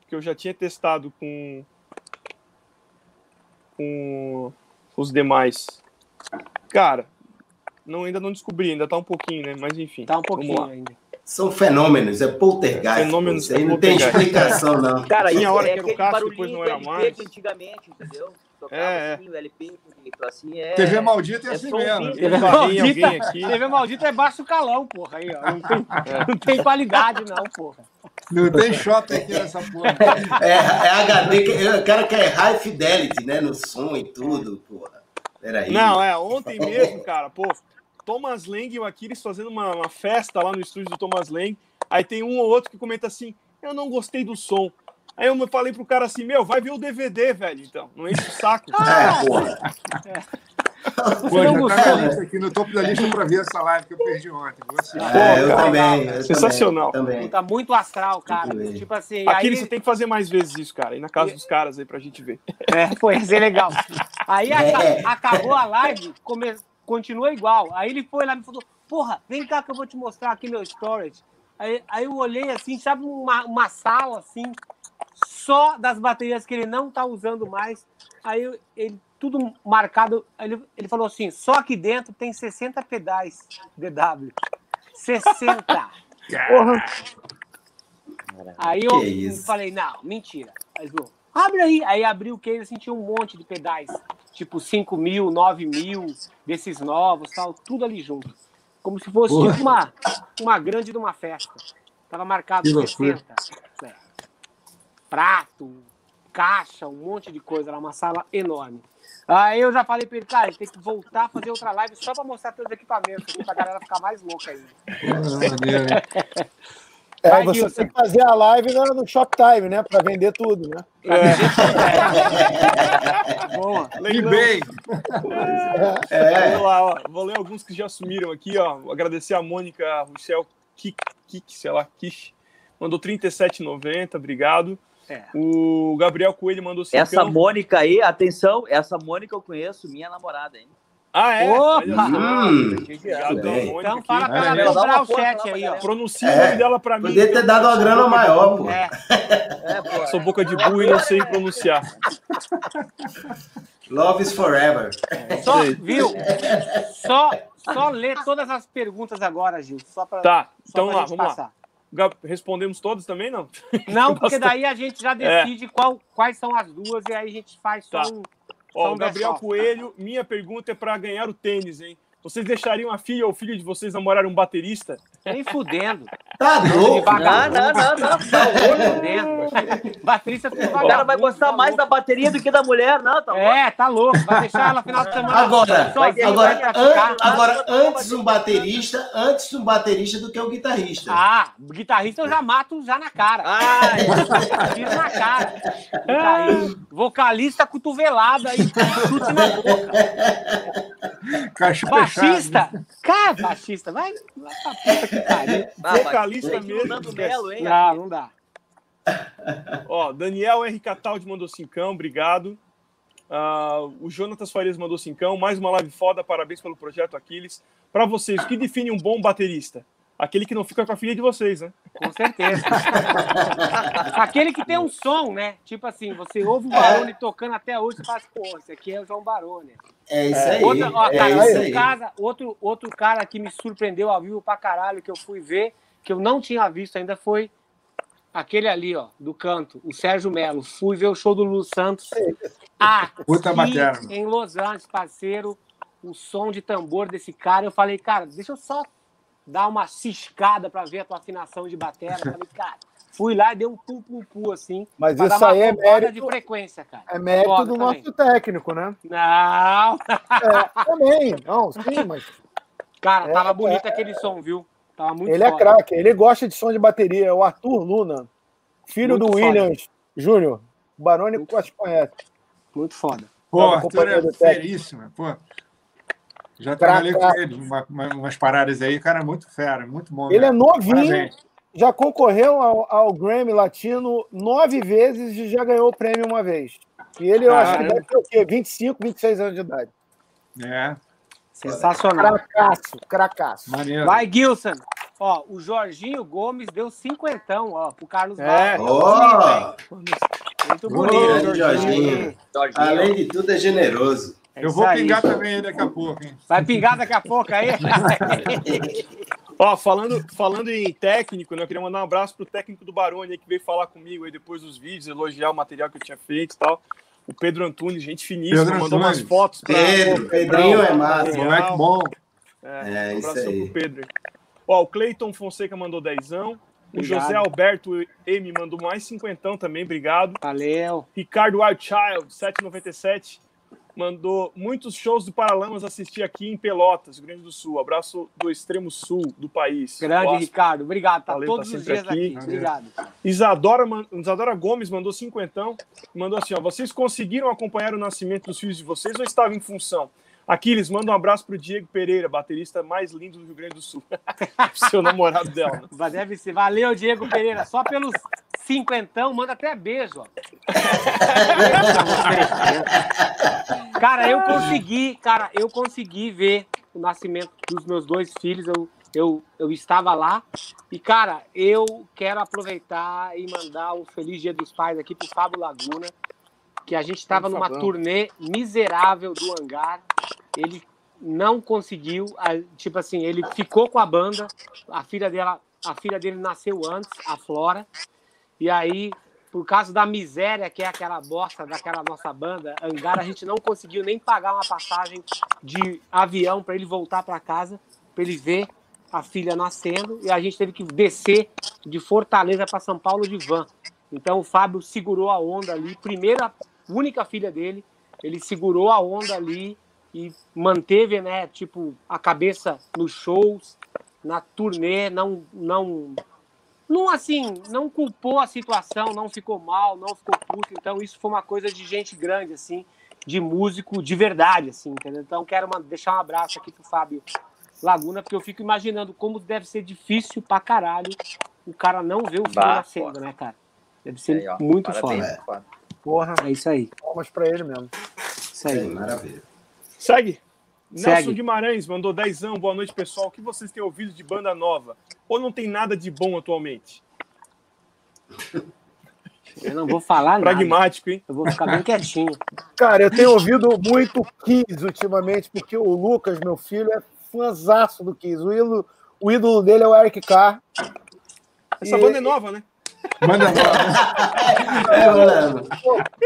Porque eu já tinha testado com. Com os demais. Cara, não, ainda não descobri, ainda tá um pouquinho, né? Mas enfim. Tá um pouquinho ainda. São fenômenos, é poltergeist. Fenômenos, é não tem explicação, não. <laughs> Cara, Tinha isso hora é que era o Cássio, depois não era LP mais. antigamente, entendeu? Tocava É, é. assim, o LP, assim, é... TV maldita é é assim mesmo. alguém aqui. TV maldita é baixo calão, porra. Aí, ó. Não, tem, <laughs> não tem qualidade, não, porra. Não tem shopping aqui nessa porra. É, é HD, que- o cara quer high fidelity, né? No som e tudo, porra. Peraí. Não, é, ontem mesmo, cara, pô, Thomas Lang e o Aquiles fazendo uma, uma festa lá no estúdio do Thomas Lang. Aí tem um ou outro que comenta assim: eu não gostei do som. Aí eu falei pro cara assim: meu, vai ver o DVD, velho, então. Não enche o saco. É, porra. Pô, já tá na lista aqui no topo da lista para ver essa live que eu perdi ontem. Assistir. É, eu cara, também. eu Sensacional. Também. Tá muito astral, cara. Tipo assim, Aquiles, aí, você tem que fazer mais vezes isso, cara. Ir na casa dos caras aí pra gente ver. É, foi ser legal. Aí aca- É. acabou a live, come- continua igual. Aí ele foi lá e me falou: Porra, vem cá que eu vou te mostrar aqui meu storage. Aí, aí eu olhei assim, sabe, uma, uma sala assim, só das baterias que ele não tá usando mais. Aí ele, tudo marcado. Ele, ele falou assim: só aqui dentro tem 60 pedais DW. 60. Porra. Aí Que eu isso? falei, não, mentira. Aí ele falou, abre aí. Aí abriu o case, assim, tinha um monte de pedais. Tipo 5 mil, 9 mil, desses novos, tal, tudo ali junto. Como se fosse Porra. tipo uma, uma grande de uma festa. Tava marcado Que loucura. 60. É. Prato, caixa, um monte de coisa lá, uma sala enorme. Aí eu já falei pra ele, cara, tem que voltar a fazer outra live só pra mostrar teus equipamentos, pra galera ficar mais louca ainda. É, Vai, você tem que fazer a live no, no Shoptime, né? Pra vender tudo, né? <laughs> Boa. E Leilão. bem, É, Vamos lá, ó. Vou ler alguns que já sumiram aqui, ó. Agradecer a Mônica Rochel Kik, Kik, sei lá, Kish. Mandou 37,90, obrigado. É. O Gabriel Coelho mandou 5. Essa Mônica aí, atenção, essa Mônica eu conheço, minha namorada, hein? Ah, é? Opa! Hum, Então fala pra ela dobrar o chat lá aí, ó. Pronuncia o É. nome dela pra mim. Podia ter dado uma grana maior, pô. É, É, pô. Sou boca de burro e não sei pronunciar. Love is forever. só, viu? Só, só lê todas as perguntas agora, Gil. Só pra, Tá, só então pra lá, gente vamos lá. passar. Gab- Respondemos todos também, não? <laughs> Não, porque daí a gente já decide qual, quais são as duas e aí a gente faz só Tá. um. Ó, o Gabriel. Coelho, minha pergunta é pra ganhar o tênis, hein? Vocês deixariam a filha ou o filho de vocês namorarem um baterista? Nem fudendo. Tá louco? Não, não, não, não. Nem <laughs> fudendo. Baterista O cara vai gostar tá mais da louco. bateria do que da mulher, não, tá louco? É, tá louco. Vai deixar ela final de semana. Agora, sozinha, agora, an- agora, antes um baterista, antes um baterista do que um guitarrista. Ah, guitarrista eu já mato já na cara. Ai, <laughs> Tiro na cara. Guitarrista. Vocalista cotovelada e chute na boca. Caixa Baixista? Cara, baixista, vai, vai pra puta que pariu. ah, Vocalista mesmo, Nando. Melo, hein? Não, não dá. Ó, Daniel R. Cataldi mandou cincão, obrigado. Ah, o Jonatas Farias mandou cincão. Mais uma live foda, parabéns pelo projeto Aquiles. Pra vocês, o que define um bom baterista? Aquele que não fica com a filha de vocês, né? Com certeza. <laughs> Aquele que tem um som, né? Tipo assim, você ouve o Barone tocando até hoje e fala assim, pô, esse aqui é o João Barone. É isso aí. Outra, ó, é cara, isso outro, aí. cara, outro, outro cara que me surpreendeu ao vivo pra caralho, que eu fui ver, que eu não tinha visto ainda, foi aquele ali, ó, do canto, o Sérgio Melo. Fui ver o show do Lu Santos. Puta Aqui em Los Angeles, parceiro, o som de tambor desse cara. Eu falei, cara, deixa eu só dar uma ciscada pra ver a tua afinação de batera. Eu falei, cara, fui lá e dei um pum pum pum assim. Mas pra dar isso uma aí é mérito, de frequência, cara. é mérito Foda do também. nosso técnico, né? Não, É, também. Não, sim, mas cara, É, tava bonito é. aquele som, viu? Tava muito ele é foda. craque. Ele gosta de som de bateria. É o Arthur Luna, filho Muito do foda. Williams Júnior. O Baroni Muito quase conhece. Muito foda. Pô, Arthur é feríssimo, pô. Já trabalhei com ele, uma- uma- umas paradas aí, cara, é muito fera, muito bom. Ele é mesmo. novinho, Parabéns. já concorreu ao, ao Grammy Latino nove vezes e já ganhou o prêmio uma vez. E ele, eu acho que deve ter o quê? 25, 26 anos de idade. É, Sensacional. Cracaço, cracaço. maneiro. Vai, Gilson. Ó, o Jorginho Gomes deu cinquentão, ó, pro Carlos É. Barros. Muito Ô, bonito, Jorginho. Jorginho. além de tudo, é generoso. É Eu vou aí. pingar também daqui a pouco, hein? Vai pingar daqui a pouco aí? <laughs> Ó, falando, falando em técnico, né? Eu queria mandar um abraço pro técnico do Barone que veio falar comigo aí depois dos vídeos, elogiar o material que eu tinha feito e tal. O Pedro Antunes, gente finíssima, Pedro mandou Antunes. umas fotos pra. Pedro, pô, Pedrinho pra- é massa. Moleque bom. É, É, um isso abração aí. pro Pedro. Ó, o Cleiton Fonseca mandou dezão. O Obrigado. José Alberto M mandou mais cinquentão também, obrigado. Valeu. Ricardo Wildchild, 797, mandou muitos shows do Paralamas assistir aqui em Pelotas, Rio Grande do Sul. Abraço do extremo sul do país. Grande Gosto. Ricardo. Obrigado. Tá Valeu, todos tá os dias aqui. aqui. Obrigado. Isadora, Isadora Gomes mandou cinquentão, mandou assim, ó, vocês conseguiram acompanhar o nascimento dos filhos de vocês ou estavam em função? Aquiles, manda um abraço pro Diego Pereira, baterista mais lindo do Rio Grande do Sul. <laughs> Seu namorado dela. né? Deve ser. Valeu, Diego Pereira. Só pelos cinquentão, manda até beijo. cara, eu consegui, cara, eu consegui ver o nascimento dos meus dois filhos. Eu, eu, eu estava lá. E, cara, eu quero aproveitar e mandar um feliz Dia dos Pais aqui pro Fábio Laguna. Que a gente estava numa turnê miserável do hangar. Ele não conseguiu, tipo assim, ele ficou com a banda, a filha dela, a filha dele nasceu antes, a Flora, e aí, por causa da miséria que é aquela bosta daquela nossa banda, Hangar, a gente não conseguiu nem pagar uma passagem de avião para ele voltar para casa, para ele ver a filha nascendo, e a gente teve que descer de Fortaleza para São Paulo de van. Então o Fábio segurou a onda ali, primeira, única filha dele, ele segurou a onda ali e manteve, né, tipo, a cabeça nos shows, na turnê, não, não, não assim, não culpou a situação, não ficou mal, não ficou puto. Então isso foi uma coisa de gente grande, assim, de músico de verdade, assim, entendeu? Então quero deixar um abraço aqui pro Fábio Laguna, porque eu fico imaginando como deve ser difícil pra caralho o cara não ver o filho Bah, nascendo, né, cara? Deve ser Aí, ó, muito parabéns, foda. foda. Porra, É isso aí, palmas pra ele mesmo. isso É, aí. maravilha. Segue. Nelson Segue. Guimarães mandou dezão. Boa noite, pessoal. O que vocês têm ouvido de banda nova? Ou não tem nada de bom atualmente? Eu não vou falar nada. Pragmático, hein? Eu vou ficar bem quietinho. Cara, eu tenho ouvido muito Kiss ultimamente, porque o Lucas, meu filho, é fãzaço do Kiss. O ídolo, o ídolo dele é o Eric Carr. Essa E- banda é nova, né? Manda lá. É, mano.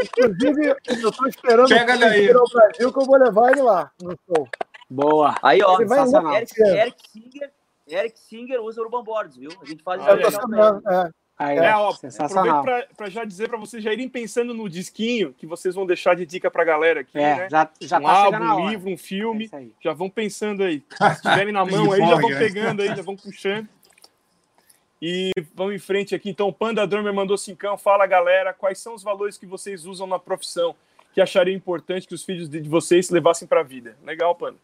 Inclusive, eu tô esperando Pega o daí. vir ao Brasil, que eu vou levar ele lá no show. Boa. Aí, ó, Ele vai sensacional. Eric, Eric Singer, Eric Singer usa Urban Boards, viu? A gente faz aí. ele. sabendo, é. Aí, É, ó, sensacional. aproveito para já dizer para vocês já irem pensando no disquinho que vocês vão deixar de dica pra galera aqui, É, né? já, já um tá chegando a álbum, um livro, um É filme. isso aí. Já vão pensando aí. <laughs> Se tiverem na mão aí, já vão folga. pegando aí, já vão puxando. E vamos em frente aqui. Então, o Panda Drummer mandou cincão. Fala, galera, quais são os valores que vocês usam na profissão que achariam importante que os filhos de vocês levassem para a vida? Legal, Panda.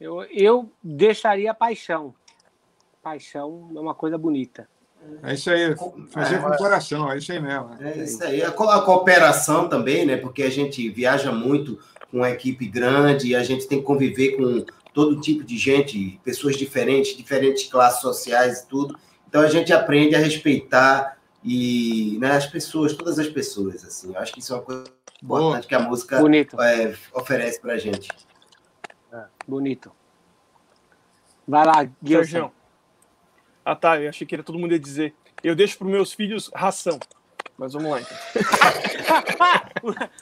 Eu, eu deixaria paixão. Paixão é uma coisa bonita. É isso aí. Fazer com o coração, é isso aí mesmo. É isso aí. A, co- a cooperação também, né? Porque a gente viaja muito com uma equipe grande e a gente tem que conviver com todo tipo de gente, pessoas diferentes, diferentes classes sociais e tudo. Então a gente aprende a respeitar e né, as pessoas, todas as pessoas. Assim, eu acho que isso é uma coisa importante que a música Bonito, é, oferece para a gente. bonito. Vai lá. Sérgio. Ah, tá. Eu achei que era todo mundo ia dizer. Eu deixo para meus filhos ração. Mas vamos lá, então.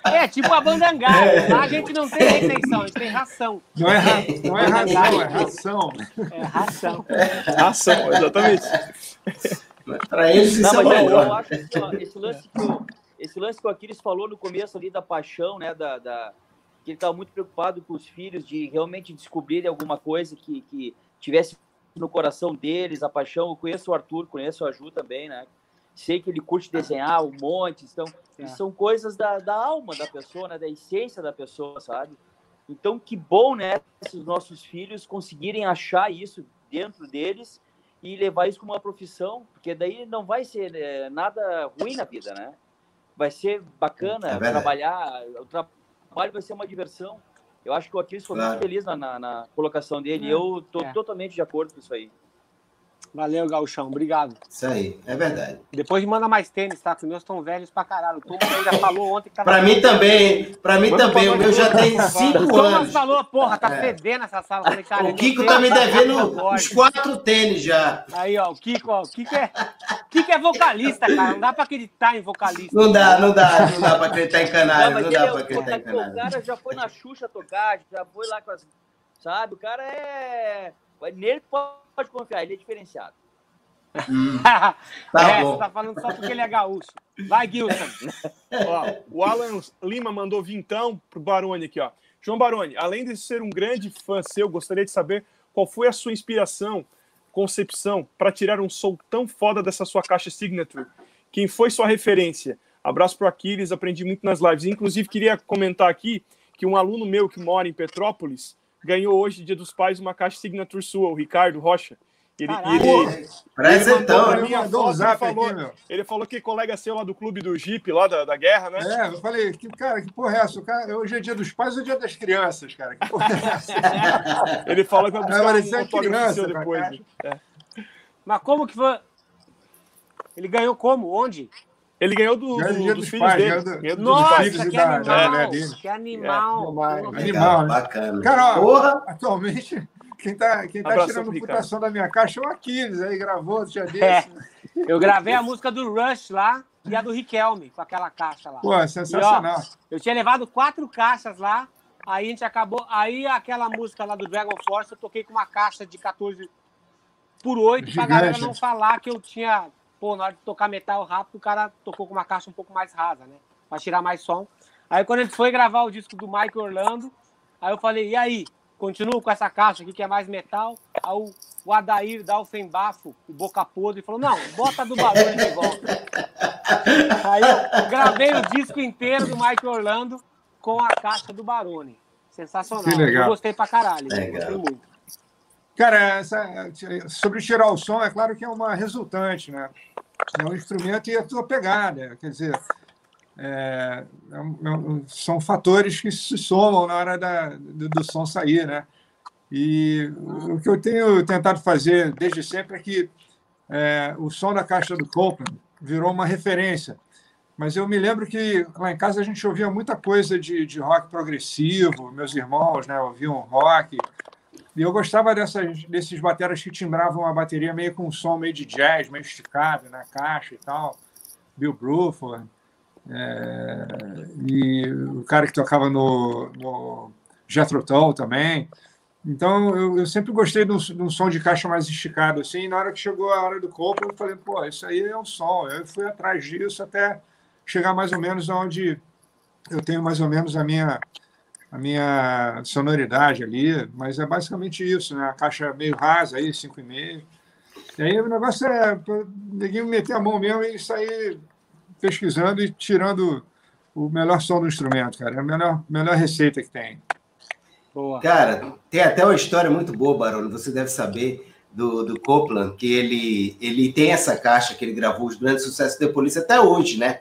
<laughs> é, tipo a bandangada. Lá a gente não tem refeição, a gente tem ração. Não é, ra- não é razão, é ração. É ração. Ração, exatamente. Para eles isso Não, é mas eu, acho ó, esse lance que o, esse lance que o Aquiles falou no começo ali da paixão, né? Da, da- que ele estava muito preocupado com os filhos de realmente descobrirem alguma coisa que, que tivesse no coração deles, a paixão. Eu conheço o Arthur, conheço a Ju também, né? Sei que ele curte desenhar um monte, então É. são coisas da, da alma da pessoa, né? Da essência da pessoa, sabe? Então, que bom, né? Se os nossos filhos conseguirem achar isso dentro deles e levar isso como uma profissão, porque daí não vai ser é, nada ruim na vida, né? Vai ser bacana É trabalhar, o tra- trabalho vai ser uma diversão. Eu acho que o Aquiles foi Claro. muito feliz na, na, na colocação dele, É. e eu tô É. totalmente de acordo com isso aí. Valeu, Gauchão. Obrigado. Isso aí, é verdade. Depois manda mais tênis, tá? Que os meus estão velhos pra caralho. O Thomas ainda falou ontem que tava. Para mim também, para mim Manda também. pra O meu já tem O cinco Thomas anos. falou, porra, tá É. fedendo essa sala. Falei, cara, O Kiko tá me devendo os quatro tênis já. Aí, ó, o Kiko, ó, o Kiko é, o Kiko é vocalista, cara. Não dá pra acreditar em vocalista. Não dá, não dá, não dá para acreditar em Não, canário, não ele dá é para o- acreditar em pô, o canário. cara já foi na Xuxa tocar, já foi lá com as. Sabe? O cara é. Nele pode confiar, ele é diferenciado. Hum, <laughs> Tá é, bom. Você tá falando só porque ele é gaúcho. Vai, Gilson. Ó, o Alan Lima mandou vintão pro Baroni aqui, ó. João Baroni, além de ser um grande fã seu, gostaria de saber qual foi a sua inspiração, concepção para tirar um som tão foda dessa sua caixa Signature. Quem foi sua referência? Abraço pro Aquiles, aprendi muito nas lives. Inclusive, queria comentar aqui que um aluno meu que mora em Petrópolis ganhou hoje, Dia dos Pais, uma caixa Signature sua, o Ricardo Rocha. Ele, Caralho. ele, ele mandou então, pra né? mim a Mandou um foto, ele falou, aqui, ele falou que é colega seu lá do clube do Jeep, lá da, da guerra, né? É, eu falei, que, cara, que porra é essa? O cara, hoje é dia dos pais ou dia das crianças, cara? Que porra é essa? <laughs> Ele fala que vai É, buscar parecia um autógrafo criança seu depois. caixa. É. Mas como que foi? Ele ganhou como? Onde? Ele ganhou do, Ganhou do- do dos dos filhos pais, dele. ganhou do- Ganhou dos Nossa, filhos e que da- da animal. mulher dele. Que animal. animal. Pô, Animal, né? bacana. Cara, ó, Porra, atualmente, quem tá, quem tá Abração tirando Ricardo. putação da minha caixa é o Aquiles, aí gravou dia É. desse. Eu gravei a música do Rush lá e a do Riquelme, com aquela caixa lá. Pô, sensacional. Eu tinha levado quatro caixas lá, aí a gente acabou. Aí aquela música lá do Dragon Force, eu toquei com uma caixa de 14 por 8 pra Gigante. galera não falar que eu tinha. Pô, na hora de tocar metal rápido, o cara tocou com uma caixa um pouco mais rasa, né? Pra tirar mais som. Aí quando ele foi gravar o disco do Mike Orlando, aí eu falei, e aí? Continuo com essa caixa aqui que é mais metal. Aí o, o Adair da Alfenbafo, o boca podre, falou: não, bota do barulho de volta. Aí eu gravei o disco inteiro do Mike Orlando com a caixa do Barone. Sensacional. Eu gostei pra caralho. Legal. Gostei muito. Cara, essa, sobre tirar o som, é claro que é uma resultante, né? É um instrumento e a tua pegada. Quer dizer, é, é, é são fatores que se somam na hora da, do, do, som sair, né? E o que eu tenho tentado fazer desde sempre é que é, o som da caixa do Copeland virou uma referência. Mas eu me lembro que lá em casa a gente ouvia muita coisa de, de rock progressivo, meus irmãos né, ouviam rock, e eu gostava dessas, desses bateras que timbravam a bateria meio com um som meio de jazz, meio esticado na caixa e tal. Bill Bruford. É, e o cara que tocava no, no Jethro Tull também. Então, eu, eu sempre gostei de um, de um, som de caixa mais esticado, assim. Na hora que chegou a hora do corpo, eu falei, pô, isso aí é um som. Eu fui atrás disso até chegar mais ou menos onde eu tenho mais ou menos a minha a minha sonoridade ali, mas é basicamente isso, né? A caixa meio rasa aí, 5,5. E aí o negócio é ninguém meter a mão mesmo e sair pesquisando e tirando o melhor som do instrumento, cara. É a melhor, melhor receita que tem. Boa. Cara, tem até uma história muito boa, Barolo, você deve saber, do, do Copland, que ele, ele tem essa caixa que ele gravou os grandes sucessos da polícia até hoje, né?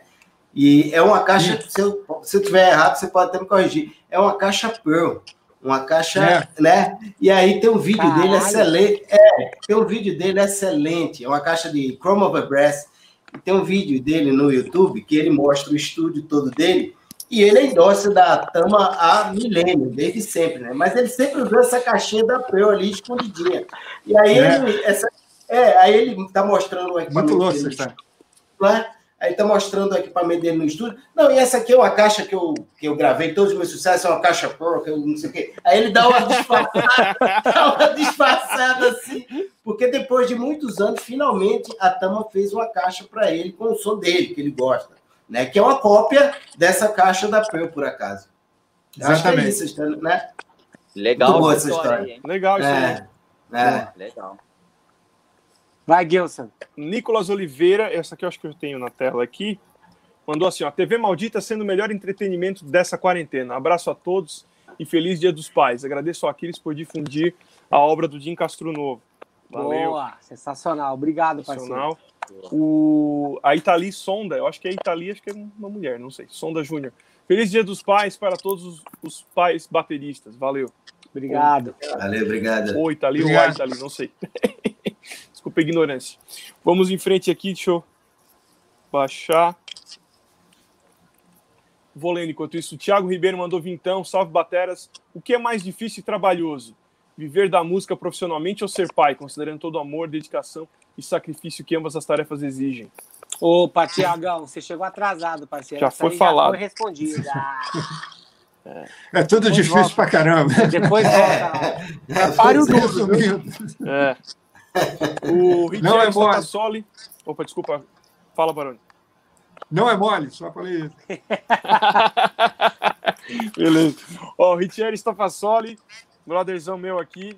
E é uma caixa, se eu, se eu tiver errado, você pode até me corrigir. É uma caixa Pearl, uma caixa, é. né? E aí tem um vídeo Caralho. dele excelente. É, tem um vídeo dele excelente. É uma caixa de Chrome Over Brass. E tem um vídeo dele no YouTube que ele mostra o estúdio todo dele. E ele é endossa da Tama há milênio, desde sempre, né? Mas ele sempre usou essa caixinha da Pearl ali escondidinha. E aí é. ele. Essa, é, aí ele tá mostrando equipamento. Muito louco, está. Né? Aí tá mostrando o equipamento dele no estúdio. Não, e essa aqui é uma caixa que eu, que eu gravei, todos os meus sucessos, é uma caixa Pro, que eu não sei o quê. Aí ele dá uma disfarçada, <laughs> dá uma disfarçada assim, porque depois de muitos anos, finalmente a Tama fez uma caixa para ele com o som dele, que ele gosta, né? Que é uma cópia dessa caixa da Pearl, por acaso. Exatamente. Acho que é isso, né? Legal Muito boa essa história. história. Legal isso é, aí. É. Legal. Vai, Gilson. Nicolas Oliveira, essa aqui eu acho que eu tenho na tela aqui, mandou assim, ó, TV Maldita sendo o melhor entretenimento dessa quarentena. Abraço a todos e feliz Dia dos Pais. Agradeço ao Aquiles por difundir a obra do Jim Castro Novo. Valeu. Boa, sensacional. Obrigado, sensacional. parceiro. O, a Itali Sonda, eu acho que é Itali, acho que é uma mulher, não sei. Sonda Júnior. Feliz Dia dos Pais para todos os, os pais bateristas. Valeu. Obrigado. Valeu, obrigado. Ou Itali ou a Itali, não sei. <laughs> Desculpa a ignorância. Vamos em frente aqui, deixa eu baixar. Vou lendo enquanto isso. O Thiago Ribeiro mandou vintão, salve bateras. O que é mais difícil e trabalhoso? Viver da música profissionalmente ou ser pai, considerando todo o amor, dedicação e sacrifício que ambas as tarefas exigem? Opa, Tiagão, você chegou atrasado, parceiro. Já foi falado. Já foi respondido. É, <laughs> é tudo depois difícil volta. pra caramba. Depois volta. <laughs> É, o duro. É. O Richard é Statassoli. Opa, desculpa. Fala, Baroni. Não é mole, só falei isso. <laughs> Beleza. Ó, o Richard Stafassoli, brotherzão meu aqui,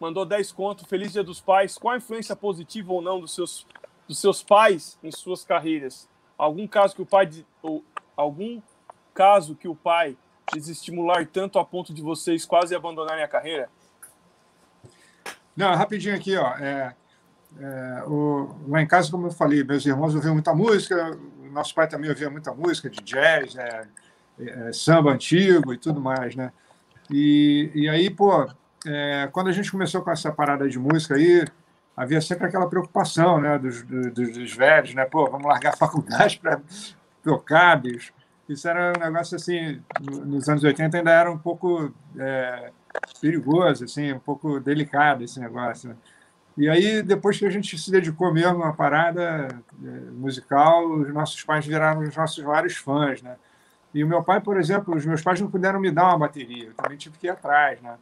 mandou 10 conto. Feliz Dia dos Pais. Qual a influência positiva ou não dos seus, dos seus pais em suas carreiras? Algum caso que o pai ou algum caso que o pai desestimular tanto a ponto de vocês quase abandonarem a carreira? Não, rapidinho aqui, ó. É, é, o, lá em casa, como eu falei, meus irmãos ouviam muita música, nosso pai também ouvia muita música de jazz, é, é, samba antigo e tudo mais, né? E, e aí, pô, é, quando a gente começou com essa parada de música aí, havia sempre aquela preocupação, né, dos, dos, dos velhos, né? Pô, vamos largar a faculdade <laughs> para tocar, bicho. Isso era um negócio assim, nos anos 80 ainda era um pouco é, perigoso, assim, um pouco delicado esse negócio. Né? E aí, depois que a gente se dedicou mesmo à parada é, musical, os nossos pais viraram os nossos vários fãs, né? E o meu pai, por exemplo, os meus pais não puderam me dar uma bateria, eu também tive que ir atrás, né?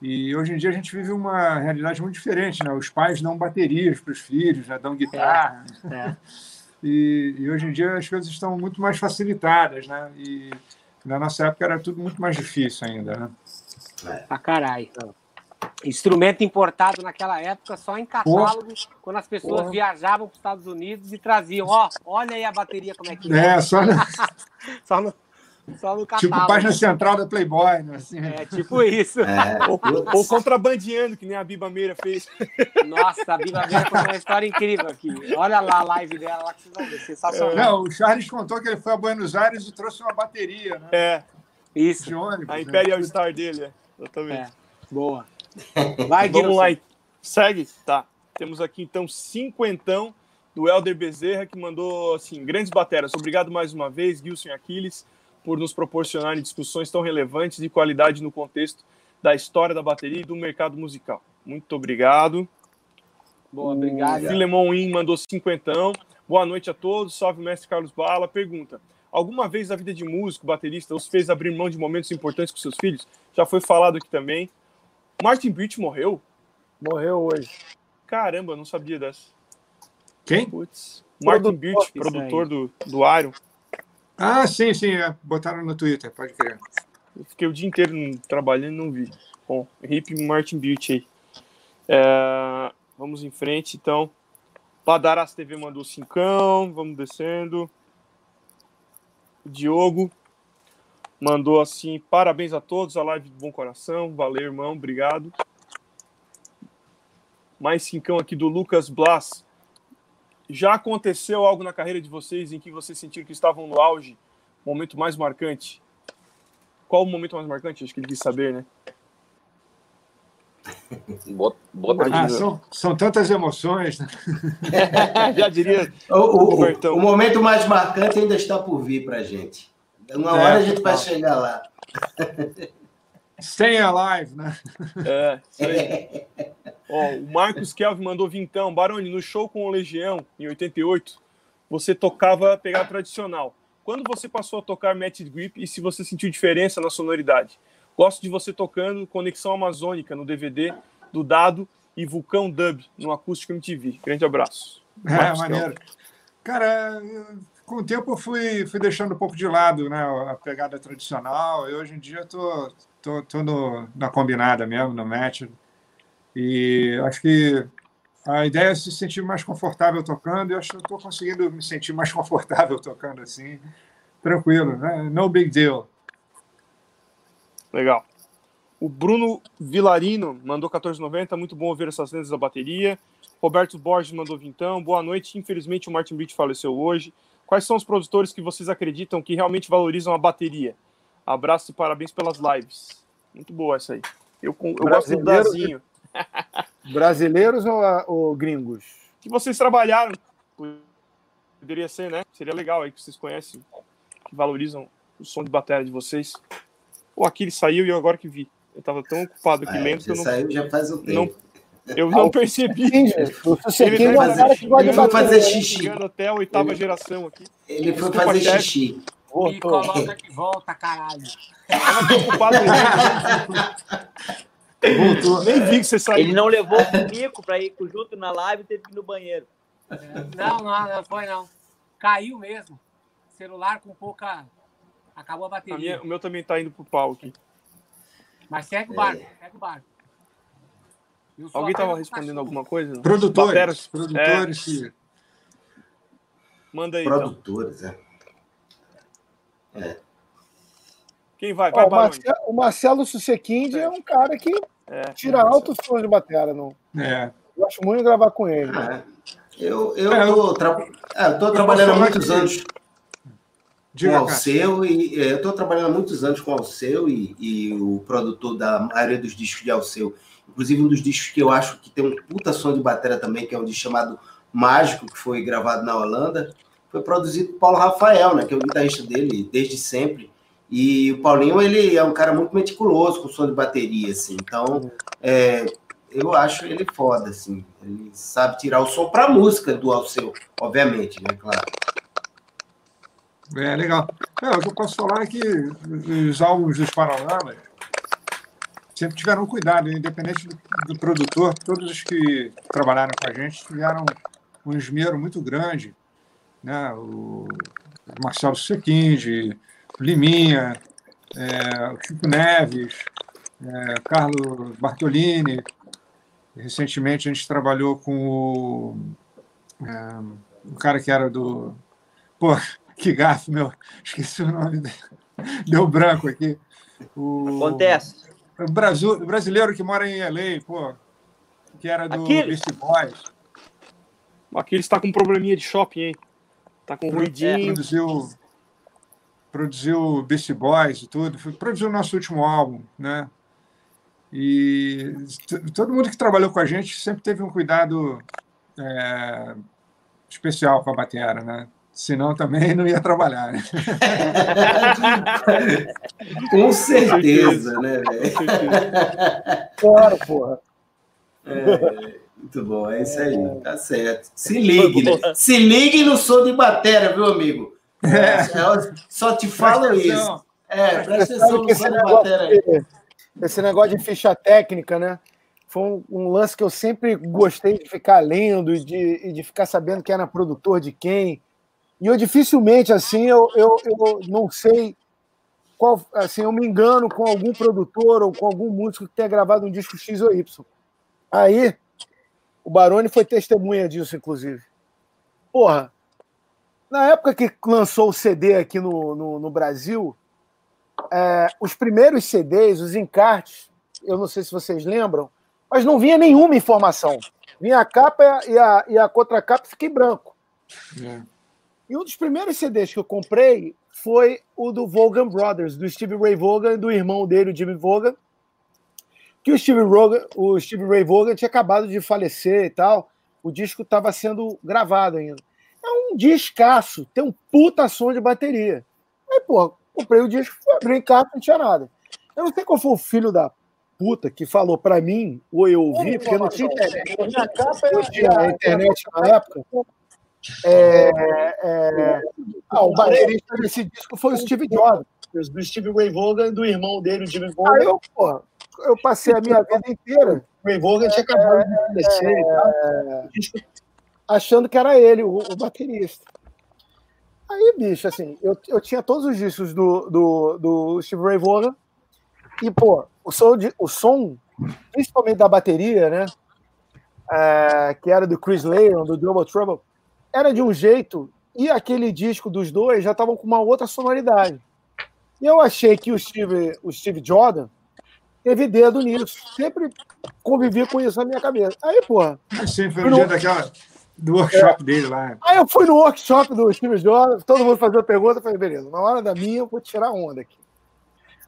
E hoje em dia a gente vive uma realidade muito diferente, né? Os pais dão baterias para os filhos, né? dão guitarra. É, é. <laughs> E, e, hoje em dia as coisas estão muito mais facilitadas, né? E na nossa época era tudo muito mais difícil ainda, né? É. Pra caralho. Instrumento importado naquela época só em catálogo, quando as pessoas Porra. viajavam para os Estados Unidos e traziam, ó, olha aí a bateria como é que é. É, só, no... <laughs> só no... Só no Tipo catálogo. página central da Playboy, né? Assim, É, tipo isso. É, <laughs> Ou, ou contrabandeando, que nem a Biba Meira fez. <laughs> Nossa, a Bíblia Meira contou uma história incrível aqui. Olha lá a live dela lá que vocês vão ver. Sensacional. Não, o Charles contou que ele foi a Buenos Aires e trouxe uma bateria, né? É, Isso. De ônibus. a né? Imperial Star dele, é. Exatamente. É. Boa. Vai, <laughs> Vamos Gilson. lá. Segue? Tá. Temos aqui então cinquentão do Helder Bezerra, que mandou assim, grandes bateras. Obrigado mais uma vez, Gilson e Aquiles, por nos proporcionarem discussões tão relevantes e qualidade no contexto da história da bateria e do mercado musical. Muito obrigado. Boa, obrigado. O Filemon In mandou cinquentão. Boa noite a todos. Salve, mestre Carlos Bala. Pergunta: Alguma vez na vida de músico, baterista, os fez abrir mão de momentos importantes com seus filhos? Já foi falado aqui também. Martin Birch morreu? Morreu hoje. Caramba, eu não sabia dessa. Quem? Putz. Martin isso produtor do, do Iron. Ah, sim, sim. é. Botaram no Twitter, pode crer. Eu fiquei o dia inteiro no- trabalhando e não vi. Bom, hip Martin Birch aí. É, vamos em frente, então. Padaras TV mandou cincão. Vamos descendo. O Diogo mandou assim: parabéns a todos, a live de bom coração. Valeu, irmão, obrigado. Mais cincão aqui do Lucas Blas. Já aconteceu algo na carreira de vocês em que vocês sentiram que estavam no auge? Momento mais marcante? Qual o momento mais marcante? Acho que ele quis saber, né? Bota, bota Ah, Imagina. são, são tantas emoções, né? <laughs> Já diria. O, o- Robertão. o momento mais marcante ainda está por vir para gente. Uma É, hora a gente vai chegar lá. Staying Alive, né? É, aí. Ó, o Marcos Kelvin mandou vintão. Baroni, no show com o Legião, em 88, você tocava pegar tradicional. Quando você passou a tocar Matted Grip e se você sentiu diferença na sonoridade? Gosto de você tocando Conexão Amazônica no DVD do Dado e Vulcão Dub no Acústico MTV. Grande abraço. É, Marcos maneiro. Cara, eu- com o tempo eu fui, fui deixando um pouco de lado né, a pegada tradicional. E hoje em dia eu tô, tô, tô no, na combinada mesmo, no match. E acho que a ideia é se sentir mais confortável tocando. E eu acho que eu estou conseguindo me sentir mais <laughs> confortável tocando assim. Tranquilo, né? No big deal. Legal. O Bruno Vilarino mandou 14,90. Muito bom ouvir essas lendas da bateria. Roberto Borges mandou vintão. Boa noite. Infelizmente o Martin Beach faleceu hoje. Quais são os produtores que vocês acreditam que realmente valorizam a bateria? Abraço e parabéns pelas lives. Muito boa essa aí. Eu, eu gosto do Dazinho. Brasileiros ou, ou gringos? Que vocês trabalharam. Poderia ser, né? Seria legal aí que vocês conhecem, que valorizam o som de bateria de vocês. O Aquiles saiu e eu agora que vi. Eu tava tão ocupado aqui Ah, lendo que eu não, saiu já faz um não- tempo. eu não percebi. Ele é cara que gosta ele bater. fazer xixi. Chegando até a oitava geração aqui. Ele foi Desculpa, fazer chefe. xixi. Me coloca de volta, caralho. Eu tô ocupado Voltou. nem vi que você saiu. Ele não levou o mico para ir junto na live e teve que ir no banheiro. Não, não, não foi não. Caiu mesmo. Celular com pouca. Acabou a A bateria. minha- o meu também tá indo pro pau aqui. Mas segue o barco, segue o barco. Eu Alguém tava respondendo alguma coisa? Produtores. Bateras. Produtores que. Manda aí, então. Produtores, é. Quem vai? Ó, Vai. Marcelo, o Marcelo Susequinde é um cara que É. tira altos sons de bateria. Não. É. Gosto muito de gravar com ele. Ah, Eu, eu É, tô, tra... é, eu tô trabalhando há muitos que- anos com Diga, o. Alceu e é, eu tô trabalhando há muitos anos com o Alceu e, e o produtor da maioria dos discos de Alceu. Inclusive um dos discos que eu acho que tem um puta som de bateria também, que é um disco chamado Mágico, que foi gravado na Holanda, foi produzido por Paulo Rafael, né, que é o guitarrista dele desde sempre. E o Paulinho, ele é um cara muito meticuloso com som de bateria, assim. Então, é, eu acho ele foda, assim. Ele sabe tirar o som pra música do Alceu, obviamente, né, claro. É legal. É, o que eu posso falar é que os álbuns dos Paralamas sempre tiveram cuidado, independente do, do produtor, todos os que trabalharam com a gente tiveram um esmero muito grande. Né? O Marcelo Sequinde, Liminha, é, o Chico Neves, é, Carlos Bartolini. Recentemente a gente trabalhou com o, é, o cara que era do. Pô, que gafe, meu. Esqueci o nome dele. Deu branco aqui. O... Acontece. O, Brasil, o brasileiro que mora em LA, pô, que era do Aquiles. Beast Boys, Aqui ele está com um probleminha de shopping, hein? Tá com ruidinho. produziu, produziu Beast Boys e tudo, foi- produziu o nosso último álbum, né? E todo mundo que trabalhou com a gente sempre teve um cuidado é, especial com a batera, né? Senão também não ia trabalhar, né? <laughs> Com certeza, né, velho? Claro, porra. É, muito bom, é isso aí, tá certo. Se ligue, né? Se ligue no som de bateria, viu, amigo? É, eu só te falo Presta isso. atenção. É, presta atenção no som esse de bateria aí. negócio, de, esse negócio de ficha técnica, né? Foi um, um lance que eu sempre gostei de ficar lendo e de, e de ficar sabendo quem era produtor de quem. E eu dificilmente, assim, eu, eu, eu não sei qual. Assim, eu me engano com algum produtor ou com algum músico que tenha gravado um disco X ou Y. Aí, o Baroni foi testemunha disso, inclusive. Porra, na época que lançou o CD aqui no, no, no Brasil, é, os primeiros CDs, os encartes, eu não sei se vocês lembram, mas não vinha nenhuma informação. Vinha a capa e a, e a contracapa fica branco. É. E um dos primeiros CDs que eu comprei foi o do Vaughan Brothers, do Steve Ray Vaughan, do irmão dele, o Jimmy Vaughan, que o Steve, Vaughan, o Steve Ray Vaughan tinha acabado de falecer e tal. O disco estava sendo gravado ainda. É um discaço, tem um puta som de bateria. Aí, pô, comprei o disco, fui abrir em casa, não tinha nada. Eu não sei qual foi o filho da puta que falou pra mim, ou eu ouvi, porque não tinha internet. Eu tinha internet na época. É, é, ah, o baterista desse disco foi o Steve Jordan, do Steve Ray Vaughan, do irmão dele, o Jimmy Vaughan. Eu, eu passei a minha vida inteira. O Ray Vaughan tinha acabado de e tal, disco, achando que era ele, o, o baterista. Aí, bicho, assim, eu, eu tinha todos os discos do, do, do Steve Ray Vaughan e, pô, o som, de, o som principalmente da bateria, né, é, que era do Chris Lyon, do Double Trouble, era de um jeito e aquele disco dos dois já estavam com uma outra sonoridade. E eu achei que o Steve, o Steve Jordan teve dedo nisso. Sempre convivi com isso na minha cabeça. Aí, porra, Sim, foi no dia daquela, do workshop dele lá. Aí eu fui no workshop do Steve Jobs, todo mundo fazia pergunta, eu falei, beleza, na hora da minha eu vou tirar onda aqui.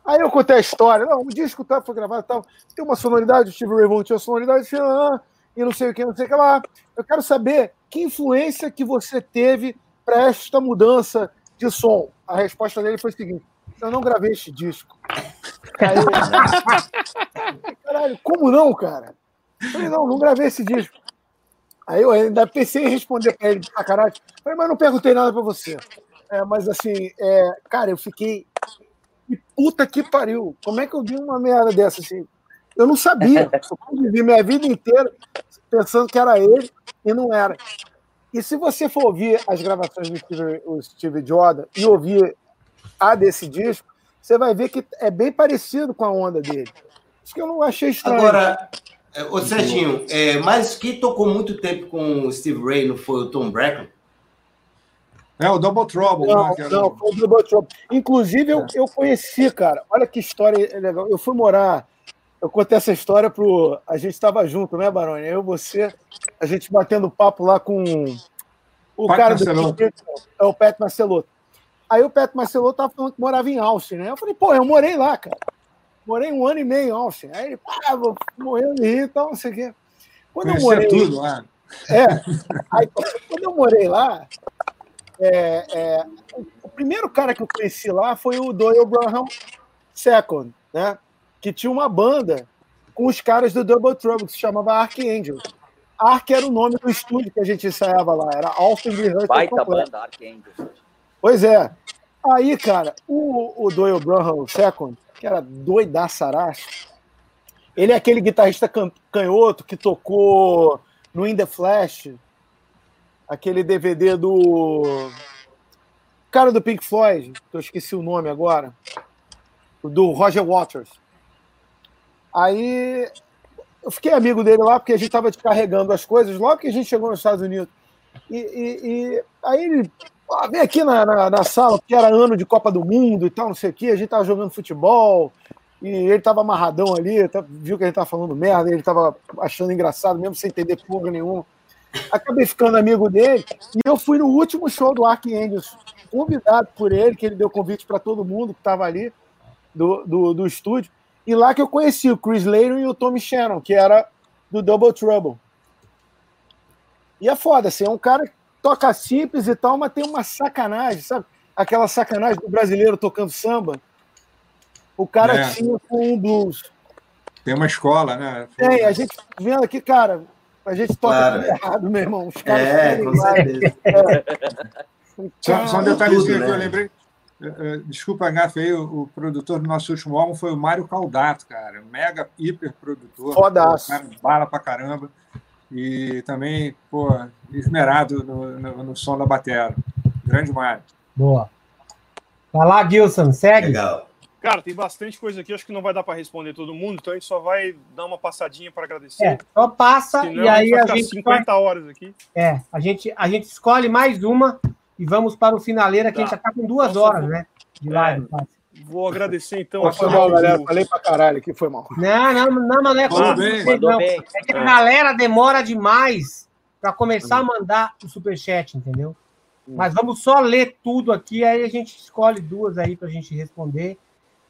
Aí eu contei a história, não, o disco tá, foi gravado e tal, tem uma sonoridade, o Steve Ray Vaughan tinha uma sonoridade, ah, e não sei o que, não sei o que lá. Eu quero saber que influência que você teve para esta mudança de som. A resposta dele foi a seguinte, eu não gravei este disco. Aí <laughs> caralho, como não, cara? Eu falei, não, não gravei esse disco. Aí eu ainda pensei em responder para ele de sacanagem. Falei, mas não perguntei nada para você. É, mas assim, é, cara, eu fiquei. Que puta que pariu. Como é que eu vi uma merda dessa assim? Eu não sabia. Eu convivi minha vida inteira pensando que era ele e não era. E se você for ouvir as gravações do Steve, o Steve Jordan e ouvir a desse disco, você vai ver que é bem parecido com a onda dele. Isso que eu não achei estranho. Agora, é, ô Serginho, é, mas quem tocou muito tempo com o Steve Ray não foi o Tom Bracken? É, o Double Trouble. Não, né, não, foi o Double Trouble. Inclusive, eu, eu conheci, cara. Olha que história legal. Eu fui morar. Eu contei essa história pro. A gente estava junto, né, Baroni? Eu, você, a gente batendo papo lá com o Pat cara Marcelotto. do é o Pet Marcelotto. Aí o Pet Marcelotto tava falando que morava em Austin, né? Eu falei, pô, eu morei lá, cara. Morei um ano e meio em Austin. Aí ele, pá, vou morrendo de rir e tal, não sei o quê. Quando eu morei. tudo lá. É. Aí, quando eu morei lá, é, é, o- o primeiro cara que eu conheci lá foi o Doyle Braham II, né? Que tinha uma banda com os caras do Double Trouble, que se chamava Archangel. Ark era o nome do estúdio que a gente ensaiava lá, era Austin Rehearsal Baita banda, Archangel. Pois é. Aí, cara, o, o Doyle Braham II, que era doidaçaraço, ele é aquele guitarrista can- canhoto que tocou no In The Flash, aquele DVD do cara do Pink Floyd, que eu esqueci o nome agora, do Roger Waters. Aí eu fiquei amigo dele lá porque a gente estava descarregando as coisas logo que a gente chegou nos Estados Unidos. E, e- e aí ele ah, vem aqui na, na, na, sala, que era ano de Copa do Mundo e tal, não sei o quê, a gente tava jogando futebol, e ele tava amarradão ali, tá, viu que a gente tava falando merda, ele tava achando engraçado, mesmo sem entender porra nenhuma. Acabei ficando amigo dele, e eu fui no último show do Archangels, convidado por ele, que ele deu convite para todo mundo que tava ali, do, do, do estúdio, e lá que eu conheci o Chris Layton e o Tommy Shannon, que era do Double Trouble. E é foda, assim, é um cara que toca simples e tal, mas tem uma sacanagem, sabe? Aquela sacanagem do brasileiro tocando samba. O cara é. tinha com um blues. Tem uma escola, né? Tem, a gente vendo aqui, cara, a gente toca claro. errado, meu irmão. Os caras é, com certeza. É. Só, só um detalhezinho que eu né? lembrei. É, é, desculpa, Gafe, aí, o, o, produtor do nosso último álbum foi o Mário Caldato, cara. Mega hiper produtor. Fodaço. Bala pra caramba e também, pô, esmerado no, no, no som da bateria. Grande Mário. Boa. Vai lá, Gilson, segue. Legal. Cara, tem bastante coisa aqui, acho que não vai dar para responder todo mundo, então a gente só vai dar uma passadinha para agradecer. É, só passa Senão, e aí a, a gente 50 vai... horas aqui. É, a gente a gente escolhe mais uma e vamos para o finaleira que tá. a gente já tá com duas Nossa, horas, vou... né? De live. É. Vou agradecer, então. foi mal, galera. Falei pra caralho que foi mal. Não, não, não, não é como bem, não. É que a galera demora demais para começar a mandar o superchat, entendeu? Mas vamos só ler tudo aqui, aí a gente escolhe duas aí pra gente responder.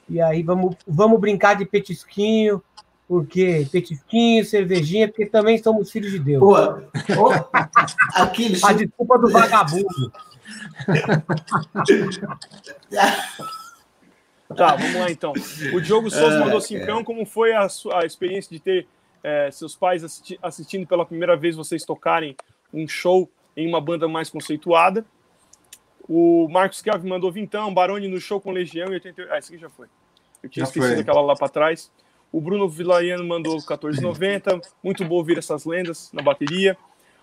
E aí vamos, vamos brincar de petisquinho, porque petisquinho, cervejinha, porque também somos filhos de Deus. Pô, aqui, a desculpa do vagabundo. <laughs> Tá, vamos lá então. O Diogo Souza é, mandou cincão. Como foi a, sua, a experiência de ter é, seus pais assisti assistindo pela primeira vez vocês tocarem um show em uma banda mais conceituada? O Marcos Kelvin mandou vintão, Baroni no show com Legião e 88. Ah, esse aqui já foi. Eu tinha já esquecido foi. aquela lá para trás. O Bruno Vilariano mandou 1490. Muito bom ouvir essas lendas na bateria.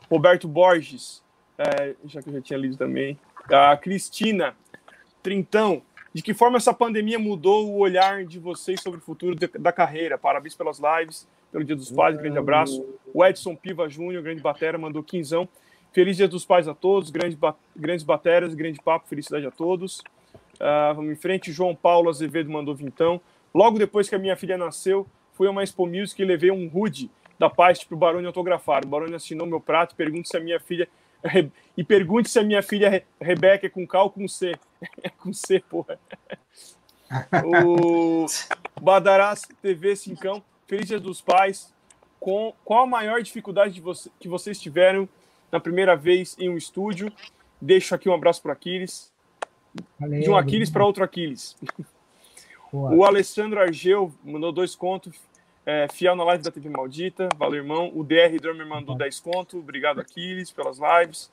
Roberto Borges, é, já que eu já tinha lido também. A Cristina Trintão, de que forma essa pandemia mudou o olhar de vocês sobre o futuro da carreira? Parabéns pelas lives, pelo Dia dos Pais, grande abraço. O Edson Piva Júnior, grande batera, mandou quinzão. Feliz Dia dos Pais a todos, grandes, grandes bateras, grande papo, felicidade a todos. Uh, vamos em frente, João Paulo Azevedo mandou vintão. Logo depois que a minha filha nasceu, fui a uma Expo Music e levei um hoodie da paz para o Barone autografar. O Barone assinou meu prato, pergunta se a minha filha e pergunte se a minha filha Rebeca é com K ou com C. <laughs> É com C, porra. <laughs> O Badarás TV Cincão, Feliz Dia dos Pais. Com, qual a maior dificuldade você, que vocês tiveram na primeira vez em um estúdio? Deixo aqui um abraço para Aquiles. Valeu, de um Aquiles para outro Aquiles. Boa. O Alessandro Argeu mandou dois contos. É, fiel na live da TV Maldita, valeu, irmão. O DR Drummer mandou 10 conto, obrigado, Aquiles, pelas lives.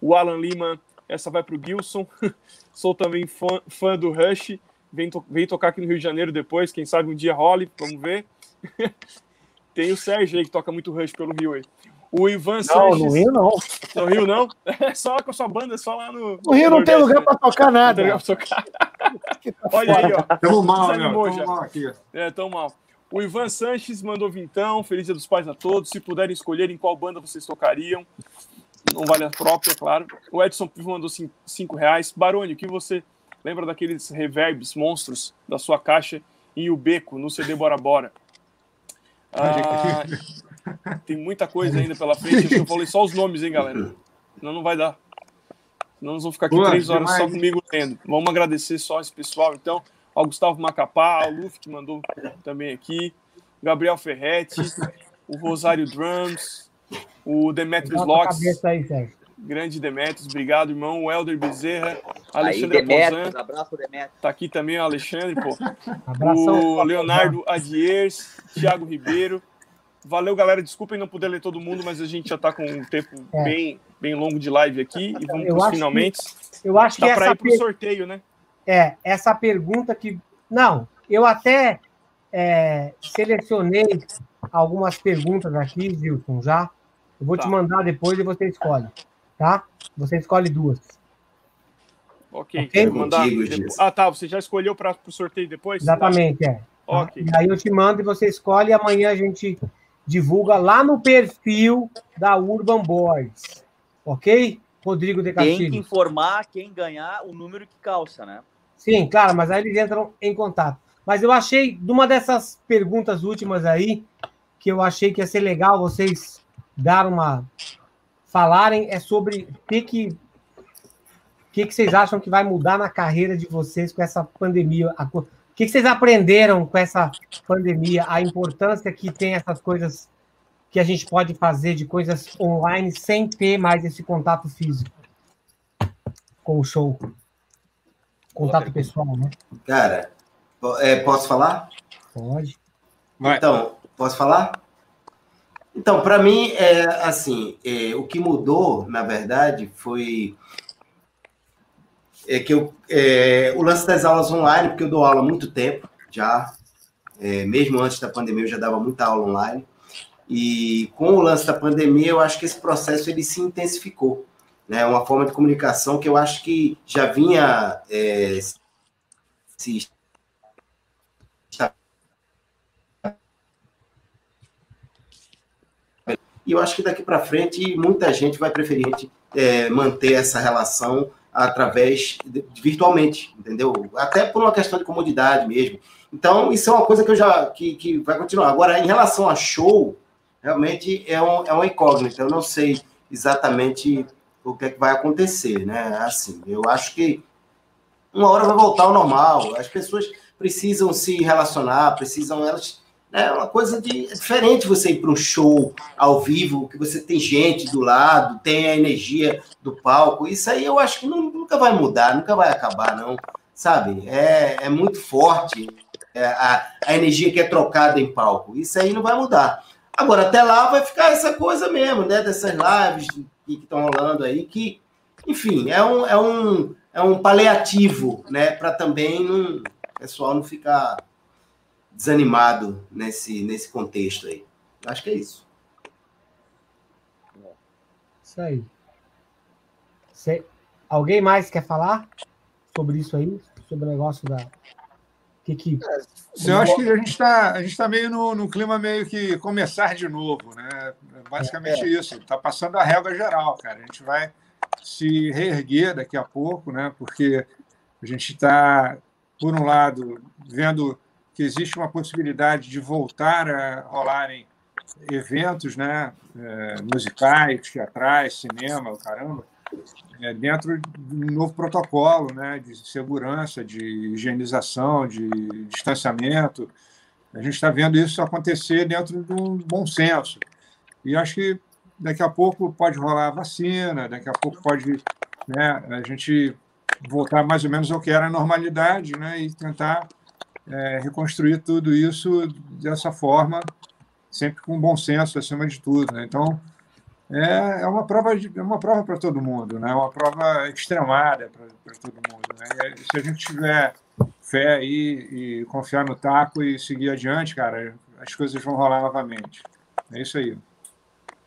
O Alan Lima, essa vai pro Gilson. <laughs> Sou também fã, fã do Rush, vem, to vem tocar aqui no Rio de Janeiro depois, quem sabe um dia role, vamos ver. <laughs> Tem o Sérgio aí que toca muito Rush pelo Rio aí. O Ivan não, Sanches. No Rio não. No Rio não? É <laughs> só com a sua banda, é só lá no. No Rio no não tem lugar para tocar nada. Não tem lugar pra tocar. Olha aí, ó. Tamo mal, meu. Tamo mal aqui. É, tão mal. O Ivan Sanches mandou vintão, feliz dia dos pais a todos. Se puderem escolher em qual banda vocês tocariam, não vale a própria, claro. O Edson Pivo mandou cinco reais. Baroni, o que você lembra daqueles reverbs monstros da sua caixa em o beco no CD Bora Bora? <laughs> Ah, tem muita coisa ainda pela frente. Eu falei só os nomes, hein, galera? Senão não vai dar. Senão nós vamos ficar aqui Boa, três horas demais. só comigo lendo. Vamos agradecer só esse pessoal, então ao Gustavo Macapá, ao Luffy, que mandou também aqui, Gabriel Ferretti, o Rosário Drums, o Demetrius Locks. Grande Demetrius, obrigado, irmão. O Helder Bezerra, Alexandre Aí, Demetrius, abraço, Demetrius. Tá aqui também o Alexandre, pô. <laughs> Abração, o Leonardo Adiers, Thiago Ribeiro. Valeu, galera. Desculpem não poder ler todo mundo, mas a gente já tá com um tempo é. bem, bem longo de live aqui e vamos para os finalmente. Que, eu acho Dá que para ir para o sorteio, né? É, essa pergunta que. Não, eu até é, selecionei algumas perguntas aqui, Wilson, já. Eu vou tá. te mandar depois e você escolhe, tá? Você escolhe duas. Ok, okay? Mandar depois... Ah, tá. Você já escolheu para o sorteio depois? Exatamente, é. Ok. E aí eu te mando e você escolhe e amanhã a gente divulga lá no perfil da Urban Boys. Ok? Rodrigo de Tem que Castilho. informar quem ganhar o número que calça, né? Sim, claro, mas aí eles entram em contato. Mas eu achei, de uma dessas perguntas últimas aí, que eu achei que ia ser legal vocês dar uma. falarem, é sobre o que, que, que, que vocês acham que vai mudar na carreira de vocês com essa pandemia. A O que, que vocês aprenderam com essa pandemia, a importância que tem essas coisas que a gente pode fazer de coisas online sem ter mais esse contato físico com o show. Contato pessoal, né? Cara, é, posso falar? Pode. Vai. Então, posso falar? Então, para mim, é assim, é, o que mudou, na verdade, foi é que eu, é, o lance das aulas online, porque eu dou aula há muito tempo já, é, mesmo antes da pandemia eu já dava muita aula online, e com o lance da pandemia eu acho que esse processo ele se intensificou, né? Uma forma de comunicação que eu acho que já vinha é, se E eu acho que daqui para frente muita gente vai preferir é, manter essa relação através de, virtualmente, entendeu? Até por uma questão de comodidade mesmo. Então, isso é uma coisa que eu já que, que vai continuar. Agora, em relação a show, realmente é, um, é uma incógnita. Eu não sei exatamente o que, é que vai acontecer, né? Assim, eu acho que uma hora vai voltar ao normal. As pessoas precisam se relacionar, precisam elas é uma coisa de é diferente você ir para um show ao vivo, que você tem gente do lado, tem a energia do palco. Isso aí eu acho que não, nunca vai mudar, nunca vai acabar, não. Sabe? É, é muito forte é, a, a energia que é trocada em palco. Isso aí não vai mudar. Agora, até lá vai ficar essa coisa mesmo, né? Dessas lives que estão rolando aí, que, enfim, é um, é um, é um paliativo, né? Para também não, o pessoal não ficar desanimado nesse, nesse contexto aí. Acho que é isso. Isso aí. Cê- Alguém mais quer falar sobre isso aí? Sobre o negócio da. Que que... Eu acho que a gente está a gente tá meio no, no clima meio que começar de novo, né? É basicamente isso. Está passando a régua geral, cara. A gente vai se reerguer daqui a pouco, né? Porque a gente está, por um lado, vendo que existe uma possibilidade de voltar a rolarem eventos, né? É, musicais, teatrais, cinema, o caramba, é, dentro de um novo protocolo né, de segurança, de higienização, de distanciamento. A gente está vendo isso acontecer dentro de um bom senso. E acho que daqui a pouco pode rolar a vacina, daqui a pouco pode né, a gente voltar mais ou menos ao que era a normalidade né, e tentar é, reconstruir tudo isso dessa forma, sempre com bom senso acima de tudo. Né? Então, é, é uma prova de, é uma prova para todo mundo, né? Uma prova extremada para todo mundo. Né? E se a gente tiver fé aí e confiar no taco e seguir adiante, cara, as coisas vão rolar novamente. É isso aí.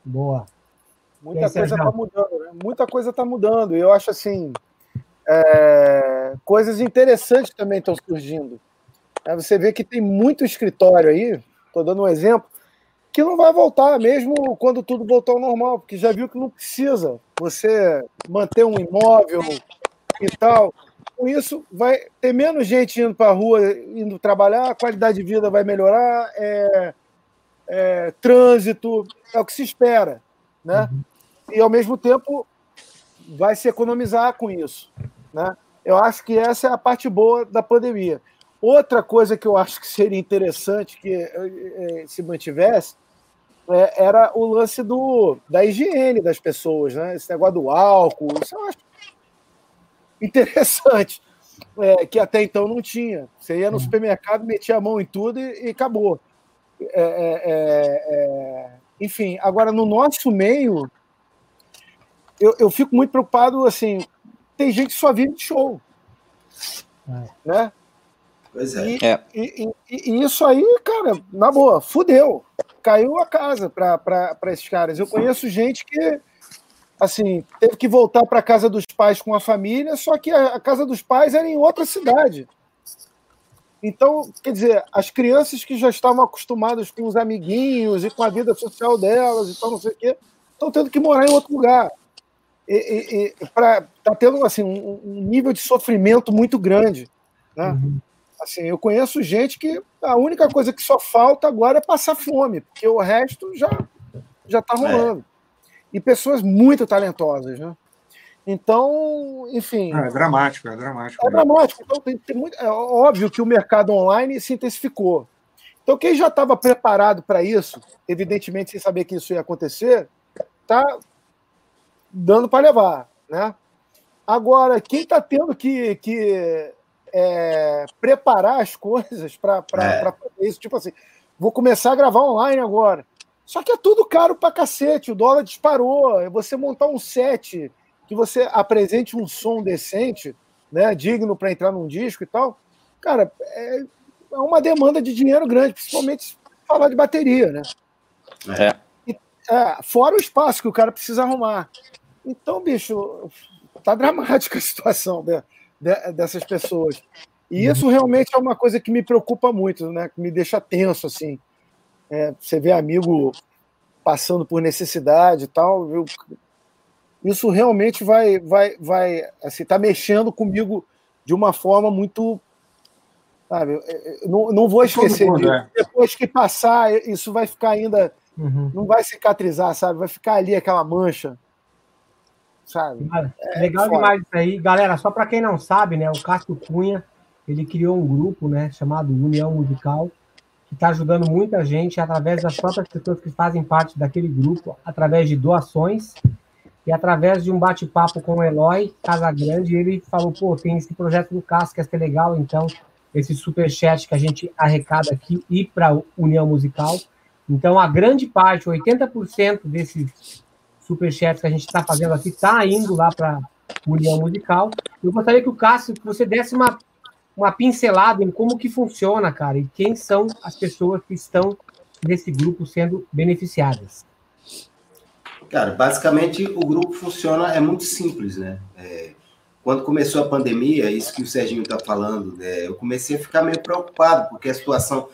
Boa. Muita aí, coisa está mudando, né? Muita coisa está mudando. E eu acho assim, é, coisas interessantes também estão surgindo. É, você vê que tem muito escritório aí, estou dando um exemplo, que não vai voltar, mesmo quando tudo voltar ao normal, porque já viu que não precisa você manter um imóvel e tal. Com isso, vai ter menos gente indo para a rua, indo trabalhar, a qualidade de vida vai melhorar, é, é, trânsito, é o que se espera. Né? E, ao mesmo tempo, vai se economizar com isso. Né? Eu acho que essa é a parte boa da pandemia. Outra coisa que eu acho que seria interessante que eh, se mantivesse é, era o lance do, da higiene das pessoas, né? Esse negócio do álcool, isso eu acho interessante, <laughs> é, que até então não tinha. Você ia no supermercado, metia a mão em tudo e, e acabou. É, é, é, enfim, agora no nosso meio, eu, eu fico muito preocupado, assim, tem gente que só vive de show, né? Pois é. E, É. e- e- e isso aí, cara, na boa, fudeu. Caiu a casa para esses caras. Eu conheço gente que, assim, teve que voltar para casa dos pais com a família, só que a, a casa dos pais era em outra cidade. Então, quer dizer, as crianças que já estavam acostumadas com os amiguinhos e com a vida social delas e tal, não sei o quê, estão tendo que morar em outro lugar. e, e, pra, tá tendo assim, um, um, nível de sofrimento muito grande. Né? Uhum. Assim, eu conheço gente que a única coisa que só falta agora é passar fome, porque o resto já já está rolando. É. E pessoas muito talentosas, né? Então, enfim. É, é dramático, é dramático. É dramático. Então, tem, tem muito, é óbvio que o mercado online se intensificou. Então, quem já estava preparado para isso, evidentemente sem saber que isso ia acontecer, está dando para levar. Né? Agora, quem está tendo que, que é, preparar as coisas para é. fazer isso, tipo assim, vou começar a gravar online agora. Só que é tudo caro para cacete, o dólar disparou. É você montar um set que você apresente um som decente, né, digno para entrar num disco e tal, cara, é, é uma demanda de dinheiro grande, principalmente falar de bateria, né? É. E, é, fora o espaço que o cara precisa arrumar. Então, bicho, tá dramática a situação de, de, dessas pessoas. E isso realmente é uma coisa que me preocupa muito, né? Que me deixa tenso, assim. É, você vê amigo passando por necessidade e tal, eu, isso realmente vai, vai, vai, assim, tá mexendo comigo de uma forma muito, sabe? Não, não vou esquecer é. Depois que passar, isso vai ficar ainda, uhum. não vai cicatrizar, sabe? Vai ficar ali aquela mancha, sabe? É, legal demais isso aí, galera. Só para quem não sabe, né? O Cássio Cunha, ele criou um grupo, né? Chamado União Musical que está ajudando muita gente através das próprias pessoas que fazem parte daquele grupo, através de doações e através de um bate-papo com o Eloy Casagrande, ele falou, pô, tem esse projeto do Cássio que é legal, então esse superchat que a gente arrecada aqui e para União Musical. Então, a grande parte, 80% desses superchats que a gente está fazendo aqui, está indo lá para União Musical. Eu gostaria que o Cássio, que você desse uma, uma pincelada em como que funciona, cara, e quem são as pessoas que estão nesse grupo sendo beneficiadas. Cara, basicamente o grupo funciona, é muito simples, né? É, quando começou a pandemia, isso que o Serginho está falando, né, eu comecei a ficar meio preocupado, porque a situação,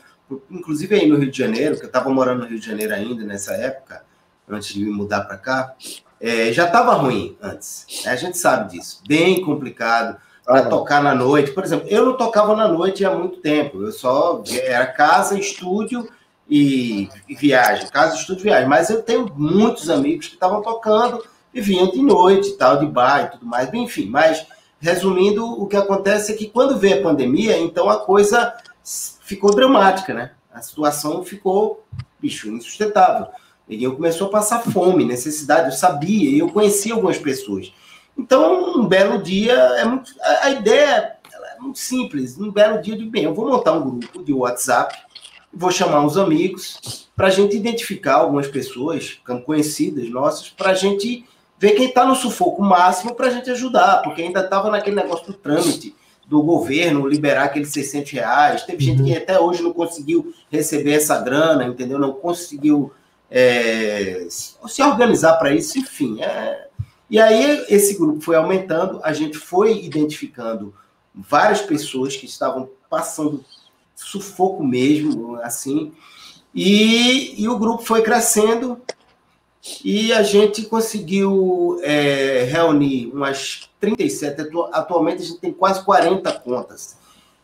inclusive aí no Rio de Janeiro, que eu estava morando no Rio de Janeiro ainda nessa época, antes de me mudar para cá, é, já estava ruim antes. Né? A gente sabe disso, bem complicado para tocar na noite. Por exemplo, eu não tocava na noite há muito tempo, eu só era casa, estúdio e, e viagem, casa, estúdio, viagem. Mas eu tenho muitos amigos que estavam tocando e vinham de noite tal, de bar e tudo mais. Enfim, mas resumindo, o que acontece é que quando veio a pandemia, então a coisa ficou dramática, né? A situação ficou, bicho, insustentável. E eu começou a passar fome, necessidade, eu sabia, e eu conhecia algumas pessoas. Então, um belo dia, é muito, a, a ideia é muito simples. Um belo dia de bem, eu vou montar um grupo de WhatsApp vou chamar uns amigos para a gente identificar algumas pessoas conhecidas nossas, para a gente ver quem está no sufoco máximo para a gente ajudar, porque ainda estava naquele negócio do trâmite do governo liberar aqueles 600 reais. Teve gente que até hoje não conseguiu receber essa grana, entendeu? Não conseguiu é, se organizar para isso, enfim. É... E aí esse grupo foi aumentando, a gente foi identificando várias pessoas que estavam passando sufoco mesmo, assim. E, e o grupo foi crescendo e a gente conseguiu é, reunir umas 37. Atualmente a gente tem quase 40 contas.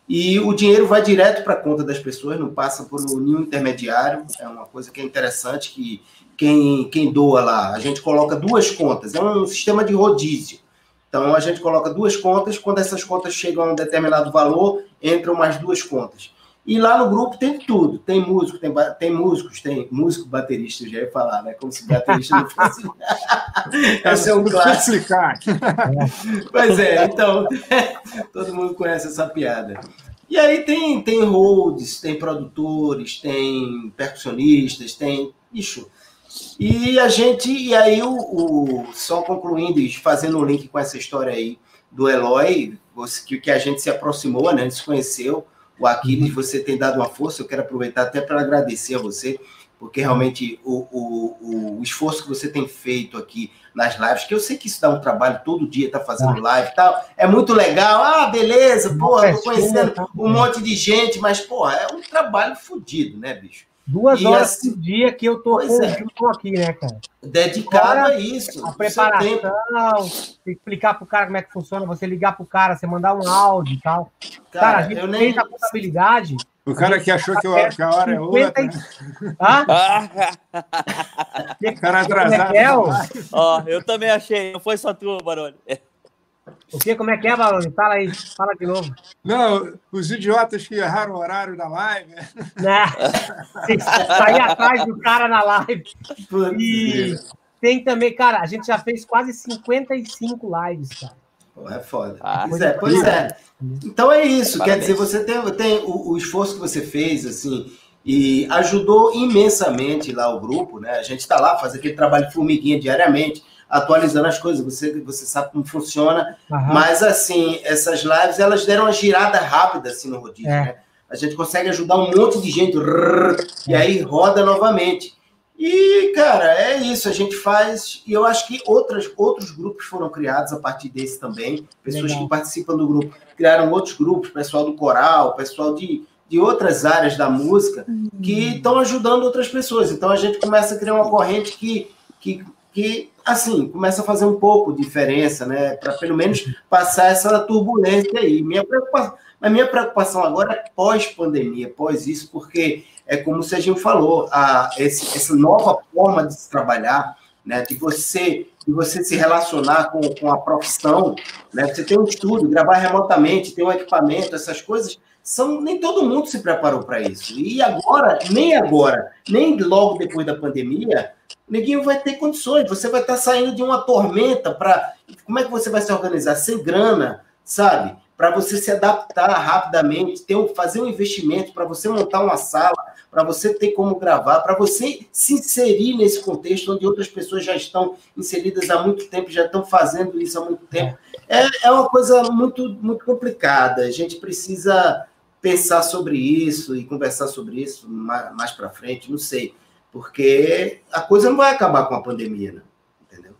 E o dinheiro vai direto para a conta das pessoas, não passa por nenhum intermediário. É uma coisa que é interessante que quem, quem doa lá, a gente coloca duas contas. É um sistema de rodízio. Então a gente coloca duas contas, quando essas contas chegam a um determinado valor, entram mais duas contas. E lá no grupo tem tudo. Tem músico, tem, tem músicos, tem músico baterista, já ia falar, né? Como se baterista não fosse. <laughs> Esse é um clássico. explicar. <laughs> pois é, então, <laughs> todo mundo conhece essa piada. E aí tem, tem holds, tem produtores, tem percussionistas, tem. Bicho. E a gente, e aí o, o só concluindo e fazendo um link com essa história aí do Eloy, que, que a gente se aproximou, né? A gente se conheceu o Aquiles, você tem dado uma força. Eu quero aproveitar até para agradecer a você, porque realmente o, o, o, esforço que você tem feito aqui nas lives, que eu sei que isso dá um trabalho todo dia, tá fazendo live e tal, é muito legal. Ah, beleza, porra, tô conhecendo um monte de gente, mas, porra, é um trabalho fodido, né, bicho? Duas E horas assim- por dia que eu tô Pois com o é. Aqui, né, cara? Dedicado a isso. A preparação, explicar pro cara como é que funciona, você ligar pro cara, você mandar um áudio e tal. Cara, a Cara, gente eu nem. fez a contabilidade. O cara que achou que, o- que a hora é outra, né? Hã? <laughs> Ah, O cara atrasado. ó, eu também achei, não foi só tu, Baroni. O que? Como é que é, Baroni? Fala aí, fala de novo. Não, os idiotas que erraram o horário da live. né? Tem que sair atrás do cara na live. E tem também, cara, a gente já fez quase 55 lives, cara. Pô, é foda. Ah, pois é, pois é. Então é isso. Parabéns. Quer dizer, você tem, tem o, o esforço que você fez, assim, e ajudou imensamente lá o grupo, né? A gente está lá, faz aquele trabalho de formiguinha diariamente, atualizando as coisas. Você, você sabe como funciona. Aham. Mas, assim, essas lives, elas deram uma girada rápida, assim, no rodízio, É. né? A gente consegue ajudar um monte de gente, rrr, e aí roda novamente. E, cara, é isso, a gente faz, e eu acho que outras, outros grupos foram criados a partir desse também, pessoas Legal. que participam do grupo, criaram outros grupos, pessoal do coral, pessoal de, de outras áreas da música, que estão ajudando outras pessoas. Então a gente começa a criar uma corrente que, que, que assim, começa a fazer um pouco de diferença, né? Para pelo menos passar essa turbulência aí. Minha preocupação, a minha preocupação agora é pós-pandemia, pós isso, porque é como o Serginho falou, a, esse, essa nova forma de se trabalhar, né? De você, de você se relacionar com, com a profissão, né? Você tem um estúdio, gravar remotamente, ter um equipamento, essas coisas são nem todo mundo se preparou para isso. E agora, nem agora, nem logo depois da pandemia, ninguém vai ter condições. Você vai estar saindo de uma tormenta para como é que você vai se organizar sem grana, sabe? Para você se adaptar rapidamente, ter um, fazer um investimento para você montar uma sala, para você ter como gravar, para você se inserir nesse contexto onde outras pessoas já estão inseridas há muito tempo, já estão fazendo isso há muito tempo. É, é uma coisa muito, muito complicada. A gente precisa pensar sobre isso e conversar sobre isso mais, mais para frente, não sei. Porque a coisa não vai acabar com a pandemia, né? entendeu?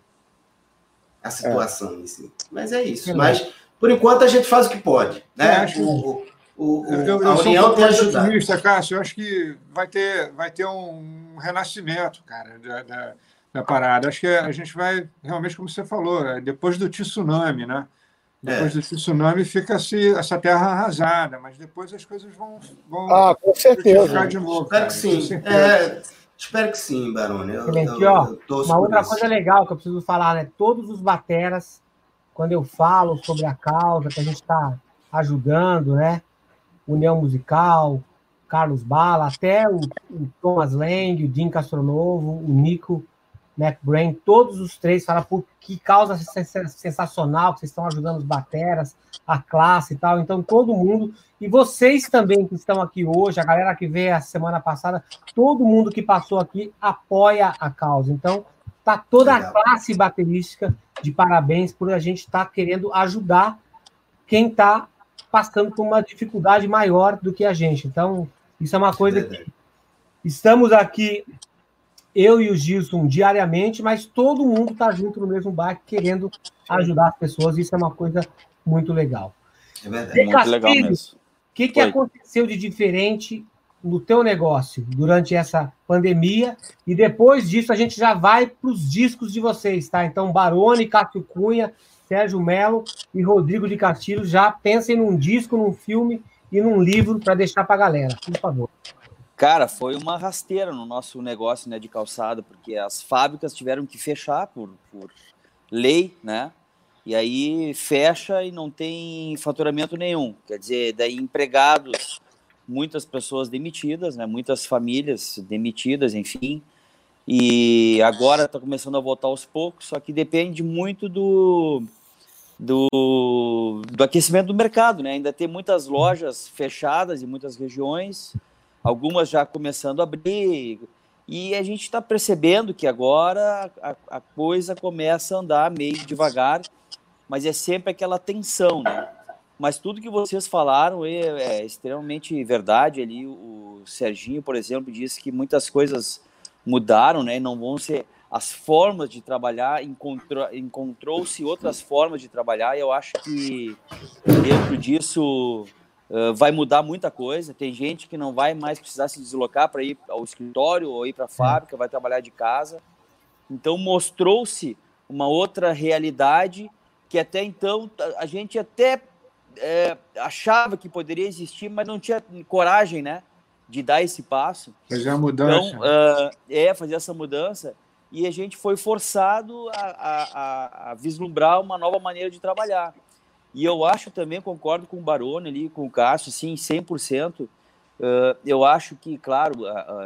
A situação em si. Mas é isso. Mas, por enquanto, a gente faz o que pode. Né? Eu acho- O, o, o, Eu, eu, a eu União tem ajudado. Cássio. Eu acho que vai ter, vai ter um renascimento, cara, da, da, da parada. Acho que a gente vai, realmente, como você falou, é, depois do tsunami, né? Depois É. do tsunami fica-se essa terra arrasada, mas depois as coisas vão, vão Ah, com certeza. de novo. Espero cara, que sim. É, espero que sim, Barone. Eu, eu- ó, eu Uma outra isso. coisa legal que eu preciso falar, né? Todos os bateras, quando eu falo sobre a causa que a gente está ajudando, né? União Musical, Carlos Bala, até o, o Thomas Lang, o Jim Castronovo, o Nico McBrain, todos os três falam, por que causa sen- sensacional que vocês estão ajudando os bateras, a classe e tal. Então, todo mundo, e vocês também que estão aqui hoje, a galera que veio a semana passada, todo mundo que passou aqui apoia a causa. Então, tá toda a classe baterística de parabéns por a gente estar querendo ajudar quem está passando por uma dificuldade maior do que a gente. Então, isso é uma coisa que estamos aqui, eu e o Gilson, diariamente, mas todo mundo está junto no mesmo barco querendo ajudar as pessoas. Isso é uma coisa muito legal. É verdade. Muito legal Castilho, mesmo. O que, que Oi. aconteceu de diferente no teu negócio durante essa pandemia? E depois disso a gente já vai para os discos de vocês, tá? Então, Barone, Cássio Cunha, Sérgio Melo e Rodrigo de Castilho já pensem num disco, num filme e num livro para deixar para a galera, por favor. Cara, foi uma rasteira no nosso negócio né, de calçado, porque as fábricas tiveram que fechar por, por lei, né? E aí fecha e não tem faturamento nenhum. Quer dizer, daí empregados, muitas pessoas demitidas, né? Muitas famílias demitidas, enfim. E agora está começando a voltar aos poucos, só que depende muito do, do, do aquecimento do mercado, né? Ainda tem muitas lojas fechadas em muitas regiões, algumas já começando a abrir, e a gente está percebendo que agora a, a coisa começa a andar meio devagar, mas é sempre aquela tensão, né? Mas tudo que vocês falaram é, é extremamente verdade. Ali o Serginho, por exemplo, disse que muitas coisas mudaram, né? Não vão ser as formas de trabalhar, encontrou, encontrou-se outras formas de trabalhar, e eu acho que dentro disso uh, vai mudar muita coisa. Tem gente que não vai mais precisar se deslocar para ir ao escritório ou ir para a fábrica, vai trabalhar de casa. Então mostrou-se uma outra realidade que até então a gente até é, achava que poderia existir, mas não tinha coragem, né, de dar esse passo. Fazer a mudança. Então, uh, é fazer essa mudança e a gente foi forçado a, a, a, vislumbrar uma nova maneira de trabalhar. E eu acho também, concordo com o Barone ali, com o Cássio, sim, 100%. Uh, eu acho que, claro,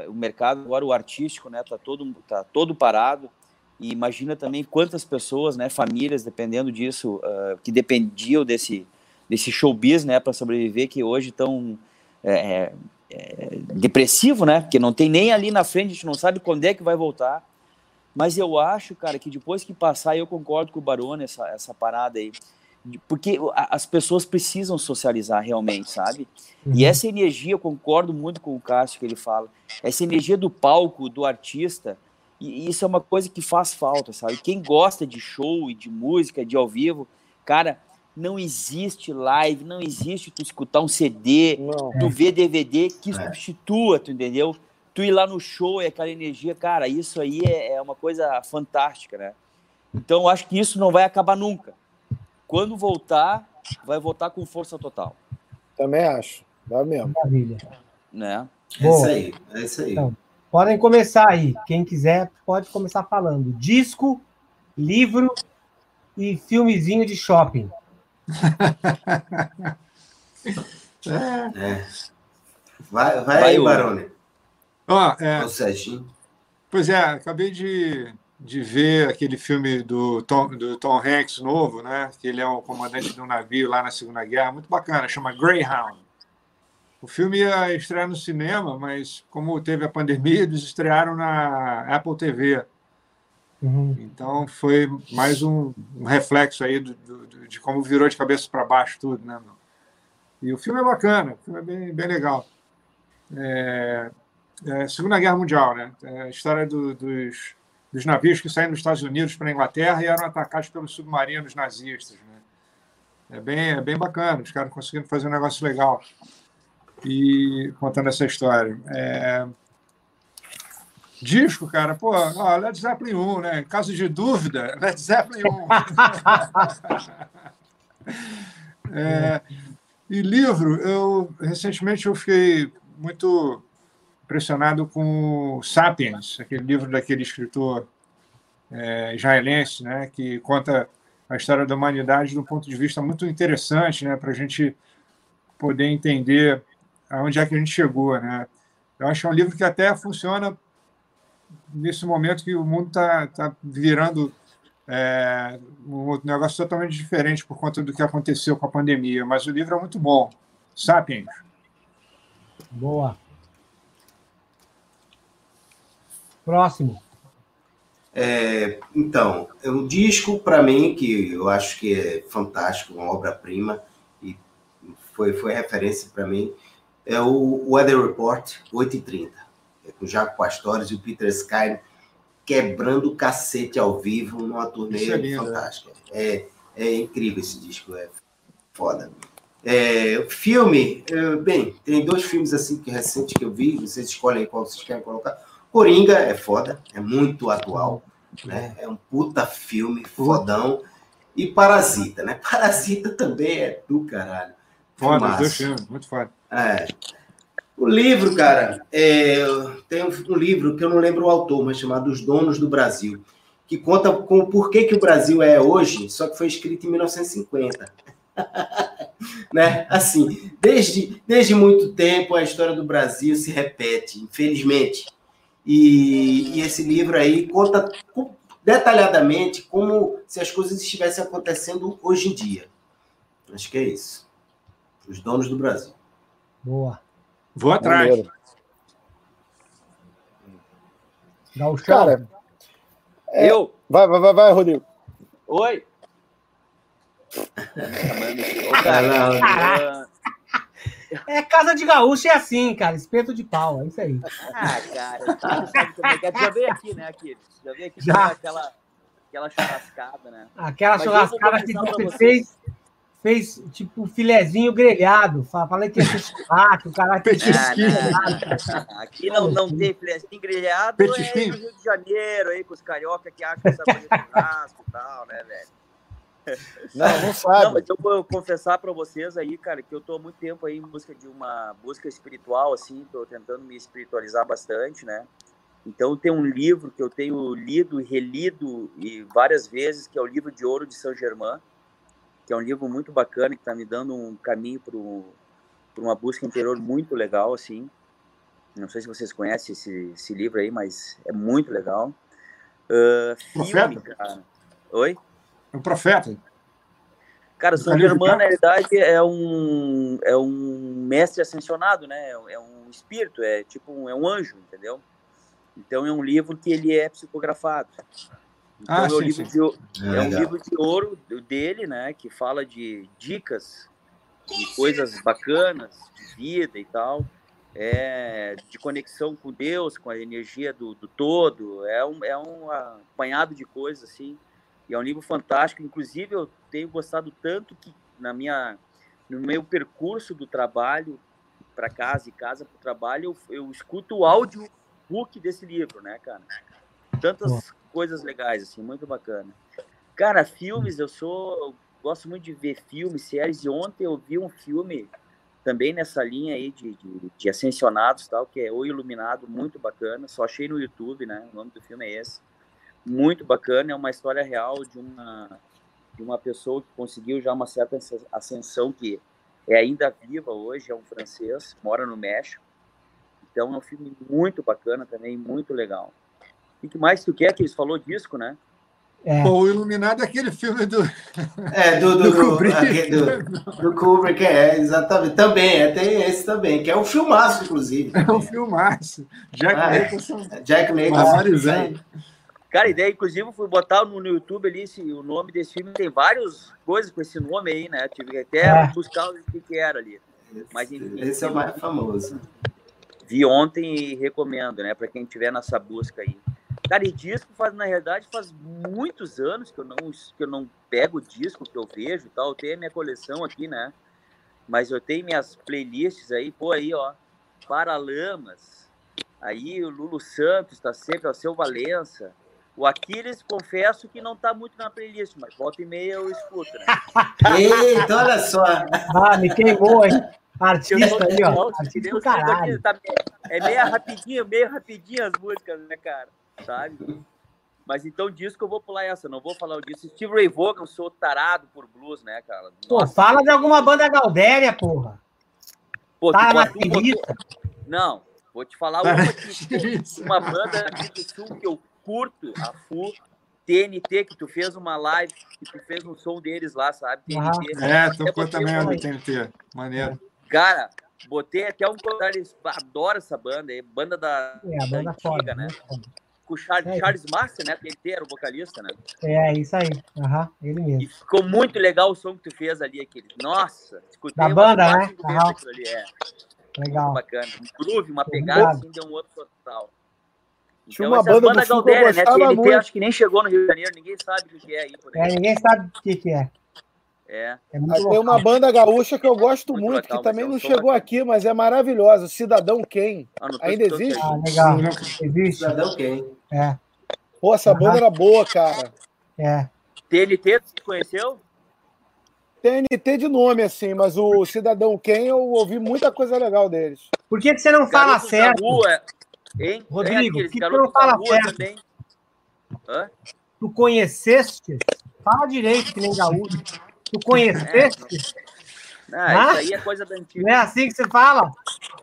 o mercado agora, o artístico, né, tá todo, tá todo parado. E imagina também quantas pessoas, né, famílias, dependendo disso, uh, que dependiam desse, desse showbiz, né, para sobreviver, que hoje estão é, é, é, depressivo, né, porque não tem nem ali na frente, a gente não sabe quando é que vai voltar. Mas eu acho, cara, que depois que passar, eu concordo com o Barone, essa, essa parada aí, porque as pessoas precisam socializar realmente, sabe? Uhum. E essa energia, eu concordo muito com o Cássio que ele fala, essa energia do palco, do artista, e isso é uma coisa que faz falta, sabe? Quem gosta de show e de música, de ao vivo, cara, não existe live, não existe tu escutar um CD, não. tu ver DVD que é. substitua, tu entendeu? Tu ir lá no show e aquela energia, cara, isso aí é, é uma coisa fantástica, né? Então, eu acho que isso não vai acabar nunca. Quando voltar, vai voltar com força total. Também acho. Vai mesmo. Maravilha. Né? É isso aí. É isso aí. Então, podem começar aí. Quem quiser, pode começar falando. Disco, livro e filmezinho de shopping. <laughs> é. Vai, vai, vai aí, Barone. Ó, é, o Pois é, acabei de de ver aquele filme do Tom, do Tom Hanks novo, né? Que ele é o comandante de um navio lá na Segunda Guerra, muito bacana, chama Greyhound. O filme ia estrear no cinema, mas como teve a pandemia, eles estrearam na Apple TV. Uhum. Então foi mais um, um reflexo aí do, do, de como virou de cabeça para baixo tudo, né? E o filme é bacana, o filme é bem, bem legal. É, é, Segunda Guerra Mundial, né? É a história do, dos dos navios que saíram dos Estados Unidos para a Inglaterra e eram atacados pelos submarinos nazistas. Né? É, bem, é bem bacana, os caras conseguiram fazer um negócio legal e contando essa história. É... Disco, cara, pô, ó, Led Zeppelin 1, né? Em caso de dúvida, <laughs> Led Zeppelin 1. <laughs> é... E livro, eu recentemente eu fiquei muito impressionado com Sapiens, aquele livro daquele escritor é, israelense, né, que conta a história da humanidade de um ponto de vista muito interessante, né, para a gente poder entender aonde é que a gente chegou, né. Eu acho que é um livro que até funciona nesse momento que o mundo está tá virando é, um negócio totalmente diferente por conta do que aconteceu com a pandemia, mas o livro é muito bom. Sapiens. Boa. Próximo. É, então, é um disco para mim que eu acho que é fantástico, uma obra-prima e foi, foi referência para mim, é o Weather Report 830, é com o Jaco Pastores e o Peter Sky quebrando o cacete ao vivo numa turnê é né? fantástica. É, é incrível esse disco, é foda. É, filme, é, bem, tem dois filmes assim que recente que eu vi, vocês escolhem qual vocês querem colocar. Coringa é foda, é muito atual, né? É um puta filme, fodão. E Parasita, né? <laughs> Parasita também é do caralho. Foda, os dois filmes, muito foda. É. O livro, cara, é, tem um, livro que eu não lembro o autor, mas chamado Os Donos do Brasil, que conta com o porquê que o Brasil é hoje, só que foi escrito em 1950. <laughs> né? Assim, desde, desde muito tempo a história do Brasil se repete, infelizmente. E, e esse livro aí conta detalhadamente como se as coisas estivessem acontecendo hoje em dia. Acho que é isso. Os donos do Brasil. Boa. Vou atrás. Dá o Cara, é... eu. Vai, vai, vai, vai, Rodrigo. Oi. <laughs> Ô, cara, <laughs> é casa de gaúcho é assim, cara. Espeto de pau, é isso aí. Ah, cara. Já veio aqui, né, aqui? Já veio aqui Já. aquela, aquela churrascada, né? Aquela Mas churrascada que você fez. fez tipo filezinho grelhado. Fa- Falei que ia ser churrasco, o cara que. Ah, Aqui não, não tem filezinho grelhado, é no Rio de Janeiro, aí, com os carioca que acham que sabe fazer churrasco e tal, né, velho? Não, <laughs> não Não, sabe. mas eu vou confessar pra vocês aí, cara, que eu tô há muito tempo aí em busca de uma busca espiritual, assim, tô tentando me espiritualizar bastante, né? Então tem um livro que eu tenho lido e relido e várias vezes, que é o livro de Ouro de São Germain, que é um livro muito bacana, que tá me dando um caminho para uma busca interior muito legal, assim. Não sei se vocês conhecem esse, esse livro aí, mas é muito legal. Ah, filme, Profeta? cara. Oi? O profeta. Cara, São Germain, Ricardo? na verdade, é um, é um mestre ascensionado, né? É um espírito, é tipo um, é um anjo, entendeu? Então é um livro que ele é psicografado. Então Ah, é, um sim, livro sim. de, É, é um livro de ouro dele, né? Que fala de dicas, de coisas bacanas, de vida e tal. É, de conexão com Deus, com a energia do, do todo. É um, é um apanhado de coisas, assim. E é um livro fantástico. Inclusive, eu tenho gostado tanto que na minha, no meu percurso do trabalho para casa e casa para o trabalho, eu, eu escuto o áudio book desse livro, né, cara? Tantas coisas legais, assim, muito bacana. Cara, filmes, eu sou. Eu gosto muito de ver filmes, séries, e ontem eu vi um filme também nessa linha aí de, de, de ascensionados tal, que é O Iluminado, muito bacana. Só achei no YouTube, né? O nome do filme é esse. Muito bacana, é uma história real de uma, de uma pessoa que conseguiu já uma certa ascensão, que é ainda viva hoje, é um francês, mora no México. Então é um filme muito bacana também, muito legal. O que mais tu quer? Que eles falou disco, né? É. Pô, o Iluminado é aquele filme do. <laughs> É, do, do, Do do, Kubrick. do, do Kubrick, é, exatamente. Também, é, tem esse também, que é um filmaço, inclusive. É um filmaço. Jack Ah, é. Nicholson. Jack Nicholson. Barbarizando. Cara, a ideia, inclusive, eu fui botar no, no YouTube ali esse, o nome desse filme. Tem várias coisas com esse nome aí, né? Tive que até É. buscar o que, que era ali. Mas, enfim, Esse é o mais famoso. Vi ontem e recomendo, né? Pra quem tiver nessa busca aí. Cara, e disco faz, na realidade, faz muitos anos que eu não, que eu não pego o disco que eu vejo e tal. Eu tenho a minha coleção aqui, né? Mas eu tenho minhas playlists aí, pô, aí, ó. Paralamas. Aí o Lulu Santos tá sempre, ó, Seu Valença. O Aquiles, confesso que não tá muito na playlist, mas volta e meia eu escuto, né? <laughs> Eita, olha só. Ah, me queimou, hein? Artista aí, ó. Artista do sinto aqui, caralho. tá- é meio rapidinho, meio rapidinho as músicas, né, cara? Sabe? Mas então disso que eu vou pular essa, não vou falar disso. Steve Ray Vaughan, eu sou tarado por blues, né, cara? Pô, Nossa, fala de alguma banda Galdéria, porra. pô, Tá na botou-. Não, vou te falar uma aqui. uma banda aqui do sul que eu curto, a FU, TNT, que tu fez uma live, que tu fez um som deles lá, sabe? TNT. É, Até tocou também no TNT. Maneiro. Cara, botei até um comentário, adoram essa banda aí, banda da, É, a da banda antiga, foda, né? né? Com o Charles, É. Charles Master, né? TNT era o vocalista, né? É, isso aí. Aham, ele E mesmo. ficou muito legal o som que tu fez ali, aquele. Nossa, escutei Da banda, né? aquilo ali, é. Legal. Muito bacana. Um groove, uma pegada Obrigado. assim, deu um outro total. Tinha Então, uma essas banda do eu Galdéria, né? TNT muito. acho que nem chegou no Rio de Janeiro, ninguém sabe o que é aí por É, aí. ninguém sabe o que, que é. É. É Aí tem uma banda gaúcha que eu gosto Muito muito, que também mas é não chegou bacana. aqui, mas é maravilhosa. Cidadão Quem. Ah, Ainda existe? Ah, legal. Não, Existe. Cidadão quem? É, Pô, essa banda era boa, cara. é. TNT, tu conheceu? TNT de nome, assim, mas o Cidadão Quem eu ouvi muita coisa legal deles. Por que, que você não fala Garotos da certo? Rua, hein? Rodrigo, por que Garotos não fala certo? também. Hã? Tu conheceste? Fala direito, que nem gaúcho. Tu conheceste? Ah, Hã? isso aí é coisa da antiga. Não é assim que você fala?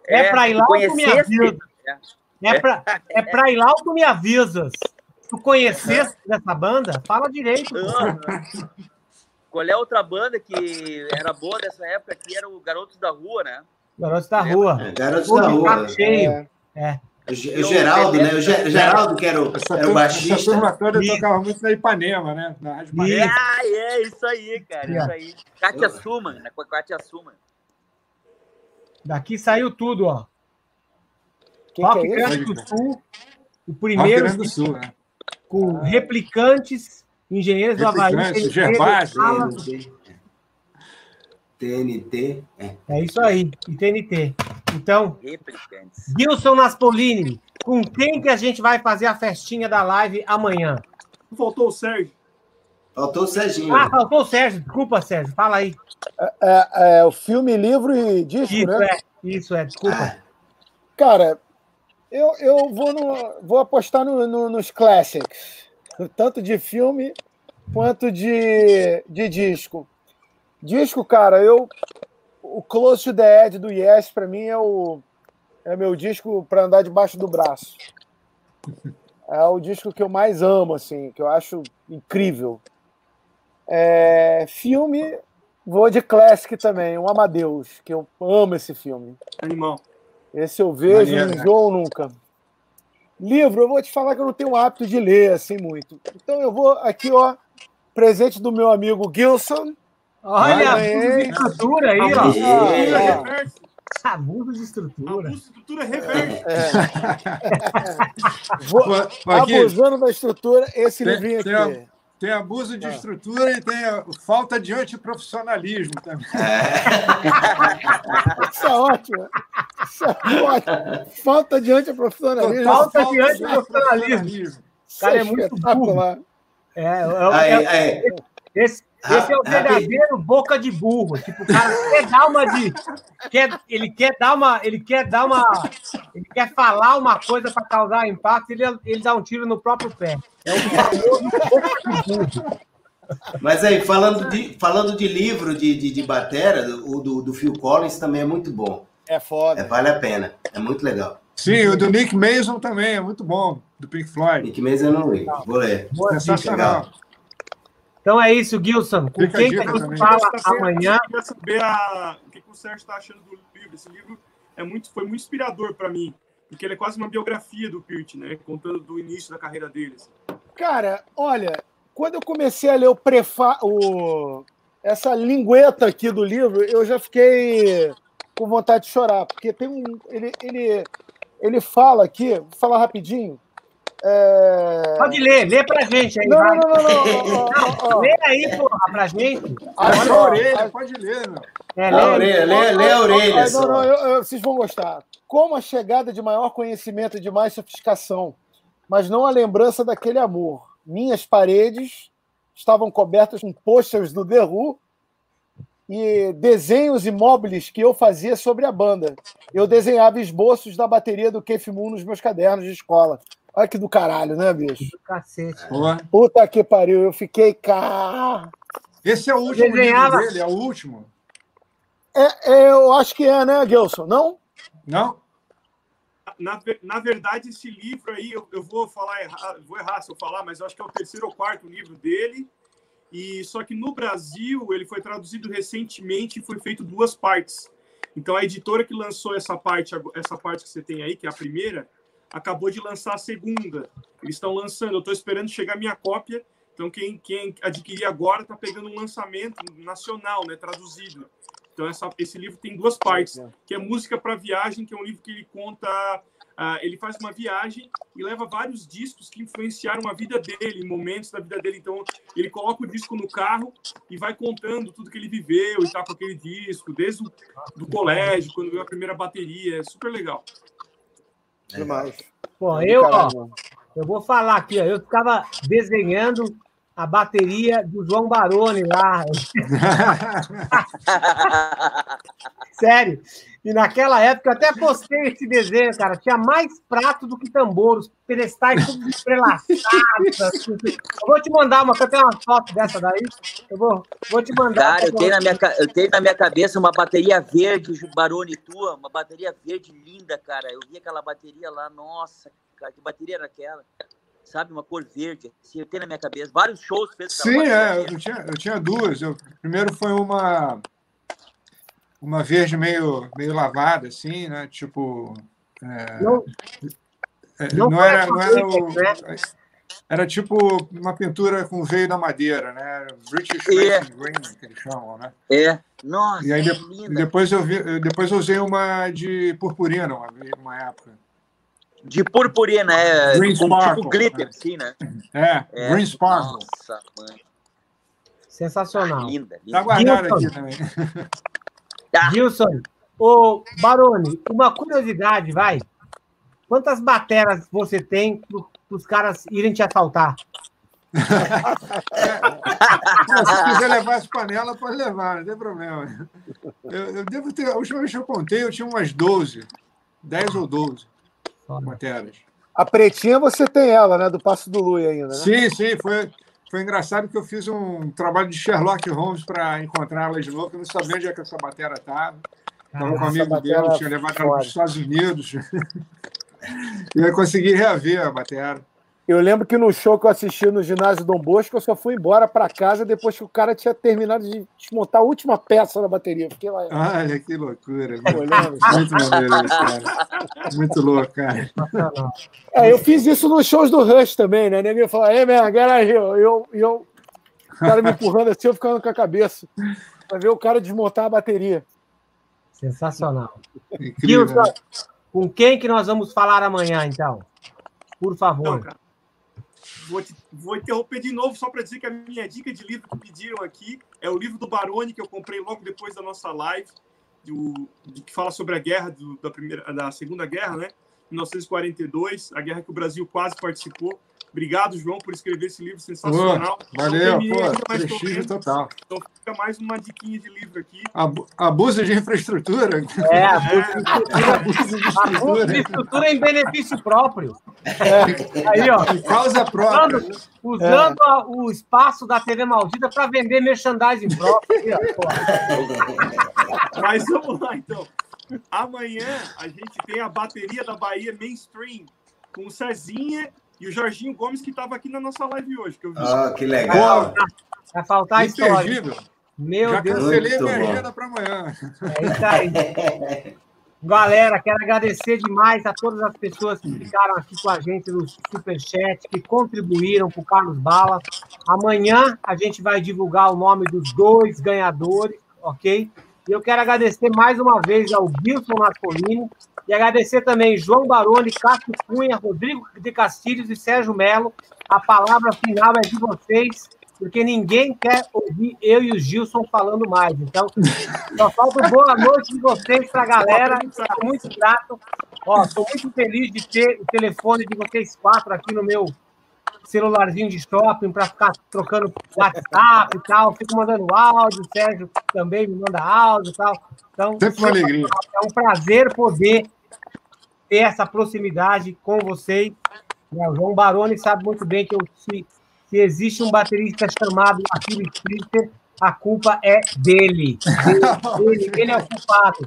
É, pra ir lá tu ou tu me conheceste? avisa? É. É pra, é pra ir lá ou tu me avisas? Tu conheceste dessa banda? Fala direito. Qual é a outra banda que era boa dessa época que era o Garotos da Rua, né? Garotos da rua. É, Garotos da Rua. cheio. É. É. O Ge- o Geraldo, né? O Ge- Geraldo, que era o, Essa, era o turma, essa baixista. turma toda tocava muito na Ipanema, né? Na Rádio. Ah, é isso aí, cara, É. isso aí. Kátia Suman, né? Com a Kátia Suman. Daqui saiu tudo, ó. Rock que é? Grande do Sul, o primeiro do Sul, né? com replicantes, engenheiros do Havaí. Replicantes, TNT, Gervásio. TNT. É. É isso aí, e TNT. Então. Gilson Naspolini, com quem que a gente vai fazer a festinha da live amanhã? Faltou o Sérgio. Faltou o Serginho. Ah, faltou o Sérgio. Desculpa, Sérgio. Fala aí. É, é, o filme, livro e disco, Isso né? é, isso é, desculpa. Cara, eu, eu vou, no- vou apostar no- no- nos classics, tanto de filme quanto de, de disco. Disco, cara, eu o Close to the Edge do Yes para mim é o é meu disco para andar debaixo do braço. <laughs> É o disco que eu mais amo, assim, que eu acho incrível. É, filme, vou de classic também, o Amadeus, que eu amo esse filme. Animal. Esse eu vejo, não né? enjoo nunca. Livro, eu vou te falar que eu não tenho o hábito de ler assim muito. Então eu vou aqui, ó, presente do meu amigo Gilson. Olha, abuso de estrutura aí, Abuso de ó. Ah. Abuso de estrutura. Abuso de estrutura reverso. Aqui, abusando da estrutura, esse Tem- livrinho aqui. tem abuso de estrutura e tem falta de antiprofissionalismo também. Isso é ótimo. Isso é ótimo. Falta de antiprofissionalismo. Falta de antiprofissionalismo. Isso cara é muito espetacular. É, é, é- aí. esse, esse é o verdadeiro boca de burro. Tipo, o cara quer dar uma de. Quer, ele quer dar uma. Ele quer dar uma. Ele quer falar uma coisa para causar impacto, ele, ele dá um tiro no próprio pé. É o famoso boca de burro. Mas aí, falando de, falando de livro de, de, de batera, o do, do Phil Collins também é muito bom. É É, foda. vale a pena. É muito legal. Sim, o do Nick Mason também é muito bom, do Pink Floyd. Nick Mason eu não li. Vou ler. Sensacional. Então é isso, Gilson. Com quem que a gente fala amanhã? Eu queria saber a- o que, que o Sérgio está achando do livro. Esse livro é muito, foi muito inspirador para mim, porque ele é quase uma biografia do Pirt, né? Contando do início da carreira dele. assim. Cara, olha, quando eu comecei a ler o prefa... o... essa lingueta aqui do livro, eu já fiquei com vontade de chorar, porque tem um. Ele, ele, ele fala aqui, vou falar rapidinho. É... Pode ler, lê pra gente aí. Não, vai. não, não, não. Lê aí, porra, pra gente. Abre a Ó, orelha, pode ler, meu. É, Lê a lê, orelha, lê, lê a orelha. Não, não, eu- eu- vocês vão gostar. Como a chegada de maior conhecimento e de mais sofisticação, mas não a lembrança daquele amor. Minhas paredes estavam cobertas com posters do The Who e desenhos imóveis que eu fazia sobre a banda. Eu desenhava esboços da bateria do Keith Moon nos meus cadernos de escola. Olha que do caralho, né, bicho? Cacete. Pô, Puta que pariu, eu fiquei cá. Esse é o último Desenhava- livro dele, é o último. É, é, eu acho que é, né, Gilson? Não? Não? Na, na verdade, esse livro aí, eu, eu vou falar errar, vou errar se eu falar, mas eu acho que é o terceiro ou quarto livro dele. E só que no Brasil ele foi traduzido recentemente e foi feito duas partes. Então a editora que lançou essa parte, essa parte que você tem aí, que é a primeira, acabou de lançar a segunda. Eles estão lançando, eu estou esperando chegar a minha cópia. Então quem, quem adquirir agora está pegando um lançamento nacional, né, traduzido. Então essa, esse livro tem duas partes, que é Música para Viagem, que é um livro que ele conta ah, ele faz uma viagem e leva vários discos que influenciaram a vida dele, momentos da vida dele. Então, ele coloca o disco no carro e vai contando tudo que ele viveu e tá com aquele disco, desde o do colégio, quando veio a primeira bateria. É super legal. Demais. Pô, eu, ó, eu vou falar aqui, ó. Eu ficava desenhando a bateria do João Baroni lá. <laughs> <laughs> Sério. E naquela época eu até postei esse desenho, cara. Tinha mais prato do que tambor, os pedestais todos entrelaçados. assim. Eu vou te mandar uma, eu tenho uma foto dessa daí. Eu vou, vou te mandar. Cara, eu tenho, na minha, eu tenho na minha cabeça uma bateria verde, Barone tua, uma bateria verde linda, cara. Eu vi aquela bateria lá, nossa, cara, que bateria era aquela? Sabe, uma cor verde. Assim, eu tenho na minha cabeça. Vários shows fez Sim, é, eu tinha, eu tinha duas. Eu, primeiro foi uma uma verde meio, meio lavada, assim, né? Tipo. é, Não, é, não não, era, não era, o, né? era tipo uma pintura com veio da madeira, né? British É. Green, que eles chamam, né? É. Nossa, E aí que de- linda. depois eu, vi, depois eu usei uma de purpurina uma, vez- uma época. De purpurina, é. Green como Sparkle. tipo glitter, assim, né? É, É. Green Sparkle. Nossa, mãe. sensacional. Linda, Tá linda. guardado Gilson. aqui também. <laughs> Ah. Gilson, ô Barone, uma curiosidade, vai. Quantas bateras você tem para os caras irem te assaltar? Se quiser levar as panelas, pode levar, não tem problema. Eu, eu devo ter, a última vez que eu contei, eu tinha umas 12, 10 ou 12 matérias. A pretinha você tem ela, né? Do Passo do Lui ainda, né? Sim, sim, foi, foi engraçado que eu fiz um trabalho de Sherlock Holmes para encontrá-la de novo, eu não sabia onde é que essa matéria estava. Estava com um amigo matéria meu, tinha levado ela para os Estados Unidos. <laughs> e eu consegui reaver a matéria. Eu lembro que no show que eu assisti no ginásio Dom Bosco, eu só fui embora para casa depois que o cara tinha terminado de desmontar a última peça da bateria. Fiquei lá. Olha, que loucura. Lembro. <laughs> Muito maneiro isso, cara. Muito louco, cara. É, eu fiz isso nos shows do Rush também, né? Ninguém falou, é, man, get out here. Eu, eu, o cara me empurrando assim, eu ficando com a cabeça. Pra ver o cara desmontar a bateria. Sensacional. Incrível. Gilson, com quem que nós vamos falar amanhã, então? Por favor. Não, cara. Vou, te- vou interromper de novo só para dizer que a minha dica de livro que pediram aqui é o livro do Baroni que eu comprei logo depois da nossa live, do, de- que fala sobre a guerra do- da primeira, da Segunda Guerra, né? 1942, a guerra que o Brasil quase participou. Obrigado, João, por escrever esse livro sensacional. Pô, valeu, pô, prestígio total. Então fica mais uma diquinha de livro aqui. Abu- Abuso de infraestrutura. É, abuso de <laughs> estrutura, abuso de estrutura em benefício próprio. Aí, ó. Em causa própria. Usando, usando a- o espaço da TV Maldita para vender merchandising próprio. Aí, ó, pô. <laughs> Mas vamos lá, então. Amanhã a gente tem a bateria da Bahia Mainstream com o Cezinha e o Jorginho Gomes, que estava aqui na nossa live hoje. Que eu vi. Ah, que legal. Vai faltar história. Meu Já Deus. cancelei Muito minha bom. agenda para amanhã. É isso aí. <laughs> Galera, quero agradecer demais a todas as pessoas que ficaram aqui com a gente no Superchat, que contribuíram com o Carlos Bala. Amanhã a gente vai divulgar o nome dos dois ganhadores, ok? E eu quero agradecer mais uma vez ao Wilson Marcolini e agradecer também João Baroni, Cássio Cunha, Rodrigo de Castilhos e Sérgio Melo. A palavra final é de vocês, porque ninguém quer ouvir eu e o Gilson falando mais. Então, só falta boa noite de vocês para a galera. Estou muito grato. Ó, estou muito feliz de ter o telefone de vocês quatro aqui no meu celularzinho de shopping para ficar trocando WhatsApp e tal. Fico mandando áudio, o Sérgio também me manda áudio e tal. Então, Sempre uma alegria. é um prazer poder ter essa proximidade com vocês. né? O João Baroni sabe muito bem que eu, se, se existe um baterista chamado Aquiles Priester, a culpa é dele. Dele, ele é o culpado.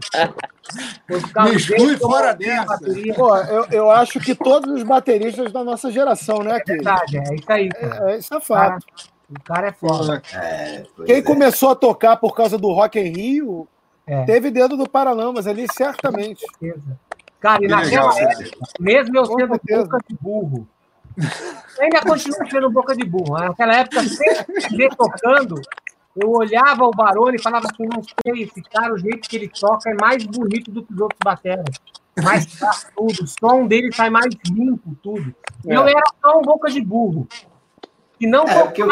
Me exclui fora dessa. Pô, eu, eu acho que todos os bateristas da nossa geração, né, É Key? verdade, é isso aí. cara. É, isso é fato. O cara é foda. É, Quem é. começou a tocar por causa do Rock em Rio É. teve dedo do Paralamas ali, certamente. certeza. Cara, e Que naquela época, mesmo eu sendo certeza. boca de burro, ainda continuo sendo boca de burro. Naquela época, sempre me tocando, eu olhava o Barone e falava assim, não sei, esse cara, o jeito que ele toca é mais bonito do que os outros bateras. Mais claro, tudo. O som dele sai mais limpo, tudo. E Eu É. era só um boca de burro. Que não É, porque eu-.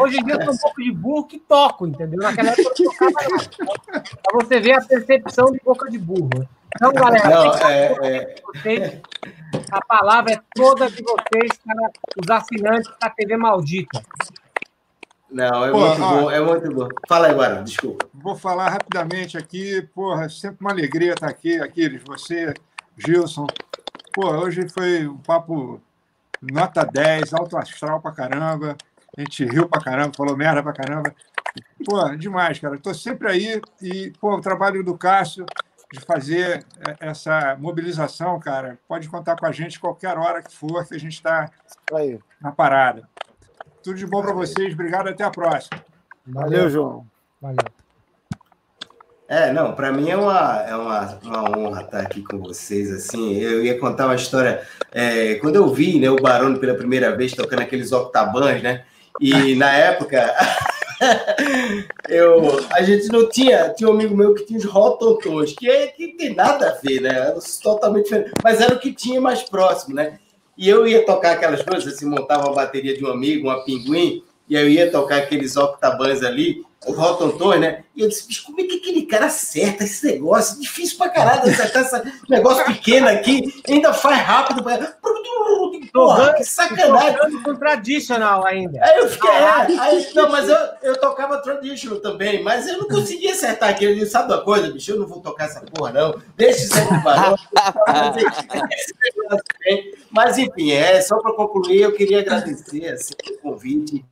Hoje em dia eu sou um pouco de burro que toco, entendeu? Naquela época eu tocava nada. Pra você ver a percepção de boca de burro. né? Então, galera, Não, é, é, vocês. A palavra é toda de vocês para os assinantes da TV Maldita. Não, é Pô, muito ó. bom, é muito bom. Fala aí, agora, desculpa. Vou falar rapidamente aqui. Porra, sempre uma alegria estar aqui, Aquiles, você, Gilson. Pô, hoje foi um papo nota 10, alto astral pra caramba. A gente riu pra caramba, falou merda pra caramba. Pô, demais, cara. Estou sempre aí e, pô, o trabalho do Cássio de fazer eh, essa mobilização, cara, pode contar com a gente qualquer hora que for, que a gente está na parada. Tudo de bom para vocês. Obrigado. Até a próxima. Valeu, João. Valeu. É, não, para mim é uma, é uma, uma honra estar aqui com vocês. Assim, eu ia contar uma história. é, quando eu vi né, o Barone pela primeira vez tocando aqueles octabans, né? E na época <laughs> eu, a gente não tinha. Tinha um amigo meu que tinha os rototons, que, é, que tem nada a ver, né? Totalmente diferente. Mas era o que tinha mais próximo, né? E eu ia tocar aquelas coisas, assim, montava uma bateria de um amigo, uma pinguim, e eu ia tocar aqueles octabans ali. O Roton Toy, né? E eu disse, como é que aquele cara acerta esse negócio? Difícil pra caralho acertar esse negócio pequeno aqui, ainda faz rápido. Pra... Porra, que sacanagem. com traditional ainda. Aí eu fiquei, é, aí, não, mas eu, eu tocava traditional também, mas eu não conseguia acertar aquele. Sabe uma coisa, bicho? Eu não vou tocar essa porra, não. Deixa isso aí pro barão. <laughs> mas enfim, é só para concluir, eu queria agradecer assim, o convite.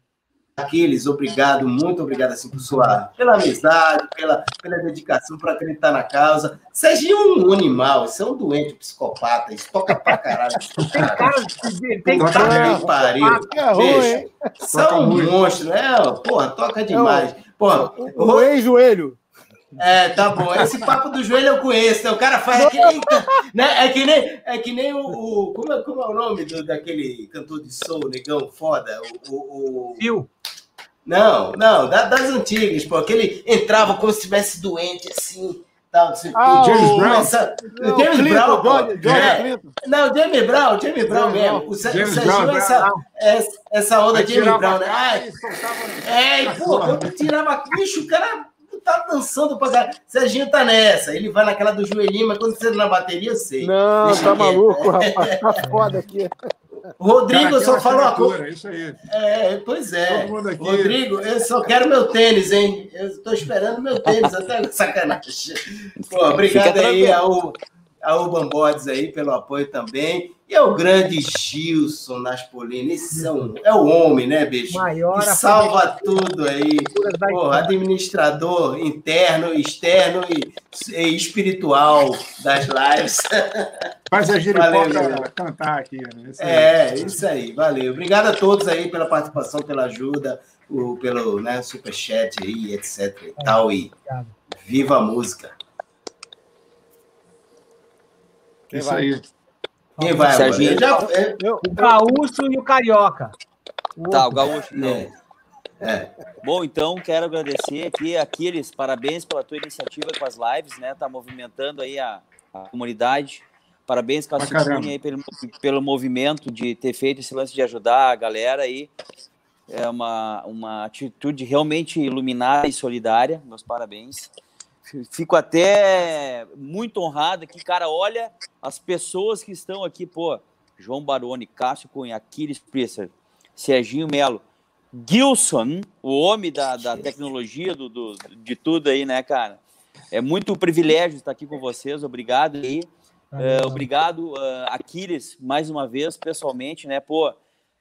Aqueles, obrigado, muito obrigado assim, por sua, pela amizade, pela, pela dedicação, por acreditar na causa. Serginho é um animal, isso é um doente, psicopata, isso toca pra caralho. <laughs> Tem cara de. Tem cara que pariu. É Bicho? São um monstro, né? Porra, toca demais. Porra, O ex-joelho. é, tá bom. Esse papo do joelho eu conheço. né? O cara faz aquele. <laughs> Né? É que nem, é que nem o. o- como, é, como é o nome do, daquele cantor de soul, negão, foda? O. o, o- Fio. Não, não, da- das antigas, pô. Aquele entrava como se estivesse doente, assim. Tal, não sei o quê. Ah, James o- Brown. Essa- o Não, James Clinton, Brown. pô. George- George É. Não, o James Brown, James Brown mesmo. O, o James Serginho, Brown, essa, essa, essa onda Aí James Brown, né? Ai, é, e, pô, eu tirava bicho, o cara tá dançando pra caralho. Serginho tá nessa, ele vai naquela do joelhinho, mas quando você na bateria, eu sei. Não, Deixa tá quieto. maluco, <laughs> rapaz. Tá foda aqui. Rodrigo, Cara, eu só falo uma coisa. Isso aí. É, pois é. Todo mundo aqui. Rodrigo, eu só quero meu tênis, hein? Eu tô esperando meu tênis, até <laughs> sacanagem. Pô, obrigado aí ao, ao Urban Boards aí pelo apoio também. E ao grande Gilson Naspolini. Esse são, é o homem, né, bicho? Maior que salva tudo aí. Pô, administrador interno, externo e, e espiritual das lives. <laughs> Faz a Valeu, giripoca cantar aqui. Né? Isso. É, isso aí, valeu. Obrigado a todos aí pela participação, pela ajuda, o, pelo né, superchat aí, etc e tal. E Obrigado. viva a música. Quem Isso vai? aí. Quem vai? Serginho. Eu já- Eu, O gaúcho e o carioca. O Tá, o. Gaúcho não. É. é. Bom, então quero agradecer aqui, Aquiles, parabéns pela tua iniciativa com as lives, né? Tá movimentando aí a, a comunidade. Parabéns. Cunha, aí pelo, pelo movimento de ter feito esse lance de ajudar a galera aí. É uma, uma atitude realmente iluminada e solidária. Meus parabéns. Fico até muito honrado que, cara, olha as pessoas que estão aqui, pô. João Baroni, Cássio Cunha, Aquiles Priester, Serginho Melo, Gilson, o homem da, da tecnologia, do, do- de tudo aí, né, cara? É muito um privilégio estar aqui com vocês, obrigado aí. É, obrigado, uh, Aquiles, mais uma vez, pessoalmente, né? Pô,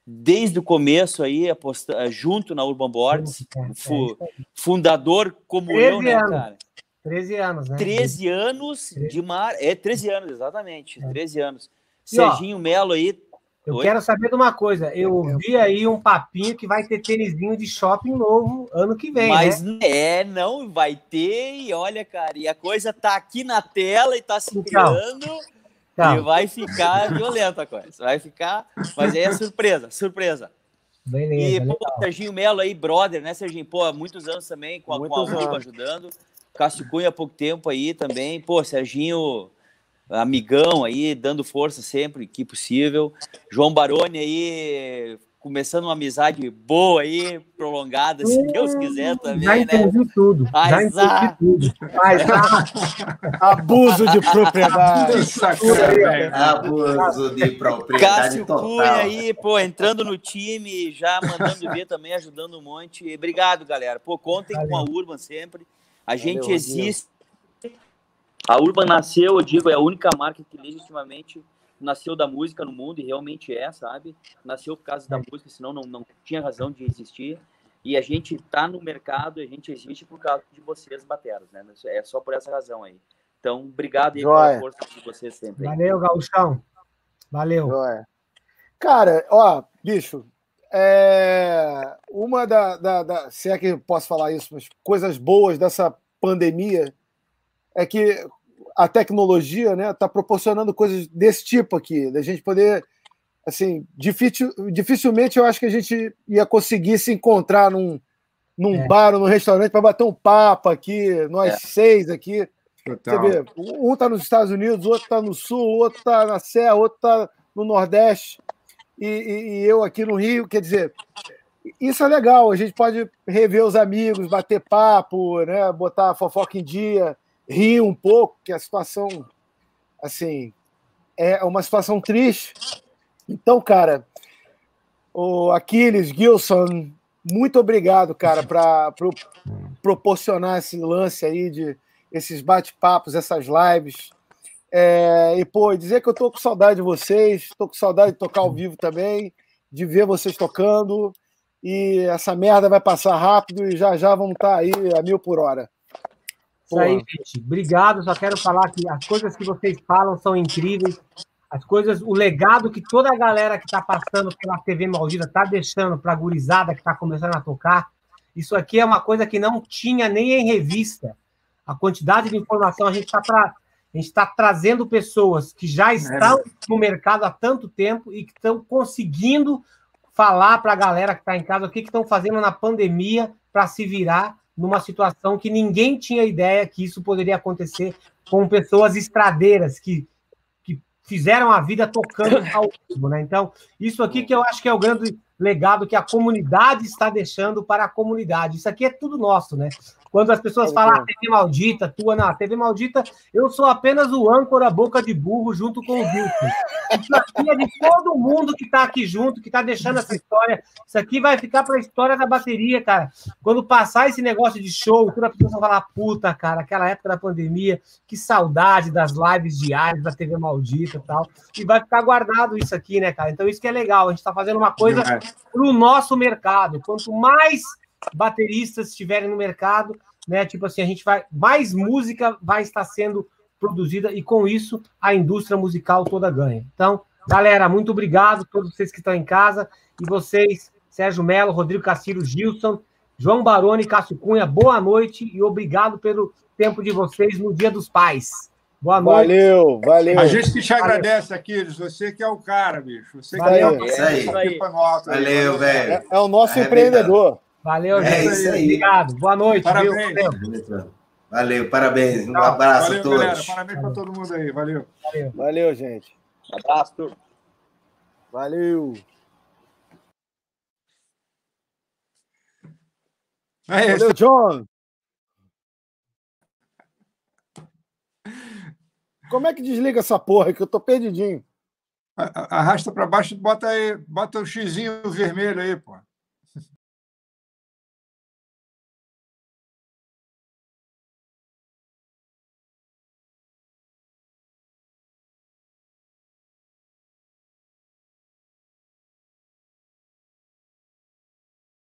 desde o começo aí, aposta, junto na Urban Boards, fu- fundador como eu, 13 né, cara? 13 anos, né? 13 anos de mar. É, 13 anos, exatamente. 13 anos. E, ó, Serginho Melo aí. Eu Oi? quero saber de uma coisa. Eu vi aí um papinho que vai ter tênisinho de shopping novo ano que vem, mas né? é, não vai ter, e olha, cara, e a coisa tá aqui na tela e tá se Então, criando, e Tá, vai ficar violenta a coisa. Vai ficar, mas aí é surpresa, surpresa. E, beleza. pô, legal. Serginho Melo aí, brother, né, Serginho? Pô, há muitos anos também, com a, com a Muitos Urba anos. ajudando. Cássio Cunha há pouco tempo aí também. Pô, Serginho, amigão aí, dando força sempre que possível. João Baroni aí, começando uma amizade boa aí, prolongada, se Deus quiser Já também, né? entendi tudo. Já entendi tudo. Mas, ah, <laughs> abuso de propriedade. Abuso de propriedade Cássio total. Cunha aí, pô, entrando no time, já mandando ver também, ajudando um monte. Obrigado, galera. Pô, contem com a Urban sempre. A gente Valeu, existe. A Urban nasceu, eu digo, é a única marca que legitimamente nasceu da música no mundo e realmente é, sabe? Nasceu por causa da música, senão não, não tinha razão de existir. E a gente tá no mercado, a gente existe por causa de vocês, bateros, né? É só por essa razão aí. Então, obrigado aí Joia. pela força de vocês sempre. valeu, Gauchão. Valeu. Joia. Cara, ó, bicho, é, uma da, da, da- Se é que eu posso falar isso, mas coisas boas dessa pandemia é que a tecnologia né, está proporcionando coisas desse tipo aqui, da gente poder. Assim, difícil, dificilmente eu acho que a gente ia conseguir se encontrar num, num É. bar ou num restaurante para bater um papo aqui, nós É. seis aqui. Você vê, um está nos Estados Unidos, o outro está no Sul, o outro está na Serra, o outro está no Nordeste, e, e- e eu aqui no Rio. Quer dizer, isso é legal, a gente pode rever os amigos, bater papo, né? botar a fofoca em dia, rir um pouco, que a situação, assim, é uma situação triste. Então, cara, o Aquiles, Gilson, muito obrigado, cara, para pro, proporcionar esse lance aí de esses bate-papos, essas lives. É, e, pô, dizer que eu tô com saudade de vocês, tô com saudade de tocar ao vivo também, de ver vocês tocando. E essa merda vai passar rápido e já já vamos estar tá aí a mil por hora. Isso aí, gente. Obrigado. Só quero falar que as coisas que vocês falam são incríveis. As coisas, o legado que toda a galera que está passando pela TV Maldita está deixando para a gurizada que está começando a tocar. Isso aqui é uma coisa que não tinha nem em revista. A quantidade de informação a gente está tra... a gente está trazendo pessoas que já é estão no mercado há tanto tempo e que estão conseguindo falar para a galera que está em casa o que estão fazendo na pandemia para se virar numa situação que ninguém tinha ideia que isso poderia acontecer com pessoas estradeiras que, que fizeram a vida tocando <coughs> ao vivo, né? Então, isso aqui que eu acho que é o grande legado que a comunidade está deixando para a comunidade. Isso aqui é tudo nosso, né? Quando as pessoas falam ah, TV maldita, tua, não, TV maldita, eu sou apenas o âncora boca de burro junto com o Wilson. Isso aqui é de todo mundo que está aqui junto, que está deixando essa história. Isso aqui vai ficar para a história da bateria, cara. Quando passar esse negócio de show, toda a pessoa vai falar, puta, cara, aquela época da pandemia, que saudade das lives diárias da TV maldita e tal. E vai ficar guardado isso aqui, né, cara? Então isso que é legal. A gente está fazendo uma coisa para o nosso mercado. Quanto mais bateristas estiverem no mercado, né? Tipo assim, a gente vai mais música vai estar sendo produzida e com isso a indústria musical toda ganha. Então, galera, muito obrigado todos vocês que estão em casa e vocês, Sérgio Melo, Rodrigo Castilho, Gilson, João Baroni, Cássio Cunha, boa noite e obrigado pelo tempo de vocês no Dia dos Pais. Boa noite. Valeu, valeu. A gente que te agradece, Aquiles. Você que é o cara, bicho. Você valeu. que é o cara. Valeu, velho. É, é, o nosso é empreendedor. Valeu, é gente. Isso aí. Obrigado. Boa noite. Parabéns. Valeu. Valeu, parabéns. Um abraço Valeu, a todos. Galera. Parabéns para todo mundo aí. Valeu. Valeu, Valeu gente. Um abraço. Valeu. É Valeu, John. Como é que desliga essa porra que eu tô perdidinho? Arrasta para baixo e bota aí, bota o xizinho vermelho aí, pô.